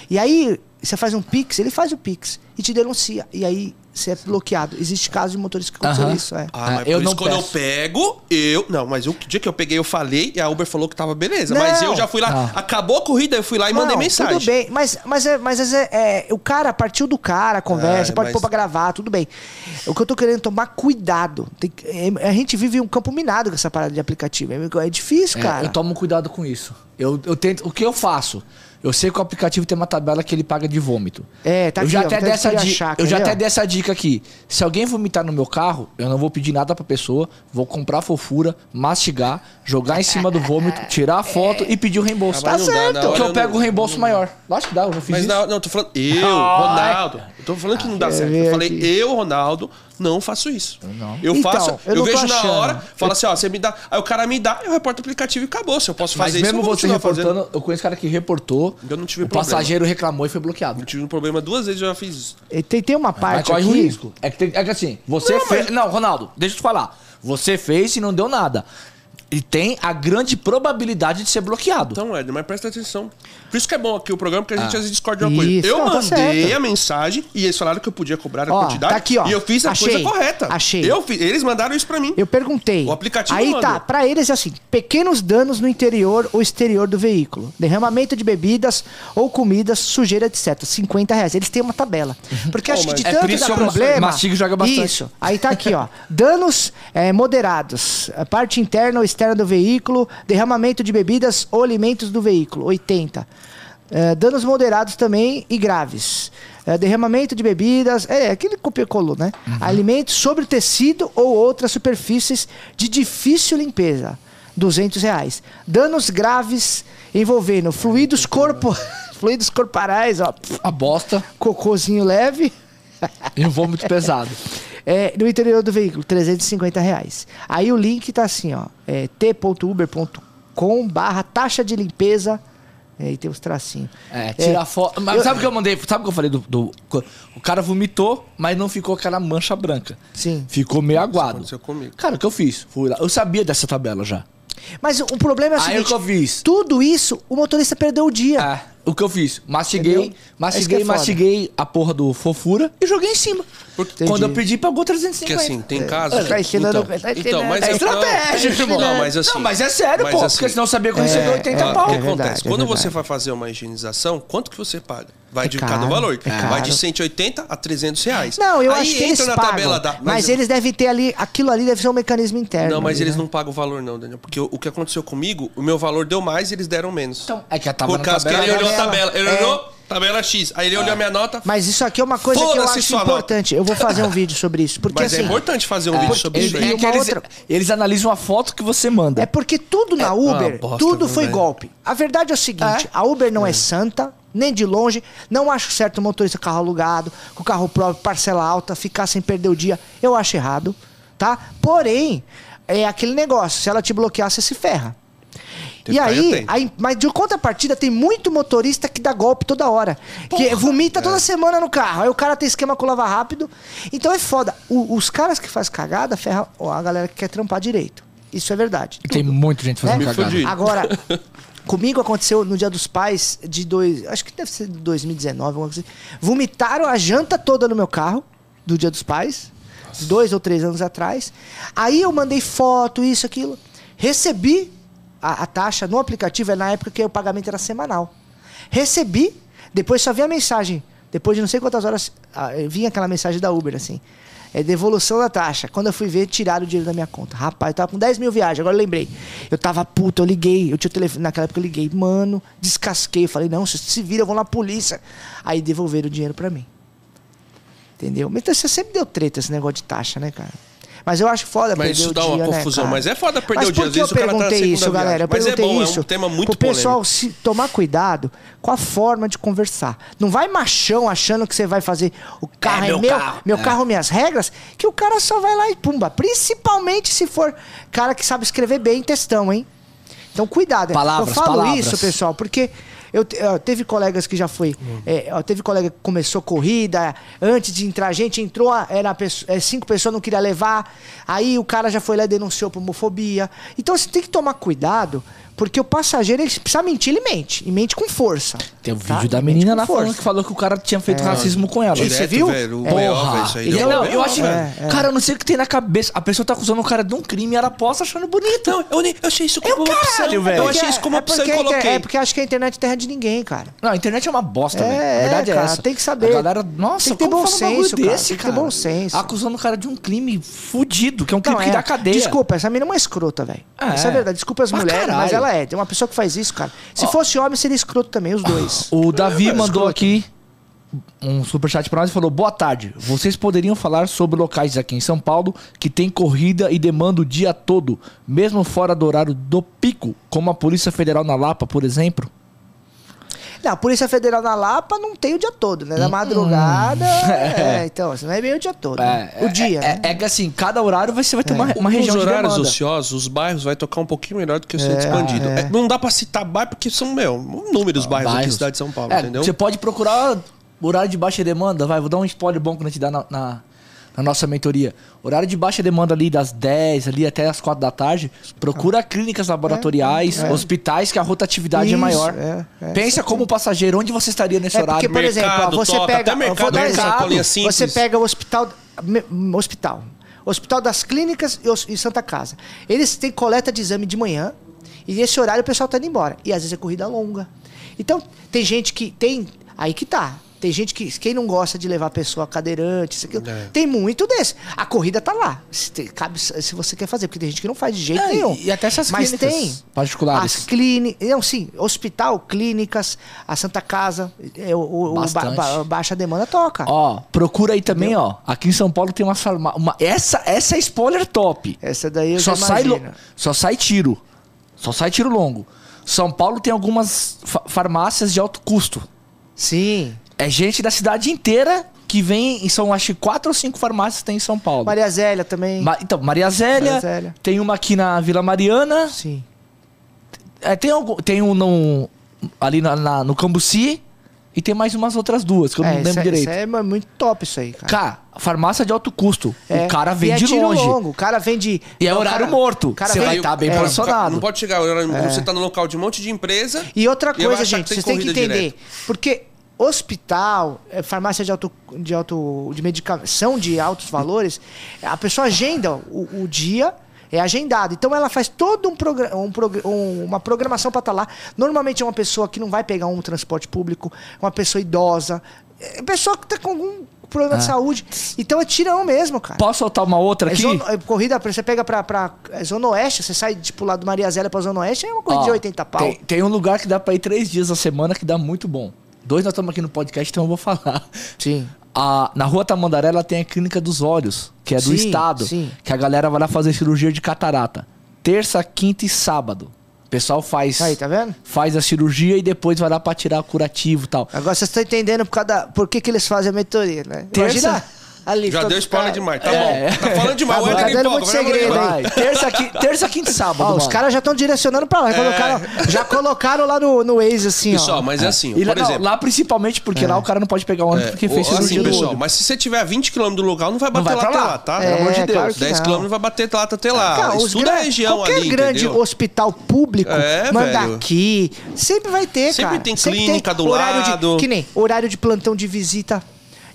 E aí, você faz um Pix, ele faz o Pix e te denuncia. E aí você é bloqueado. Existe casos de motoristas que aconteceu Aham. isso. É. Ah, Ah, mas eu por não isso quando eu peço. pego, eu. Não, mas o dia que eu peguei, eu falei e a Uber falou que tava beleza. Não. Mas eu já fui lá, Ah. acabou a corrida, eu fui lá e mandei Não, mensagem. Tudo bem, mas, mas, é, mas é, é, o cara partiu do cara, a conversa, É, pode mas- pôr pra gravar, tudo bem. O que eu tô querendo é tomar cuidado. Tem que- é, a gente vive um campo minado com essa parada de aplicativo. É, é difícil, É, cara. eu tomo cuidado com isso. Eu, eu tento. O que eu faço? Eu sei que o aplicativo tem uma tabela que ele paga de vômito. É, tá eu aqui, já ó, até até dessa dica. achar, eu já até dessa dica aqui. Se alguém vomitar no meu carro, eu não vou pedir nada pra pessoa, vou comprar fofura, mastigar, jogar em cima do vômito, tirar a foto e pedir o reembolso. Ah, mas não dá, na Porque hora eu eu pego não- o reembolso maior. Lógico que dá, eu não fiz Mas isso. não, não, eu tô falando. Eu. Ronaldo. Eu tô falando que não dá certo. Eu falei, aqui. eu, Ronaldo, não faço isso. não. Eu Então, faço, eu eu, não tô vejo na hora, fala assim, ó, você me dá. Aí o cara me dá, eu reporto o aplicativo e acabou. Se eu posso Mas fazer isso, mesmo você continuar fazendo. reportando, eu conheço cara que reportou. Eu não tive o problema. passageiro reclamou e foi bloqueado. Eu tive um problema duas vezes, eu já fiz isso. E Tem, tem uma Mas parte corre aqui. o risco. É que, tem- é que assim, você Não, fez. mas- Não, Ronaldo, deixa eu te falar. Você fez e não deu nada. E tem a grande probabilidade de ser bloqueado. Então, Ed, mas presta atenção. Por isso que é bom aqui o programa, porque a gente Ah. às vezes discorda de uma coisa. Isso, Eu não, tá mandei certo. a mensagem e eles falaram que eu podia cobrar a Ó, quantidade. tá aqui, ó. E eu fiz a Achei, coisa correta. achei. Eu fiz, eles mandaram isso pra mim. Eu perguntei. O aplicativo Aí manda. tá, pra eles é assim: pequenos danos no interior ou exterior do veículo. Derramamento de bebidas ou comidas, sujeira, etc. 50 reais. Eles têm uma tabela. Porque acho Oh, que de É tanto dá problema. mastigo e joga bastante. Isso. Aí tá aqui, ó. Danos é, moderados. Parte interna ou externa do veículo. Derramamento de bebidas ou alimentos do veículo. 80. É, danos moderados também e graves. É, derramamento de bebidas, é aquele copia-colou, né? Alimentos sobre tecido ou outras superfícies de difícil limpeza, 200 reais. Danos graves envolvendo fluidos corpo, fluidos corporais, ó, A bosta cocôzinho leve, e um vômito pesado. é, no interior do veículo, 350 reais. Aí o link tá assim, ó, é, t.uber.com barra taxa de limpeza, é, e tem os tracinhos. É, tirar foto. Mas eu- sabe o que eu mandei? Sabe o que eu falei do, do- O cara vomitou, mas não ficou aquela mancha branca. Sim. Ficou meio aguado. aconteceu comigo. Cara, o que eu fiz? Fui lá. Eu sabia dessa tabela já. Mas o problema é o Aí seguinte, o que eu fiz? tudo isso, o motorista perdeu o dia. É, o que eu fiz? Mastiguei, Entendeu? Isso mastiguei, que é mastiguei a porra do fofura e joguei em cima. Entendi. Quando eu pedi, pagou 350. Porque assim, tem casos. Tá ensinando- então, tá então, mas É eu- estratégia, não, irmão. Não, mas assim. Não, mas é sério, mas pô. assim, porque senão eu sabia que eu recebi 80 Ah, pau. o que É verdade, acontece? é Quando você vai fazer uma higienização, quanto que você paga? Vai É de caro, cada valor. é Vai de 180 a 300 reais. Não, eu Aí acho que entra eles na pagam, tabela da. mas, eles devem ter ali, aquilo ali deve ser um mecanismo interno. Não, mas ali, eles né? não pagam o valor, não, Daniel. Porque o, o que aconteceu comigo, o meu valor deu mais e eles deram menos. Então, é que a tabela Por causa que ele olhou tabela. Ele É. olhou tabela X. Aí ele olhou a minha nota. Mas isso aqui é uma coisa que eu acho sua nota. importante. Eu vou fazer um vídeo sobre isso. Porque Mas assim, é importante fazer um vídeo sobre isso aí. é eles, outra- eles analisam a foto que você manda. É porque tudo na uma Uber, bosta, tudo foi velho? golpe. A verdade é o seguinte, a Uber não é. santa, nem de longe. Não acho certo o motorista carro alugado, com carro próprio, parcela alta, ficar sem perder o dia. Eu acho errado, tá? Porém, é aquele negócio, se ela te bloquear, você se ferra. E aí, mas de contrapartida, tem muito motorista que dá golpe toda hora. que vomita É. toda semana no carro. Aí o cara tem esquema com lava rápido. Então é foda. O- os caras que faz cagada, ferra a galera que quer trampar direito. Isso é verdade. Tem muita gente fazendo Né? Cagada. Agora, comigo aconteceu no Dia dos Pais de dois. Acho que deve ser de 2019, alguma coisa assim. Vomitaram a janta toda no meu carro, do Dia dos Pais, dois ou três anos atrás. Aí eu mandei foto, isso, aquilo. Recebi a, a taxa no aplicativo, é na época que o pagamento era semanal. Recebi, depois só vi a mensagem. Depois de não sei quantas horas, ah, vinha aquela mensagem da Uber, assim. É devolução da taxa. Quando eu fui ver, tiraram o dinheiro da minha conta. Rapaz, eu tava com 10 mil viagens, agora eu lembrei. Eu tava puto, eu liguei. Eu tinha o telefone, naquela época eu liguei. Mano, descasquei. Falei, não, se se vira, eu vou na polícia. Aí devolveram o dinheiro pra mim. Entendeu? Mas então, você sempre deu treta esse negócio de taxa, né, cara? Mas eu acho foda Mas perder isso o dá dia, uma né, confusão. cara? Mas é foda perder Mas o dia. por Às que eu tá perguntei isso, galera? Eu. Mas é perguntei bom, isso é um tema muito pro pessoal polêmico. se tomar cuidado com a forma de conversar. Não vai machão achando que você vai fazer o carro é, meu meu, carro. meu É. carro, minhas regras, que o cara só vai lá e pumba. Principalmente se for cara que sabe escrever bem textão, hein? Então cuidado. Palavras, eu falo palavras. isso, pessoal, porque eu, ó, teve colegas que já foi. é, ó, teve colega que começou corrida, antes de entrar, a gente entrou, era é, cinco pessoas não queria levar. Aí o cara já foi lá e denunciou por homofobia. Então você tem que tomar cuidado, porque o passageiro, ele precisa mentir, ele mente. E mente com força. Tem um tá? vídeo da menina lá falando força. que falou que o cara tinha feito racismo com ela. Direto. Direto, viu? velho. O É. Porra. isso aí não, eu acho. velho. é. Cara, eu não sei o que tem na cabeça. A pessoa tá acusando o cara de um crime e ela posta achando bonito. Não, eu, nem- eu achei isso como uma opção. caralho, velho. Eu achei isso como é opção porque e coloquei. É porque acho que a internet é terra de ninguém, cara. Não, a internet é uma bosta, É, velho. A verdade é, cara, essa. tem que saber. A galera, nossa, Tem que ter como bom senso, cara. desse, Tem que ter cara? bom senso. Acusando o cara de um crime fudido, que é um crime que é. dá cadeia. Desculpa, essa menina é uma escrota, velho. Ah, Isso é é. verdade. Desculpa as mulheres, mas caralho. Ela é. Tem uma pessoa que faz isso, cara. Se fosse homem, seria escroto também, os dois. O Davi É, mandou escroto. aqui um superchat pra nós e falou: Boa tarde. Vocês poderiam falar sobre locais aqui em São Paulo que tem corrida e demanda o dia todo, mesmo fora do horário do pico, como a Polícia Federal na Lapa, por exemplo? Não, a Polícia Federal na Lapa não tem o dia todo, né? Na madrugada. é, então, assim, não é bem o dia todo. né? o dia, é, né? é, é que assim, cada horário você vai ter uma, uma região de horários demanda. ociosos, os bairros vai tocar um pouquinho melhor do que o centro expandido. é. É, não dá pra citar bairro porque são, meu, inúmeros bairros aqui Bairros. na cidade de São Paulo, É, entendeu? Você pode procurar horário de baixa demanda, vai, vou dar um spoiler bom que a gente dá na, na, na nossa mentoria. Horário de baixa demanda ali das 10 ali até as 4 da tarde, procura clínicas laboratoriais, hospitais que a rotatividade é Isso, maior. é, é, Pensa como passageiro, onde você estaria nesse É horário? porque, por exemplo, ó, Mercado você toca, pega. até eu vou mercado dar exemplo. simples. Você pega o hospital. Hospital. Hospital das Clínicas e e Santa Casa. Eles têm coleta de exame de manhã. E nesse horário o pessoal tá indo embora. E às vezes é corrida longa. Então, tem gente que tem. Aí que tá. Tem gente que. Quem não gosta de levar a pessoa cadeirante, isso aqui. É. Tem muito desse. A corrida tá lá. Se, tem- cabe, se você quer fazer, porque tem gente que não faz de jeito É, nenhum. e até essas Mas tem. particulares. As clínicas. Não, sim. Hospital, clínicas, a Santa Casa. é, o, o- o ba- ba- baixa demanda toca. Ó, procura aí também, ó. Aqui em São Paulo tem uma farmácia. Uma... Essa, essa é spoiler top. Essa daí eu só já sai, lo- só sai tiro. Só sai tiro longo. São Paulo tem algumas fa- farmácias de alto custo. Sim. É gente da cidade inteira que vem. E são acho que quatro ou cinco farmácias que tem em São Paulo. Maria Zélia também. Ma- então, Maria Zélia, Maria Zélia. Tem uma aqui na Vila Mariana. Sim. É, tem, algum, tem um no, ali na, na- no Cambuci. E tem mais umas outras duas, que eu não é, lembro isso é- direito. Isso é mu- muito top isso aí, cara. Cara, farmácia de alto custo. É. O cara vem E é de tiro longe. longo. O cara vem de. E é Não, horário cara- morto. cara Você vem- vai estar bem é. posicionado. Não pode chegar, você tá no local de um monte de empresa. E outra E coisa, que gente, tem vocês têm que entender. direto. Porque hospital, é, farmácia de alto, de alto de medicação de altos valores, a pessoa agenda o, o dia, é agendado. Então ela faz todo um, progra um um- uma programação para estar lá. Normalmente é uma pessoa que não vai pegar um transporte público, uma pessoa idosa, é pessoa que tá com algum problema de Ah. saúde. Então é tirão mesmo, cara. Posso soltar uma outra É aqui? zona- é corrida, você pega pra, pra é Zona Oeste, você sai tipo lá do Maria Zélia pra Zona Oeste, é uma corrida Ó, de 80 pau. Tem, tem um lugar que dá pra ir três dias na semana que dá muito bom. Dois nós estamos aqui no podcast, então eu vou falar. Sim. A- na rua Tamandaré, ela tem a Clínica dos Olhos, que é do Sim, estado. sim. Que a galera vai lá fazer cirurgia de catarata. Terça, quinta e sábado. O pessoal faz, Aí, tá vendo? faz a cirurgia e depois vai lá pra tirar o curativo e tal. Agora vocês estão entendendo por, causa da, por que, que eles fazem a mentoria, né? Terça- Imagina ali. Já deu spoiler cara- demais. Tá É. bom. Tá falando demais. Tá o tá dando empolga, muito segredo vai. Terça, qui- terça, quinta e sábado. Ó, os caras já estão direcionando pra lá. Colocaram, já colocaram lá no, no Waze assim, Pessoal, ó. mas é assim, E lá, por não, exemplo. lá principalmente porque lá o cara não pode pegar ônibus porque fez cirurgia assim, pessoal, mas se você tiver a 20 km do local, não vai bater vai lá até lá. lá, tá? É, Pelo amor de claro Deus. que 10 não. km não vai bater lá até lá. Cara, os Estuda gran- a região qualquer ali, grande entendeu? hospital público É, manda aqui. Sempre vai ter, Sempre cara. tem clínica do horário lado. De, que nem horário de plantão de visita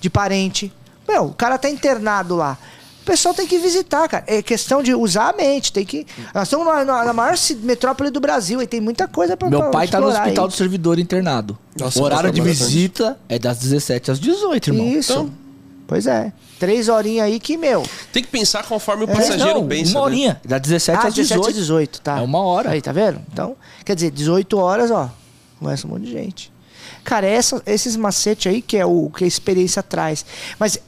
de parente. Meu, o cara tá internado lá. O pessoal tem que visitar, cara. É questão de usar a mente. Tem que. Nós estamos na, na- na maior metrópole do Brasil e tem muita coisa pra Meu pra pai tá no hospital aí. do servidor internado. Nossa, o horário de bastante. visita é das 17 às 18, irmão. Isso. Então, Pois é. Três horinhas aí que, meu. Tem que pensar conforme o Mas passageiro não, pensa. uma né? horinha. Da 17 Ah, às 18. 17 18, tá. É uma hora. Aí, tá vendo? Então, quer dizer, 18 horas, ó. Começa um monte de gente. Cara, essa- esses macetes aí que é o que a experiência traz. Mas,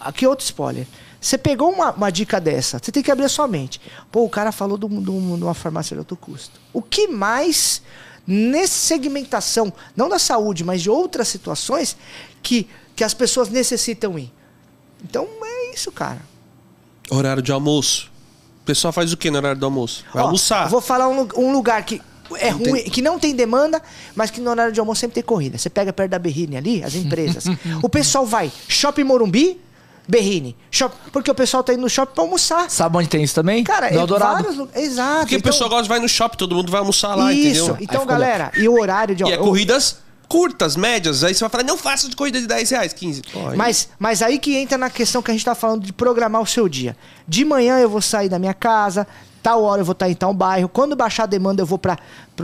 aqui outro spoiler. Você pegou uma, uma dica dessa, você tem que abrir a sua mente. Pô, o cara falou de um- um- uma farmácia de alto custo. O que mais, nessa segmentação, não da saúde, mas de outras situações, que, que as pessoas necessitam ir? Então, é isso, cara. Horário de almoço. O pessoal faz o que no horário do almoço? Vai Ó, almoçar. Vou falar um, um lugar que é Não ruim, tem- que não tem demanda, mas que no horário de almoço sempre tem corrida. Você pega perto da Berrine ali, as empresas. o pessoal vai, Shopping Morumbi, Berrine. Shop, porque o pessoal tá indo no shopping pra almoçar. Sabe onde tem isso também? Cara, no é Eldorado. vários lugares. Exato. Porque então, o pessoal gosta de vai no shopping, todo mundo vai almoçar lá, Isso. entendeu? Então, galera, e o horário de E é corridas curtas, médias. Aí você vai falar, não faça de corrida de 10 reais, 15. Pô, aí- Mas, mas aí que entra na questão que a gente tá falando de programar o seu dia. De manhã eu vou sair da minha casa, tal hora eu vou estar em tal bairro. Quando baixar a demanda, eu vou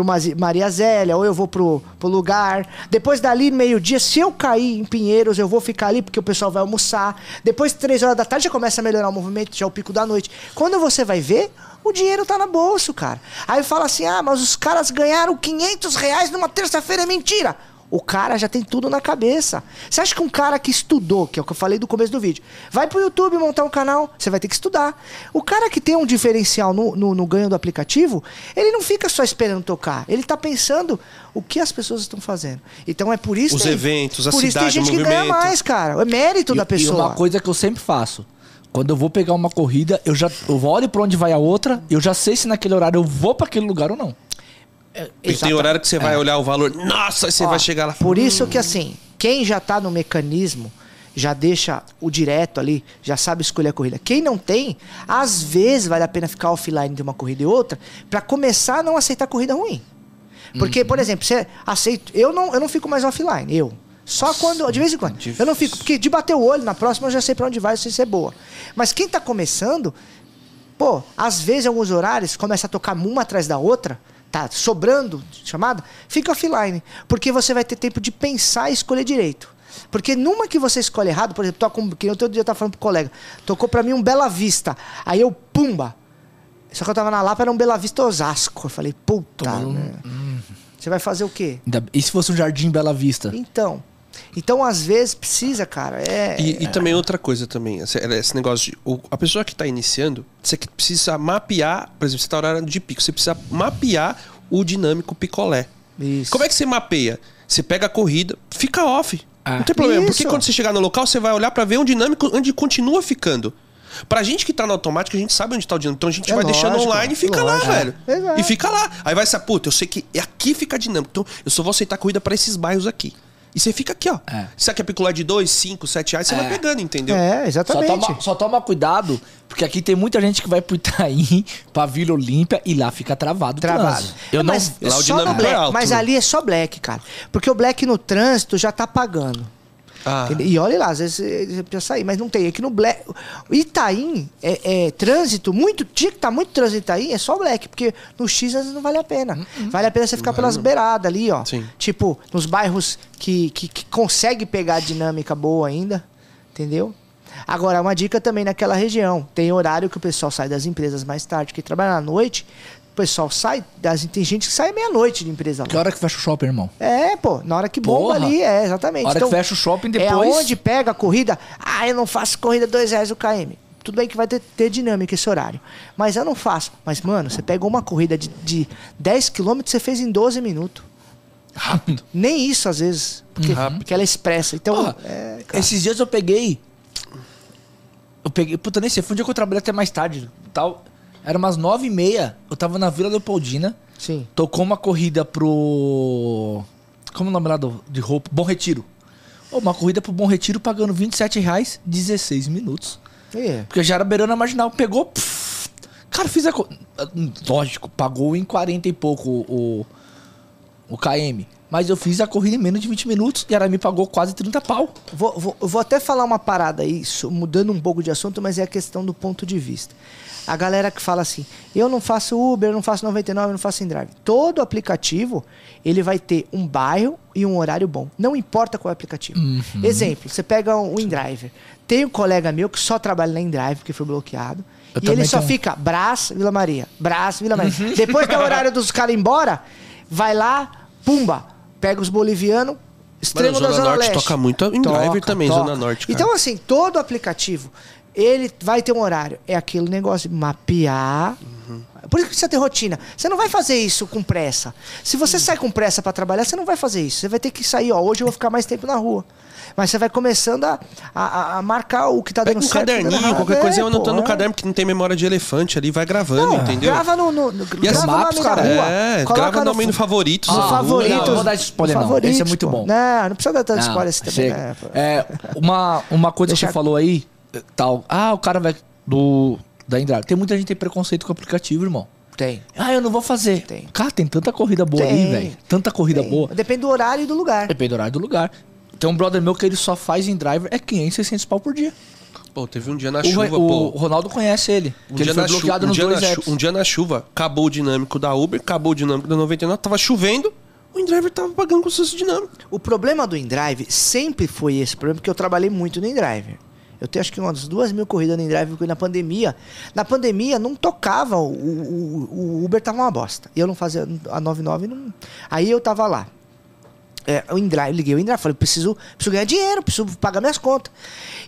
Mazi- Maria Zélia, ou eu vou pro, pro lugar. Depois dali, meio-dia, se eu cair em Pinheiros, eu vou ficar ali porque o pessoal vai almoçar. Depois, três horas da tarde, já começa a melhorar o movimento, já é o pico da noite. Quando você vai ver, o dinheiro tá no bolso, cara. Aí fala assim: ah, mas os caras ganharam 500 reais numa terça-feira, é mentira. O cara já tem tudo na cabeça. Você acha que um cara que estudou, que é o que eu falei do começo do vídeo, vai pro YouTube montar um canal, você vai ter que estudar. O cara que tem um diferencial no, no, no ganho do aplicativo, ele não fica só esperando tocar. Ele tá pensando o que as pessoas estão fazendo. Então é por isso Os tem- eventos, a por isso tem gente que ganha mais, cara. É mérito E- da pessoa. E uma coisa que eu sempre faço. Quando eu vou pegar uma corrida, eu já eu olho pra onde vai a outra, eu já sei se naquele horário eu vou pra aquele lugar ou não. E tem horário que você vai olhar o valor. Nossa, você Ó, vai chegar lá. Por isso que assim, quem já tá no mecanismo, já deixa o direto ali, já sabe escolher a corrida. Quem não tem, às vezes vale a pena ficar offline de uma corrida e outra pra começar a não aceitar corrida ruim. Porque, por exemplo, você aceita, eu não, eu não fico mais offline, eu. Só quando, de vez em quando. Eu não fico, porque de bater o olho na próxima eu já sei pra onde vai, eu sei se é boa. Mas quem tá começando, Pô, às vezes, em alguns horários, começa a tocar uma atrás da outra, tá sobrando chamada, fica offline. Porque você vai ter tempo de pensar e escolher direito. Porque numa que você escolhe errado, por exemplo, toca um, que outro dia eu tava falando pro colega, tocou pra mim um Bela Vista. Aí eu, pumba. Só que eu tava na Lapa, era um Bela Vista Osasco. Eu falei, puta, né? Você vai fazer o quê? E se fosse um jardim Bela Vista? Então. Então, às vezes, precisa, cara. É. E, e também outra coisa também, esse, esse negócio de. o- a pessoa que está iniciando, você que precisa mapear, por exemplo, você está horário de pico, você precisa mapear o dinâmico picolé. Isso. Como é que você mapeia? Você pega a corrida, fica off. Ah. Não tem problema. Porque Isso. quando você chegar no local, você vai olhar para ver um dinâmico onde continua ficando. Pra gente que tá no automático, a gente sabe onde tá o dinâmico. Então a gente É vai deixando lógico, online e fica lógico. lá, velho. Exato. E fica lá. Aí vai ser, puta, eu sei que aqui fica dinâmico. Então eu só vou aceitar a corrida pra esses bairros aqui. E você fica aqui, ó. É. Se você quer picular de 2, 5, 7 reais, você É. vai pegando, entendeu? É, Só exatamente. toma, só toma cuidado, porque aqui tem muita gente que vai pro Itaim, pra Vila Olímpia e lá fica travado Travado. Eu não, mas Lá o só dinâmico no black, é alto, mas ali é só black, cara. Porque o black no trânsito já tá pagando. Ah. E olha lá, às vezes você você precisa sair, mas não tem. Aqui no Black. Itaim é, é trânsito, muito. Dia que tá muito trânsito Itaim, é só Black, porque no X às vezes não vale a pena. Vale a pena você ficar pelas beiradas ali, ó. Sim. Tipo, nos bairros que, que, que consegue pegar dinâmica boa ainda. Entendeu? Agora, uma dica também naquela região. Tem horário que o pessoal sai das empresas mais tarde, que trabalha na noite. O pessoal sai. Tem gente que sai meia-noite de empresa lá. Que hora que fecha o shopping, irmão? É, pô, na hora que bomba Porra. ali, é, exatamente. Hora que fecha o shopping, depois- É onde pega a corrida. Ah, eu não faço corrida dois reais o KM. Tudo bem que vai ter, ter dinâmica esse horário. Mas eu não faço. Mas, mano, você pegou uma corrida de, de 10 km, você fez em 12 minutos. Rápido. Nem isso, às vezes. Porque, Rápido. porque ela é expressa. Então, Porra, é, esses dias eu peguei. Eu peguei. Puta, nem sei, foi um dia que eu trabalhei até mais tarde. Tal. Era umas nove e meia. Eu tava na Vila Leopoldina. Sim. Tocou uma corrida pro. Como é o nome lá do, de roupa? Bom Retiro. Ô, uma corrida pro Bom Retiro pagando 27 reais, 16 minutos. É. Porque já era beirando a marginal. Pegou. pff, cara, fiz a. co- Lógico, pagou em 40 e pouco o, o KM. Mas eu fiz a corrida em menos de 20 minutos e ela me pagou quase 30 pau. Vou, vou, vou até falar uma parada aí, mudando um pouco de assunto, mas é a questão do ponto de vista. A galera que fala assim, eu não faço Uber, eu não faço 99, eu não faço InDrive. Todo aplicativo, ele vai ter um bairro e um horário bom. Não importa qual é o aplicativo. Exemplo, você pega um InDriver. Tem um colega meu que só trabalha na InDrive, que foi bloqueado. Eu e ele só tenho. fica Brás, Vila Maria. Brás, Vila Maria. Depois que é o horário dos caras ir embora, vai lá, pumba, pega os bolivianos, extremo Zona da Zona Norte Leste. toca muito InDriver também, Zona Norte, cara. Então, assim, todo aplicativo, ele vai ter um horário. É aquele negócio de mapear. Uhum. Por isso que precisa ter rotina. Você não vai fazer isso com pressa. Se você sai com pressa pra trabalhar, você não vai fazer isso. Você vai ter que sair, ó. Hoje eu vou ficar mais tempo na rua. Mas você vai começando a, a, a marcar o que tá Pega dando um certo. que tá caderninho, errado. qualquer coisa, É, eu anotando no é. caderno, porque não tem memória de elefante ali, vai gravando, entendeu? Grava no, no, no E as grava maps, na cara, rua. É, grava no, no favoritos. no Ah, favoritos. não, vou dar esse spoiler, não. favoritos, Esse é muito bom. Não, não precisa dar tanto Não, spoiler assim também. né, pô. É, uma, uma coisa que Deixa- você falou aí, tal. Ah, o cara vai do da Indra. Tem muita gente que tem preconceito com o aplicativo, irmão. Tem. Ah, eu não vou fazer. Tem. Cara, tem tanta corrida boa Tem. ali, velho. Tanta corrida Tem. boa. Depende do horário e do lugar. Depende do horário do lugar. Tem um brother meu que ele só faz em driver é 500, 600 pau por dia. Pô, teve um dia na O, chuva, o- pô. o Ronaldo conhece ele. Um dia, ele foi na chu- bloqueado um, nos dia dois na um dia na chuva, acabou o dinâmico da Uber, acabou o dinâmico da 99, tava chovendo, o InDriver tava pagando com o seu dinâmico. O problema do InDrive sempre foi esse problema, porque eu trabalhei muito no InDrive. Eu tenho acho que umas duas mil corridas no porque na pandemia. Na pandemia não tocava, o, o- o Uber tava uma bosta. E eu não fazia a 99, não. Aí eu tava lá. É, o InDrive, liguei o InDrive, falei, preciso, preciso ganhar dinheiro, preciso pagar minhas contas.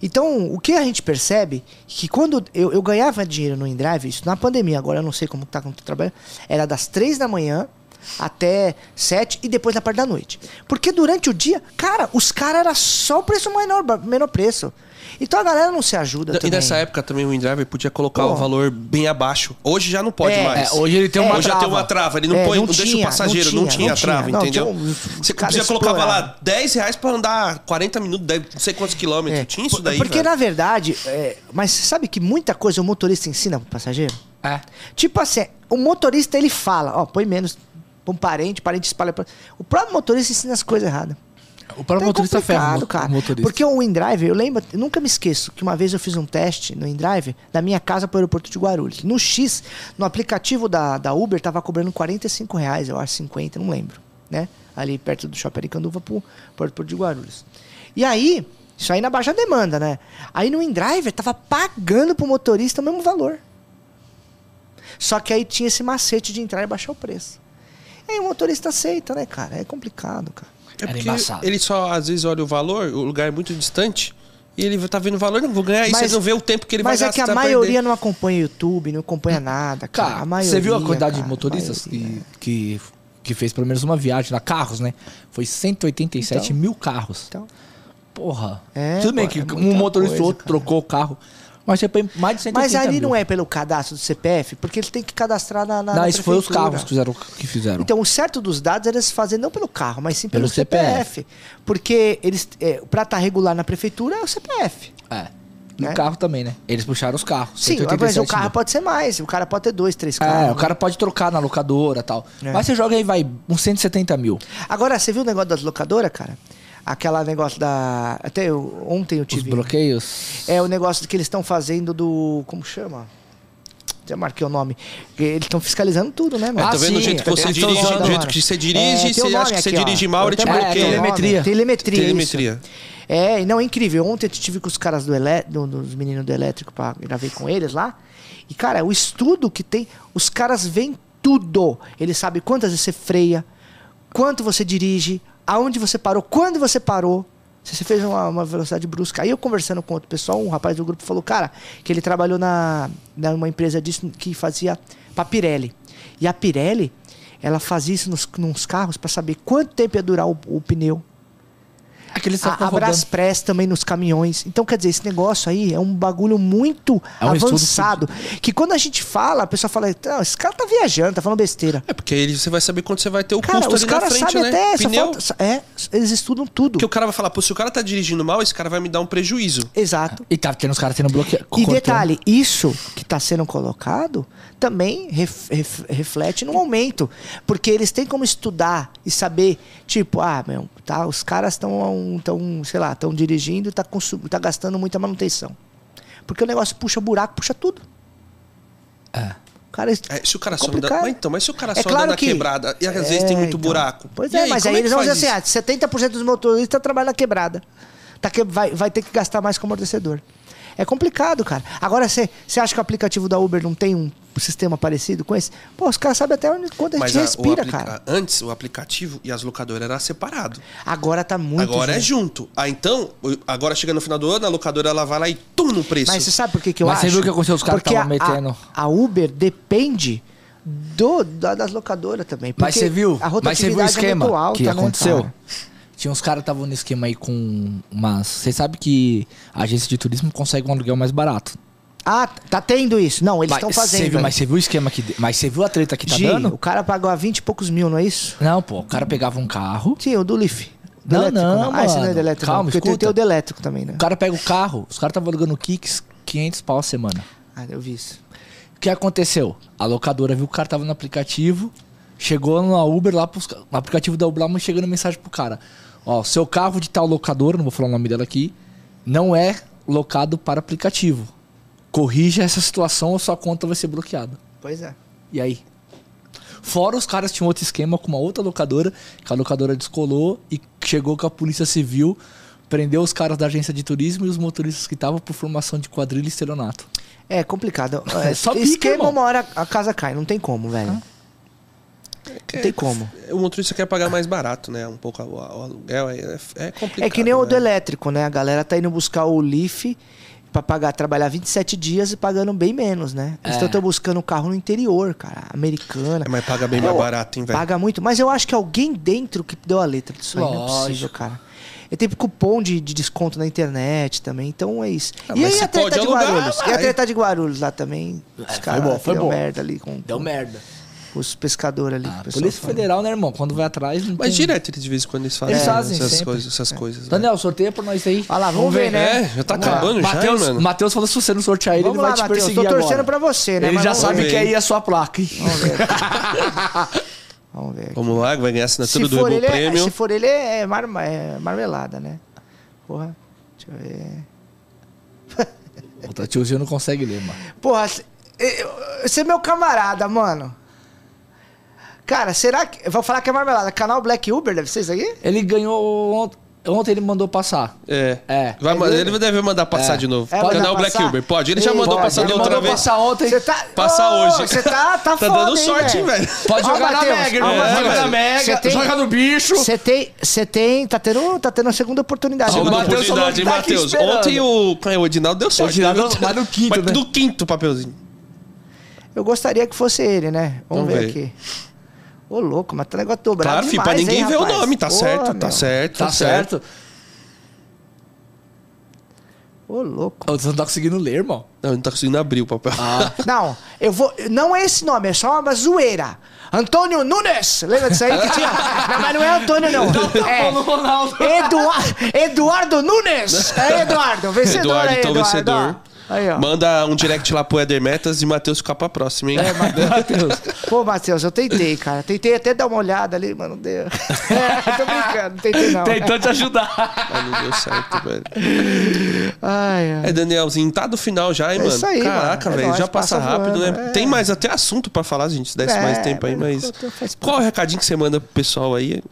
Então, o que a gente percebe, que quando eu, eu ganhava dinheiro no InDrive, isso na pandemia, agora eu não sei como tá quando eu trabalho, era das três da manhã até sete e depois na parte da noite. Porque durante o dia, cara, os caras era só o preço menor, menor preço. Então a galera não se ajuda E também. nessa época também o InDriver podia colocar Pô. o valor bem abaixo. Hoje já não pode É, mais. é, hoje ele tem uma Hoje já trava. tem uma trava, ele não, É, põe, não não, deixa tinha, o passageiro, não não tinha, tinha, não a trava, tinha. Não, entendeu? tinha um- Você podia colocar lá 10 reais pra andar 40 minutos, 10, não sei quantos quilômetros. É, Tinha isso daí, Porque velho. na verdade, é, mas sabe que muita coisa o motorista ensina pro passageiro? É. Tipo assim, o motorista ele fala, ó, põe menos pra um parente, parente espalha pra... O próprio motorista ensina as coisas erradas. O próprio Então é motorista ferra o complicado, mo- cara. o motorista. Porque o InDrive, eu lembro, eu nunca me esqueço que uma vez eu fiz um teste no InDrive da minha casa pro aeroporto de Guarulhos. No X, no aplicativo da, da Uber, tava cobrando 45 reais, eu acho 50, não lembro, né? Ali perto do Shopping Aricanduva pro, pro aeroporto de Guarulhos. E aí, isso aí na baixa demanda, né? Aí no InDriver tava pagando pro motorista o mesmo valor. Só que aí tinha esse macete de entrar e baixar o preço. E aí o motorista aceita, né, cara? É complicado, cara. É Era embaçado. ele só às vezes olha o valor, o lugar é muito distante, e ele tá vendo o valor, não vou ganhar isso, Mas- não vê o tempo que ele Mas vai é que a maioria não acompanha YouTube, não acompanha nada, cara. Cara, a maioria, você viu a quantidade cara, de motoristas que, que, que fez pelo menos uma viagem lá? Carros, né? Foi 187 Então. mil carros. Então, Porra. É, Tudo bem que é um motorista coisa, ou outro cara. trocou o carro. Mas você põe mais de 180 mas ali mil. não é pelo cadastro do CPF, porque ele tem que cadastrar na, na, Não, na isso foi os carros que fizeram. Que fizeram. Então, o certo dos dados era se fazer não pelo carro, mas sim pelo, Pelo CPF. Porque eles, é, pra estar regular na prefeitura é o CPF. é. E né? o carro também, né? Eles puxaram os carros. Sim, mas o 187 carro mil. pode ser mais. O cara pode ter dois, três carros. É, o né? cara pode trocar na locadora e tal. É. Mas você joga aí, vai, uns 170 mil. Agora, você viu o negócio das locadoras, cara? Aquela negócio da. Até eu- ontem eu Os tive. bloqueios. É o negócio que eles estão fazendo do. Como chama? Já marquei o nome. Eles estão fiscalizando tudo, né, É, mano? tá Ah, vendo o jeito que é, você é, dirige, o jeito que você É, dirige, tem você acha nome que você dirige mal, ele te bloqueia. É, Telemetria. Telemetria. Telemetria. É, não, é incrível. Ontem eu tive com os caras do elé do- dos meninos do elétrico, pra, gravei com eles lá. E, cara, o estudo que tem, os caras veem tudo. Eles sabem quantas vezes você freia, quanto você dirige, aonde você parou, quando você parou. Se você fez uma, uma velocidade brusca. Aí eu conversando com outro pessoal, um rapaz do grupo falou, cara, que ele trabalhou na, numa empresa disso que fazia pra Pirelli. E a Pirelli, ela fazia isso nos, nos carros pra saber quanto tempo ia durar o, o pneu. Aqueles A, a Braspress também nos caminhões. Então, quer dizer, esse negócio aí é um bagulho muito É um avançado. Que quando a gente fala, a pessoa fala, não, esse cara tá viajando, tá falando besteira. É, porque aí você vai saber quando você vai ter o Cara, custo os ali na caras frente, sabem né? até Pneu. falta. É, eles estudam tudo. Porque o cara vai falar, pô, se o cara tá dirigindo mal, esse cara vai me dar um prejuízo. Exato. E tá tendo os caras tendo bloqueio. E detalhe, isso que está sendo colocado também ref- ref- reflete no aumento. Porque eles têm como estudar e saber, tipo, ah, meu, tá, os caras estão, tão, sei lá, estão dirigindo e tá, consum- tá gastando muita manutenção. Porque o negócio puxa buraco, puxa tudo. É. O cara É, se o cara só anda. Mas então, mas se o cara É só claro anda na que- quebrada e às vezes tem É, muito então. buraco. Pois é, mas como aí eles que vão dizer faz assim: ah, isso? 70% dos motoristas trabalham na quebrada. Tá que, vai, vai ter que gastar mais com amortecedor. É complicado, cara. Agora, você acha que o aplicativo da Uber não tem um sistema parecido com esse? Pô, os caras sabem até onde, quando a Mas gente a- o respira, aplica- cara. Antes, o aplicativo e as locadoras eram separados. Agora tá muito. Agora é junto. junto. Ah, então, agora chega no final do ano, a locadora ela vai lá e tum no preço. Mas você sabe por que, que eu Mas acho? você viu o que aconteceu? Os caras Porque tavam a- metendo- A, a Uber depende do, da- das locadoras também. Mas você viu? A Mas você viu o rotatividade é muito esquema alta, que né, aconteceu? cara? Tinha uns caras que estavam no esquema aí com umas. Você sabe que a agência de turismo consegue um aluguel mais barato. Ah, tá tendo isso. Não, eles estão fazendo. viu- mas você viu o esquema que. Mas você viu a treta que tá Gi, dando? o cara pagou a 20 e poucos mil, não é isso? Não, pô. O cara pegava um carro. Sim, o do Leaf. Do Não, elétrico, não, Ah, esse não é do elétrico, Calma, não, porque escuta. tem o do elétrico também, né? O cara pega o carro. Os caras estavam alugando Kicks 500 pau a semana. Ah, eu vi isso. O que aconteceu? A locadora viu que o cara tava no aplicativo, chegou na Uber lá, pros, no aplicativo da Uber lá, mas chegando mensagem pro cara. Ó, seu carro de tal locadora, não vou falar o nome dela aqui, não é locado para aplicativo. Corrija essa situação ou sua conta vai ser bloqueada. Pois é. E aí? Fora os caras tinham outro esquema com uma outra locadora, que a locadora descolou e chegou com a polícia civil, prendeu os caras da agência de turismo e os motoristas que estavam por formação de quadrilha e estelionato. É complicado. É, Só pica, esquema, irmão. uma hora a casa cai. Não tem como, velho. Não tem como. O motorista quer pagar mais barato, né? Um pouco o, aluguel. É, é complicado. É que nem o do né? elétrico, né? A galera tá indo buscar o Leaf pra pagar, trabalhar 27 dias e pagando bem menos, né? É. estão buscando um carro no interior, cara. Americana. É, mas paga bem mais Eu- barato, hein, velho? Paga muito, mas eu acho que alguém dentro que deu a letra disso aí. Não é possível, cara. E teve cupom de, de desconto na internet também, então é isso. Ah, e aí a treta pode de alugar, Guarulhos? E a vai. treta de Guarulhos lá também? Os É, foi caras bom, foi deu bom. merda ali com, Deu com merda. Os pescadores ali. Ah, Polícia fala. Federal, né, irmão? Quando vai atrás, não Mas tem... direto eles de vez em quando eles fazem, Eles fazem essas sempre. coisas. Essas coisas né? Daniel, sorteia pra nós aí. Olha lá, vamos, ver, né? É, já tá Vamos lá. acabando já, Matheus, mano. Matheus falou se você não sortear ele, Vamos ele vai lá, te perseguir Tô torcendo agora. pra você, né? Ele Mas já vamos sabe ver. que aí é a sua placa, hein? Vamos ver. Vamos ver. aqui. Vamos lá, vai ganhar assinatura Se do ele é, Prêmio. se for ele é, marma- é marmelada, né? Porra, deixa eu ver. O tiozinho não consegue ler, mano. Porra, eu- você é meu camarada, mano. Cara, será que. Eu vou falar que é marmelada. Canal Black Uber, deve ser isso aí? Ele ganhou ontem. Ontem ele mandou passar. É. É. Vai, ele deve mandar passar É. de novo. É, o Black passar? Uber. Pode. Ele já mandou pode, passar ele da outra mandou vez. passar ontem. Você tá. Passar Ô, hoje. Você tá, tá, Tá foda, dando hein, sorte, hein, velho? Pode jogar na Mega, irmão. Joga na você Mega, tem- joga no bicho. Você tem. Você tem. Tá tendo, tá tendo a segunda oportunidade. Segunda o que hein, tá aqui Matheus? Ontem o, é, o Edinaldo deu sorte. Edinaldo né? vai no quinto, Mas né? Do quinto papelzinho. Eu gostaria que fosse ele, né? Vamos, Vamos ver, ver. aqui. Ô, louco, mas tá negócio dobrado Claro, filho, demais, pra ninguém hein, ver o nome. Tá Porra, certo, tá meu. certo, Tá certo? Ô, louco. Você não tá conseguindo ler, irmão. Não, não tá conseguindo abrir o papel. Ah. Não, eu vou. Não é esse nome, é só uma zoeira. Antônio Nunes! Lembra disso aí que tinha? Não, mas não é Antônio, não. É Ronaldo. Eduardo, Eduardo Nunes! É Eduardo, vencedor Eduardo, aí, então Eduardo. vencedor. Aí, ó. Manda um direct lá pro Eder Metas e Matheus ficar pra próxima, hein? É, Matheus. Pô, Matheus, eu tentei, cara. Tentei até dar uma olhada ali, mas não deu. É, tô brincando, não tentei não. Tentou te ajudar. Mas não deu certo, velho. Ai, ai. É, Danielzinho, tá do final já, hein, É mano? isso aí, Caraca. É velho, já passa, passa rápido, voando, né? é. Tem mais até assunto pra falar, se a gente desse É, mais tempo aí, mas Qual é o recadinho que você manda pro pessoal aí?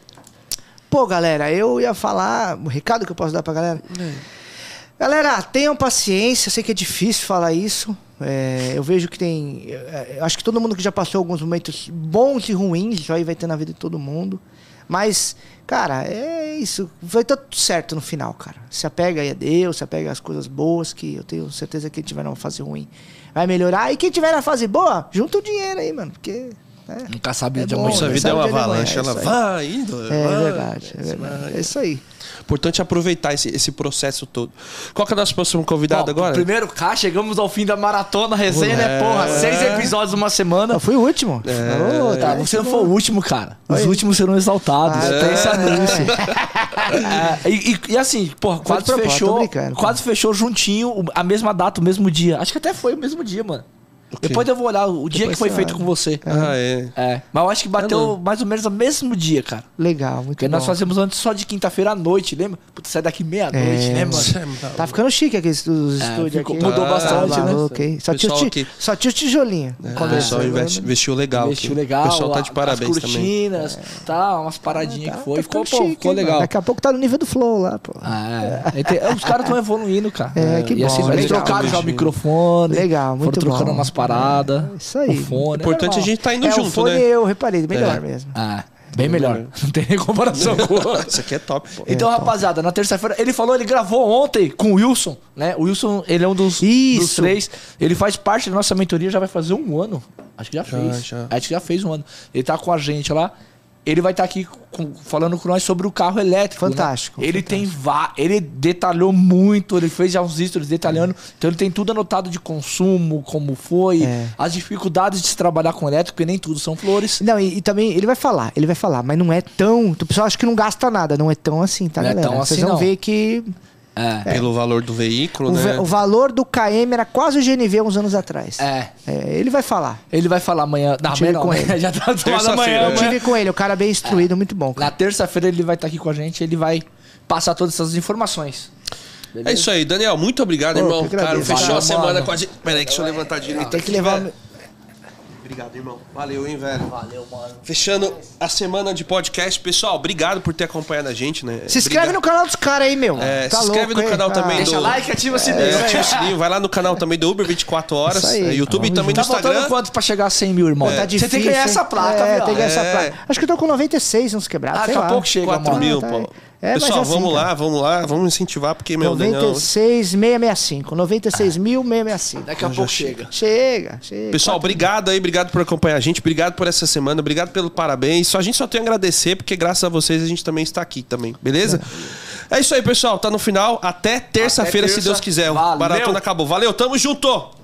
Pô, galera, eu ia falar. O recado que eu posso dar pra galera. Galera, tenham paciência. Sei que é difícil falar isso. É, eu vejo que tem. é, eu acho que todo mundo que já passou alguns momentos bons e ruins, isso aí vai ter na vida de todo mundo. Mas, cara, é isso. Vai estar tudo certo no final, cara. Se apega aí a Deus, se apega às coisas boas, que eu tenho certeza que quem tiver numa fase ruim vai melhorar. E quem tiver na fase boa, junta o dinheiro aí, mano. Porque. Né, Nunca sabe É de bom, amanhã. Nossa né? vida é uma avalanche, é ela vai indo. É vai, verdade, é verdade. É isso aí. Importante aproveitar esse, esse processo todo. Qual que é o nosso próximo convidado Ó, agora? Primeiro cá, chegamos ao fim da maratona resenha, né? Porra, seis episódios uma semana. Eu fui o último. É. Ô, Tá, você não foi o último, cara. Os Oi. últimos serão exaltados. Ah, Pensa nisso. É, e, e- e assim, porra, Foi quase fechou. quase fechou juntinho, a mesma data, o mesmo dia. Acho que até foi o mesmo dia, mano. Depois eu vou olhar o dia Depois que foi feito olha. com você. Ah, é. É. Mas eu acho que bateu não. mais ou menos no mesmo dia, cara. Legal, muito Porque bom. nós fazemos antes só de quinta-feira à noite, lembra? Putz, sai daqui meia-noite, É, né, mano? Tá ficando chique aqui os É, estúdios ficou- aqui. mudou Ah, bastante, tá né? hein? Só, tinha ti- só tinha os tijolinhos. É, o pessoal investe, investiu legal. Investiu aqui. legal. O pessoal tá de parabéns as também. cortinas, tá, umas paradinhas tá- que foi. tá ficou, pô, chique, ficou legal. Daqui a pouco tá no nível do flow lá, pô. Ah, é. Ente- Os caras estão evoluindo, cara. É, que e bom, assim, eles trocaram já o microfone. Legal, muito Foram trocando bom. umas paradas. Isso aí. O fone. O importante é a gente tá indo é, junto, o fone né? eu reparei, melhor É. mesmo. Ah, bem melhor. Não tem nem comparação com. Isso aqui é top, pô. Então, rapaziada, na terça-feira, ele falou, ele gravou ontem com o Wilson, né? O Wilson, ele é um dos, dos três. Ele faz parte da nossa mentoria, já vai fazer um ano. Acho que já, fez. já. Acho que já fez um ano. Ele tá com a gente lá. Ele vai estar aqui com- falando com nós sobre o carro elétrico. né? Fantástico, Ele tem vá, ele detalhou muito, ele fez já uns stories detalhando. Então ele tem tudo anotado de consumo, como foi, É. as dificuldades de se trabalhar com elétrico, porque nem tudo são flores. Não, e, e também ele vai falar, ele vai falar, mas não é tão. O pessoal acha que não gasta nada, não é tão assim, tá, Não é galera? tão Vocês assim, vão não. ver que É. Pelo valor do veículo, o, né? va- o valor do KM era quase o GNV uns anos atrás. É. É, ele vai falar. Ele vai falar amanhã. Não, Tive amanhã não, com né? ele. Já tá Terça-feira, amanhã. né? Eu amanhã. tive com ele, o cara bem instruído, muito bom. Na terça-feira ele vai estar aqui com a gente, ele vai passar todas essas informações. É isso aí, Daniel. Muito obrigado, Pô, irmão. Cara, fechou Valeu, a semana mano. com a gente. Pera aí, deixa eu levantar direito. Tem que aqui, levar. Obrigado, irmão. Valeu, hein, velho. Valeu, mano. Fechando a semana de podcast. Pessoal, obrigado por ter acompanhado a gente, né? Se inscreve no canal dos caras aí, meu. É, Tá se inscreve louco, no hein? canal Ah, também Deixa do- like, ativa o sininho. É, ativa o sininho, vai lá no canal também do Uber 24 horas. Isso aí. é, YouTube Tamo também Tá no faltando Instagram. quanto pra chegar a 100 mil, irmão? Tá difícil. Você tem que ganhar hein? essa placa, é, viado. tem que ganhar essa É. placa. Acho que eu tô com 96 uns quebrados. Ah, sei daqui a lá. pouco chega, 4 mano. mil, tá pô. É, mas Pessoal, é assim, vamos cara. lá, vamos lá, vamos incentivar, porque, meu, Daniel... 96,665. 96.665. Daqui a pouco chega. Chega, chega. Pessoal, Quatro- obrigado aí, obrigado por acompanhar a gente, obrigado por essa semana, obrigado pelo parabéns. Só, a gente só tem a agradecer, porque graças a vocês a gente também está aqui também, beleza? É isso aí, pessoal. Tá no final. Até terça-feira, Até se terça. Deus quiser. O Valeu. Maratona acabou. Valeu, tamo junto!